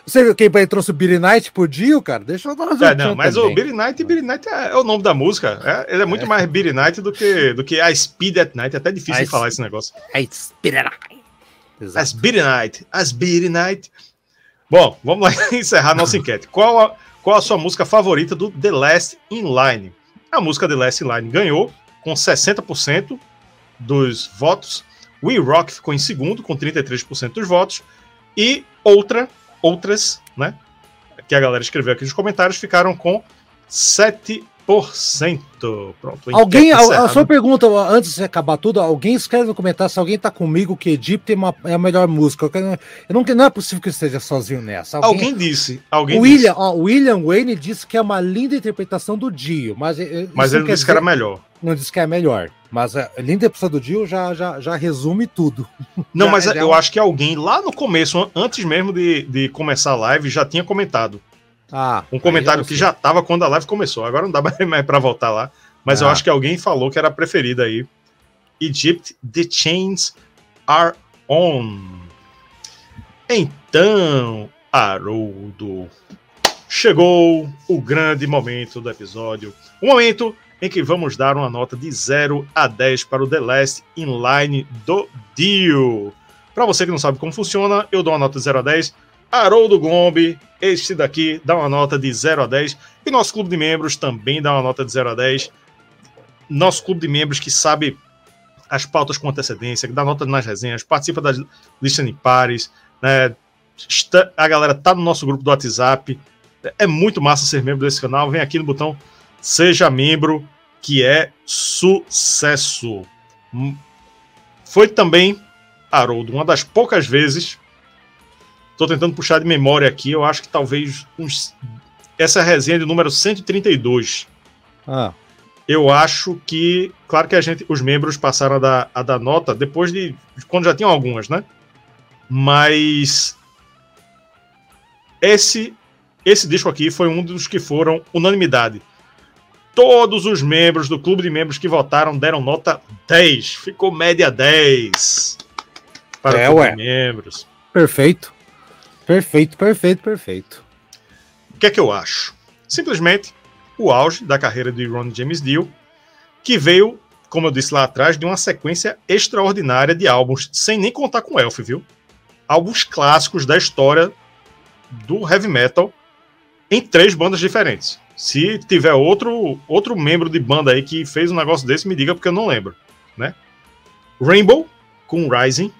Você viu quem trouxe o Billy Knight pro Dio, cara? Deixa eu dar é, não, mas o Billy Knight, Billy Knight é, é o nome da música. É, ele é muito mais Billy Knight do que, do que a Speed at Night. É até difícil A de falar esse negócio. É Spirit Exato. As Billy Knight. As Billy Knight. Bom, vamos lá encerrar nossa enquete. Qual a, qual a sua música favorita do The Last in Line? A música The Last in Line ganhou com 60% dos votos. We Rock ficou em segundo com 33% dos votos. E outra, outras, né? Que a galera escreveu aqui nos comentários, ficaram com 7%. Pronto. Alguém, a, a sua pergunta, antes de acabar tudo, alguém escreve no comentário se alguém tá comigo que Egypt é, uma- é a melhor música. Eu, não, não é possível que eu esteja sozinho nessa. Alguém disse. Alguém o disse. William, ó, William Wayne disse que é uma linda interpretação do Dio, mas, eh, Mas isso ele quer disse que era dizer- melhor. não disse que é melhor. Mas a linda interpretação do Dio já, já, já resume tudo. Não, Já- mas já- eu acho que alguém lá no começo, an- antes mesmo de, de começar a live, já tinha comentado. Ah, Um comentário eu que já tava quando a live começou. Agora não dá mais pra voltar lá. Mas eu Ah. acho que alguém falou que era a preferida aí. Egypt, The Chains Are On. Então, Haroldo, chegou o grande momento do episódio. O momento em que vamos dar uma nota de 0 a 10 para o The Last Inline do Dio. Para você que não sabe como funciona, eu dou uma nota de 0 a 10 Haroldo Gombe, este daqui dá uma nota de 0 a 10. E nosso clube de membros também dá uma nota de 0 a 10. Nosso clube de membros que sabe as pautas com antecedência, que dá nota nas resenhas, participa das listas de pares, né? A galera tá no nosso grupo do WhatsApp. É muito massa ser membro desse canal. Vem aqui no botão Seja Membro, que é sucesso. Hum, Foi também, Haroldo, uma das poucas vezes. Tô tentando puxar de memória aqui. Eu acho que talvez uns. Essa resenha de número 132 Ah, eu acho que, claro que a gente, os membros passaram a dar, a dar nota depois de quando já tinham algumas, né? Mas esse esse disco aqui foi um dos que foram unanimidade. Todos os membros do clube de membros que votaram deram nota 10. Ficou média 10 para É, ué. membros. perfeito. Perfeito, perfeito, perfeito. O que é que eu acho? Simplesmente o auge da carreira de Ron James Dio, que veio, como eu disse lá atrás, de uma sequência extraordinária de álbuns, sem nem contar com Elf, viu? Álbuns clássicos da história do heavy metal em três bandas diferentes. Se tiver outro, outro membro de banda aí que fez um negócio desse, me diga porque eu não lembro, né? Rainbow com Rising,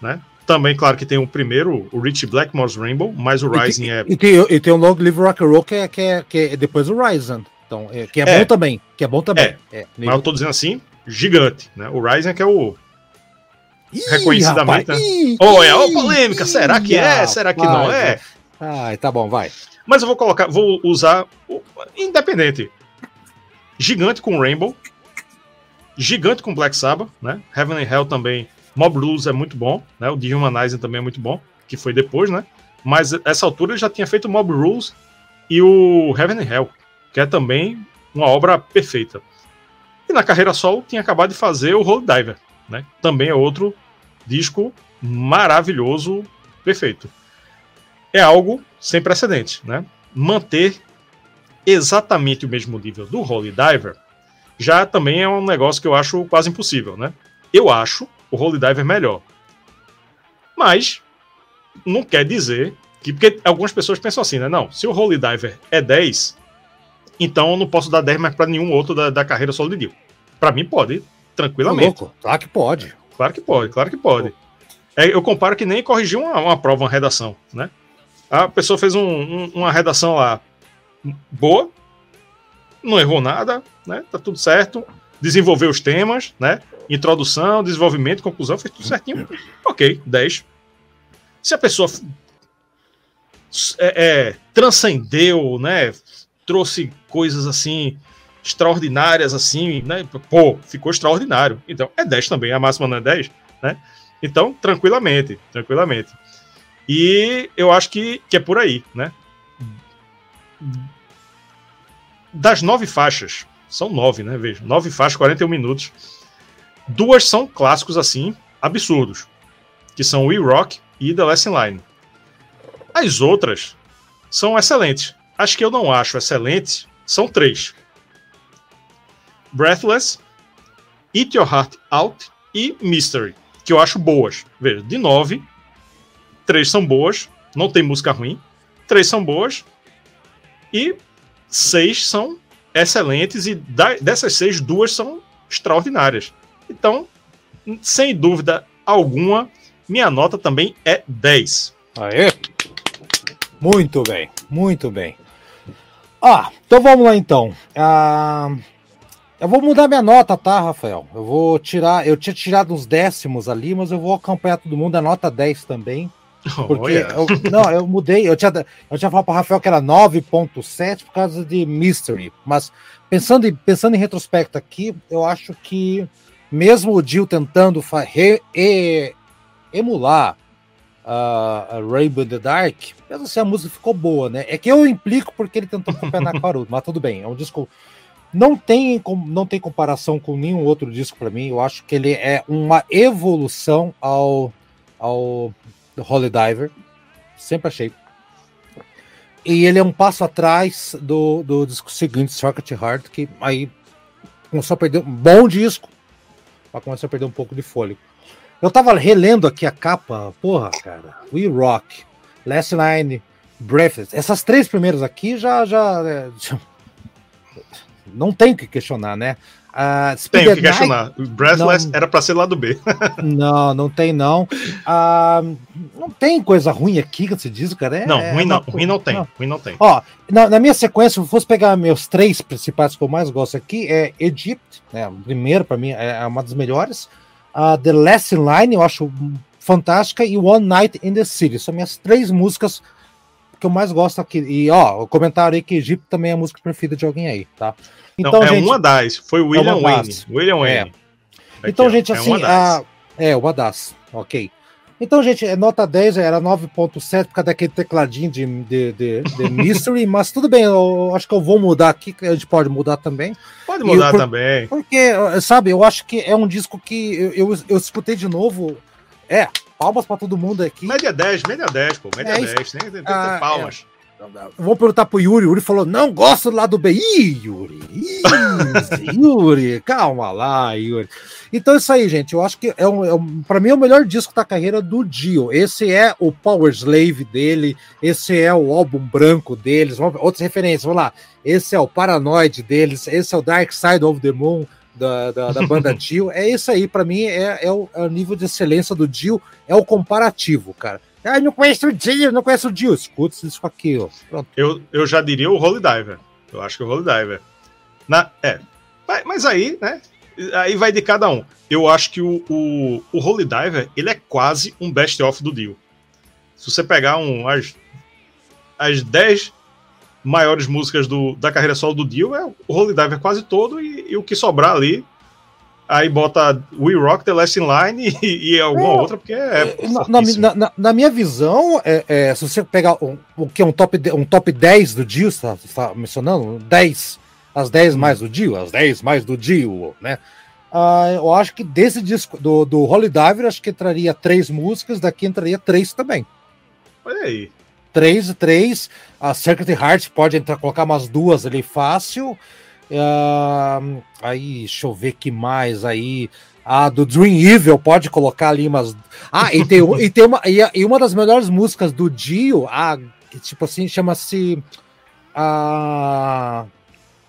né? Também, claro que tem o primeiro, o Rich Blackmore's Rainbow, mas o Rising é E tem, e tem o Long Live Rock and Roll que é, que é, que é depois do Ryzen. Então, é, que é, É. bom também. Que é bom também. É. Mas eu tô dizendo assim, gigante, né? O Ryzen que é o. Ih, reconhecidamente, rapaz, né? ih, Oh, é, ih, polêmica, será que ih, é? Será que não é? Ai, tá bom, vai. Mas eu vou colocar, vou usar o- independente. Gigante com Rainbow. Gigante com Black Sabbath, né? Heaven and Hell também. Mob Blues é muito bom, né? O Dehumanizing também é muito bom, que foi depois, né? Mas essa altura ele já tinha feito Mob Rules e o Heaven and Hell, que é também uma obra perfeita. E na carreira solo tinha acabado de fazer o Holy Diver, né? Também é outro disco maravilhoso, perfeito. É algo sem precedentes, né? Manter exatamente o mesmo nível do Holy Diver já também é um negócio que eu acho quase impossível, né? Eu acho o Holy Diver melhor. Mas não quer dizer que porque algumas pessoas pensam assim, né? Não, se o Holy Diver é 10, então eu não posso dar 10 mais para nenhum outro da, da carreira solo de Dio. Para mim pode, tranquilamente. Claro que pode. Claro que pode, claro que pode. É, eu comparo que nem corrigir uma, uma prova, uma redação, né? A pessoa fez um- um- uma redação lá boa, não errou nada, né? Tá tudo certo. Desenvolveu os temas, né? Introdução, desenvolvimento, conclusão, fez tudo certinho. Ok, 10. Se a pessoa é, é, transcendeu, né? Trouxe coisas assim extraordinárias, assim, né? Pô, ficou extraordinário. Então, é 10 também, a máxima não é 10, né? Então, tranquilamente, tranquilamente. E eu acho que, que é por aí, né? Das nove faixas, são nove, né? Veja, nove faixas, 41 minutos. Duas são clássicos, assim, absurdos, que são We Rock e The Last in Line. As outras são excelentes. As que eu não acho excelentes são três. Breathless, Eat Your Heart Out e Mystery, que eu acho boas. Veja, de nove, três são boas, não tem música ruim, três são boas e seis são excelentes e dessas seis, duas são extraordinárias. Então, sem dúvida alguma, minha nota também é 10. Aê! Muito bem, muito bem. Ah, então vamos lá então. Ah, eu vou mudar minha nota, tá, Rafael? Eu vou tirar. Eu tinha tirado uns décimos ali, mas eu vou acompanhar todo mundo, a nota 10 também. Porque Olha, eu, não, eu mudei, eu tinha, eu tinha falado para Rafael que era 9.7 por causa de Mystery, mas pensando em, pensando em retrospecto aqui, eu acho que mesmo o Jill tentando re- e- emular a a Rainbow in the Dark, mesmo assim a música ficou boa, né? É que eu implico porque ele tentou copiar na Caruso, mas tudo bem, é um disco não tem, não tem comparação com nenhum outro disco para mim. Eu acho que ele é uma evolução ao, ao Holy Diver. Sempre achei. E ele é um passo atrás do, do disco seguinte, Circuit Heart, que aí começou a perder um bom disco, mas começou a perder um pouco de fôlego. Eu tava relendo aqui a capa, porra, cara, We Rock, Last Line, Breathless. Essas três primeiras aqui já. já, é, já- não tem que questionar, né? Ah, Speed Tem que questionar. Breathless Não. era pra ser lá do B. Não, não tem não. Ah, não tem coisa ruim aqui que você diz, cara. É- não, é ruim não, ruim não tem. Ruim não tem. Ó, na, na minha sequência, se eu fosse pegar meus três principais que eu mais gosto aqui, é Egypt, né? O primeiro, para mim, é uma das melhores. Ah, The Last in Line, eu acho fantástica, e One Night in the City. São minhas três músicas que eu mais gosto aqui. E, ó, o comentário aí que Egypt também é a música preferida de alguém aí, tá? Não, é uma das. Foi o William uma Wayne. William É. Wayne. Aqui, Então, ó, gente, é assim, uma a- é, uma das, ok. Então, gente, é nota 10 era 9.7 por causa daquele tecladinho de, de, de, de Mystery, mas tudo bem, eu acho que eu vou mudar aqui, a gente pode mudar também. Pode mudar também. Porque, sabe, eu acho que é um disco que eu, eu, eu escutei de novo. É, palmas pra todo mundo aqui. Média 10, média 10, pô. Média É isso. 10. Tem, tem, tem que Ah, ter palmas. Vamos perguntar pro Yuri. O Yuri falou: não gosto do lado B. Ih, Yuri! Ih, Yuri, calma lá, Yuri. Então, isso aí, gente. Eu acho que é um, é um, pra mim é o melhor disco da carreira do Dio. Esse é o Power Slave dele. Esse é o álbum branco deles. Outras referências, vamos lá. Esse é o Paranoid deles. Esse é o Dark Side of the Moon. Da, da, da banda Dio, é isso aí, pra mim é, é, o, é o nível de excelência do Dio, é o comparativo, cara. Ah, não conheço o Dio, não conheço o Dio. Escuta disco aqui, ó. Pronto. Eu, eu já diria o Holy Diver. Eu acho que o Holy Diver. Na, é. Mas, mas aí, né? Aí vai de cada um. Eu acho que o, o, o Holy Diver, ele é quase um best-of do Dio. Se você pegar um, as, as 10 maiores músicas do, da carreira solo do Dio, é o Holy Diver quase todo e, e o que sobrar ali. Aí bota We Rock, The Last in Line e, e alguma É, outra, porque é. na, na, na- na- na minha visão, é, é, se você pegar um, o que é um top, um top 10 do Dio, você está mencionando? 10. As 10 Hum. mais do Dio, as 10 mais do Dio, né? Ah, eu acho que desse disco, do, do Holy Diver, acho que entraria três músicas, daqui entraria três também. Olha aí. Três, três. A Circuit Heart pode entrar, colocar umas duas ali fácil. Ah, aí, deixa eu ver que mais aí. A do Dream Evil pode colocar ali umas. Ah, e tem, e tem uma, e, uma das melhores músicas do Dio, a, que, tipo assim, chama-se. A.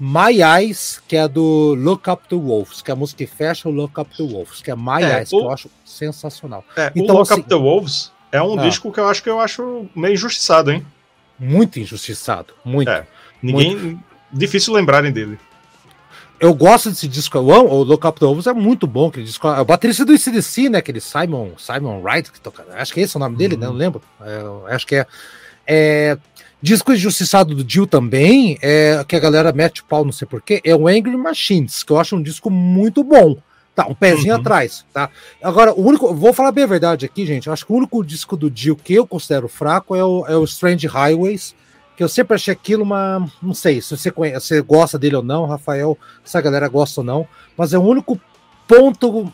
My Eyes, que é do Look Up to Wolves, que é a música que fecha o Look Up to Wolves, que é My É, Eyes, que o- eu acho sensacional. É, Então, o Lock assim- Up the Wolves é um Ah. disco que eu acho que eu acho meio injustiçado, hein? Muito injustiçado, muito. É. Ninguém. Difícil lembrarem dele. Eu gosto desse disco, eu amo, o Look Up the Wolves é muito bom, aquele disco, é o baterista do ICDC, né, aquele Simon, Simon Wright, que toca, acho que esse é o nome dele, né, não lembro, É, acho que é, é disco injustiçado do Dio também, é, que a galera mete o pau, não sei porquê, é o Angry Machines, que eu acho um disco muito bom, tá, um pezinho Uhum. atrás, tá, agora, o único, vou falar bem a verdade aqui, gente, eu acho que o único disco do Dio que eu considero fraco é o, é o Strange Highways, que eu sempre achei aquilo uma. Não sei se você, conhece, você gosta dele ou não, Rafael, se a galera gosta ou não, mas é o único ponto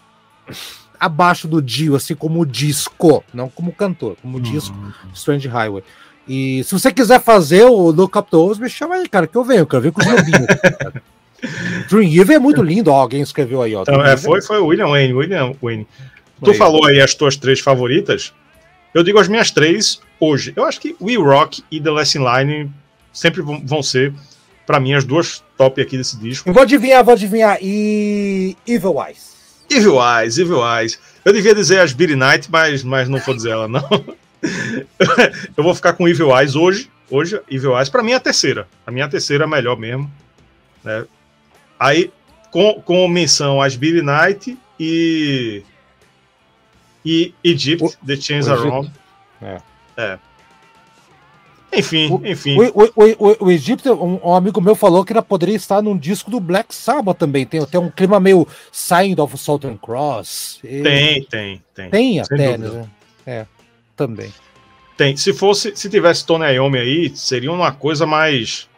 abaixo do Dio, assim como o disco, não como cantor, como disco, Strange Highway. E se você quiser fazer o Look Up me chama aí, cara, que eu venho, eu quero ver com lobinhos. cara. Dream Evil é muito lindo, ó, alguém escreveu aí, ó. Então, é, Evil foi, foi o William Wayne. William Wayne. Tu falou aí as tuas três favoritas. Eu digo as minhas três hoje. Eu acho que We Rock e The Last in Line sempre vão, ser, pra mim, as duas top aqui desse disco. Eu vou adivinhar, vou adivinhar. E Evil Eyes. Evil Eyes, Evil Eyes. Eu devia dizer as Beat Night, mas, mas não vou dizer ela, não. Eu vou ficar com Evil Eyes hoje. Hoje, Evil Eyes, pra mim é a terceira. Mim a terceira é a melhor mesmo. né? Aí, com, com menção às Billy Knight e. E Egypt, O- The Chains Are. On. É. É. Enfim, O- enfim. O, o, Egito, um, um amigo meu falou que ela poderia estar num disco do Black Sabbath também. Tem, tem um clima meio Sign of Southern Cross. E- Tem, tem, tem. Tem até, né? É, também. Tem. Se fosse, se tivesse Tony Iommi aí, seria uma coisa mais.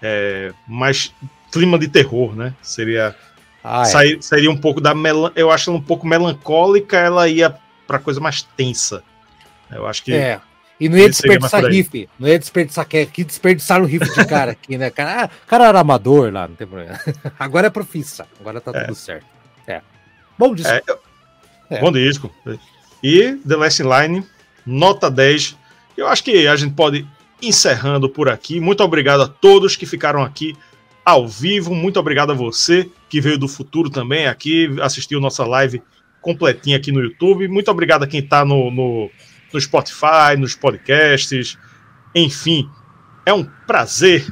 é, mais clima de terror, né? Seria. Ah, é. sair- Seria um pouco da. melan- Eu acho ela um pouco melancólica, ela ia para coisa mais tensa. Eu acho que. É. E não ia desperdiçar riff. Não ia desperdiçar que desperdiçaram riff de cara aqui, né? Cara, ah, cara era amador lá, não tem problema. Agora é profissa. Agora tá é. tudo certo. É. Bom disco. É, é. Bom disco. E The Last Line, nota 10. Eu acho que a gente pode encerrando por aqui. Muito obrigado a todos que ficaram aqui ao vivo. Muito obrigado a você que veio do futuro também aqui, assistiu nossa live completinha aqui no YouTube. Muito obrigado a quem está no, no, no Spotify, nos podcasts. Enfim, é um prazer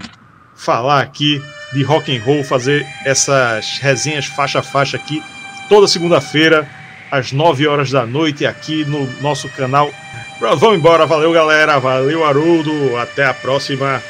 falar aqui de rock and roll, fazer essas resenhas faixa a faixa aqui toda segunda-feira às 9 horas da noite aqui no nosso canal. Vamos embora, valeu galera, valeu Haroldo, até a próxima.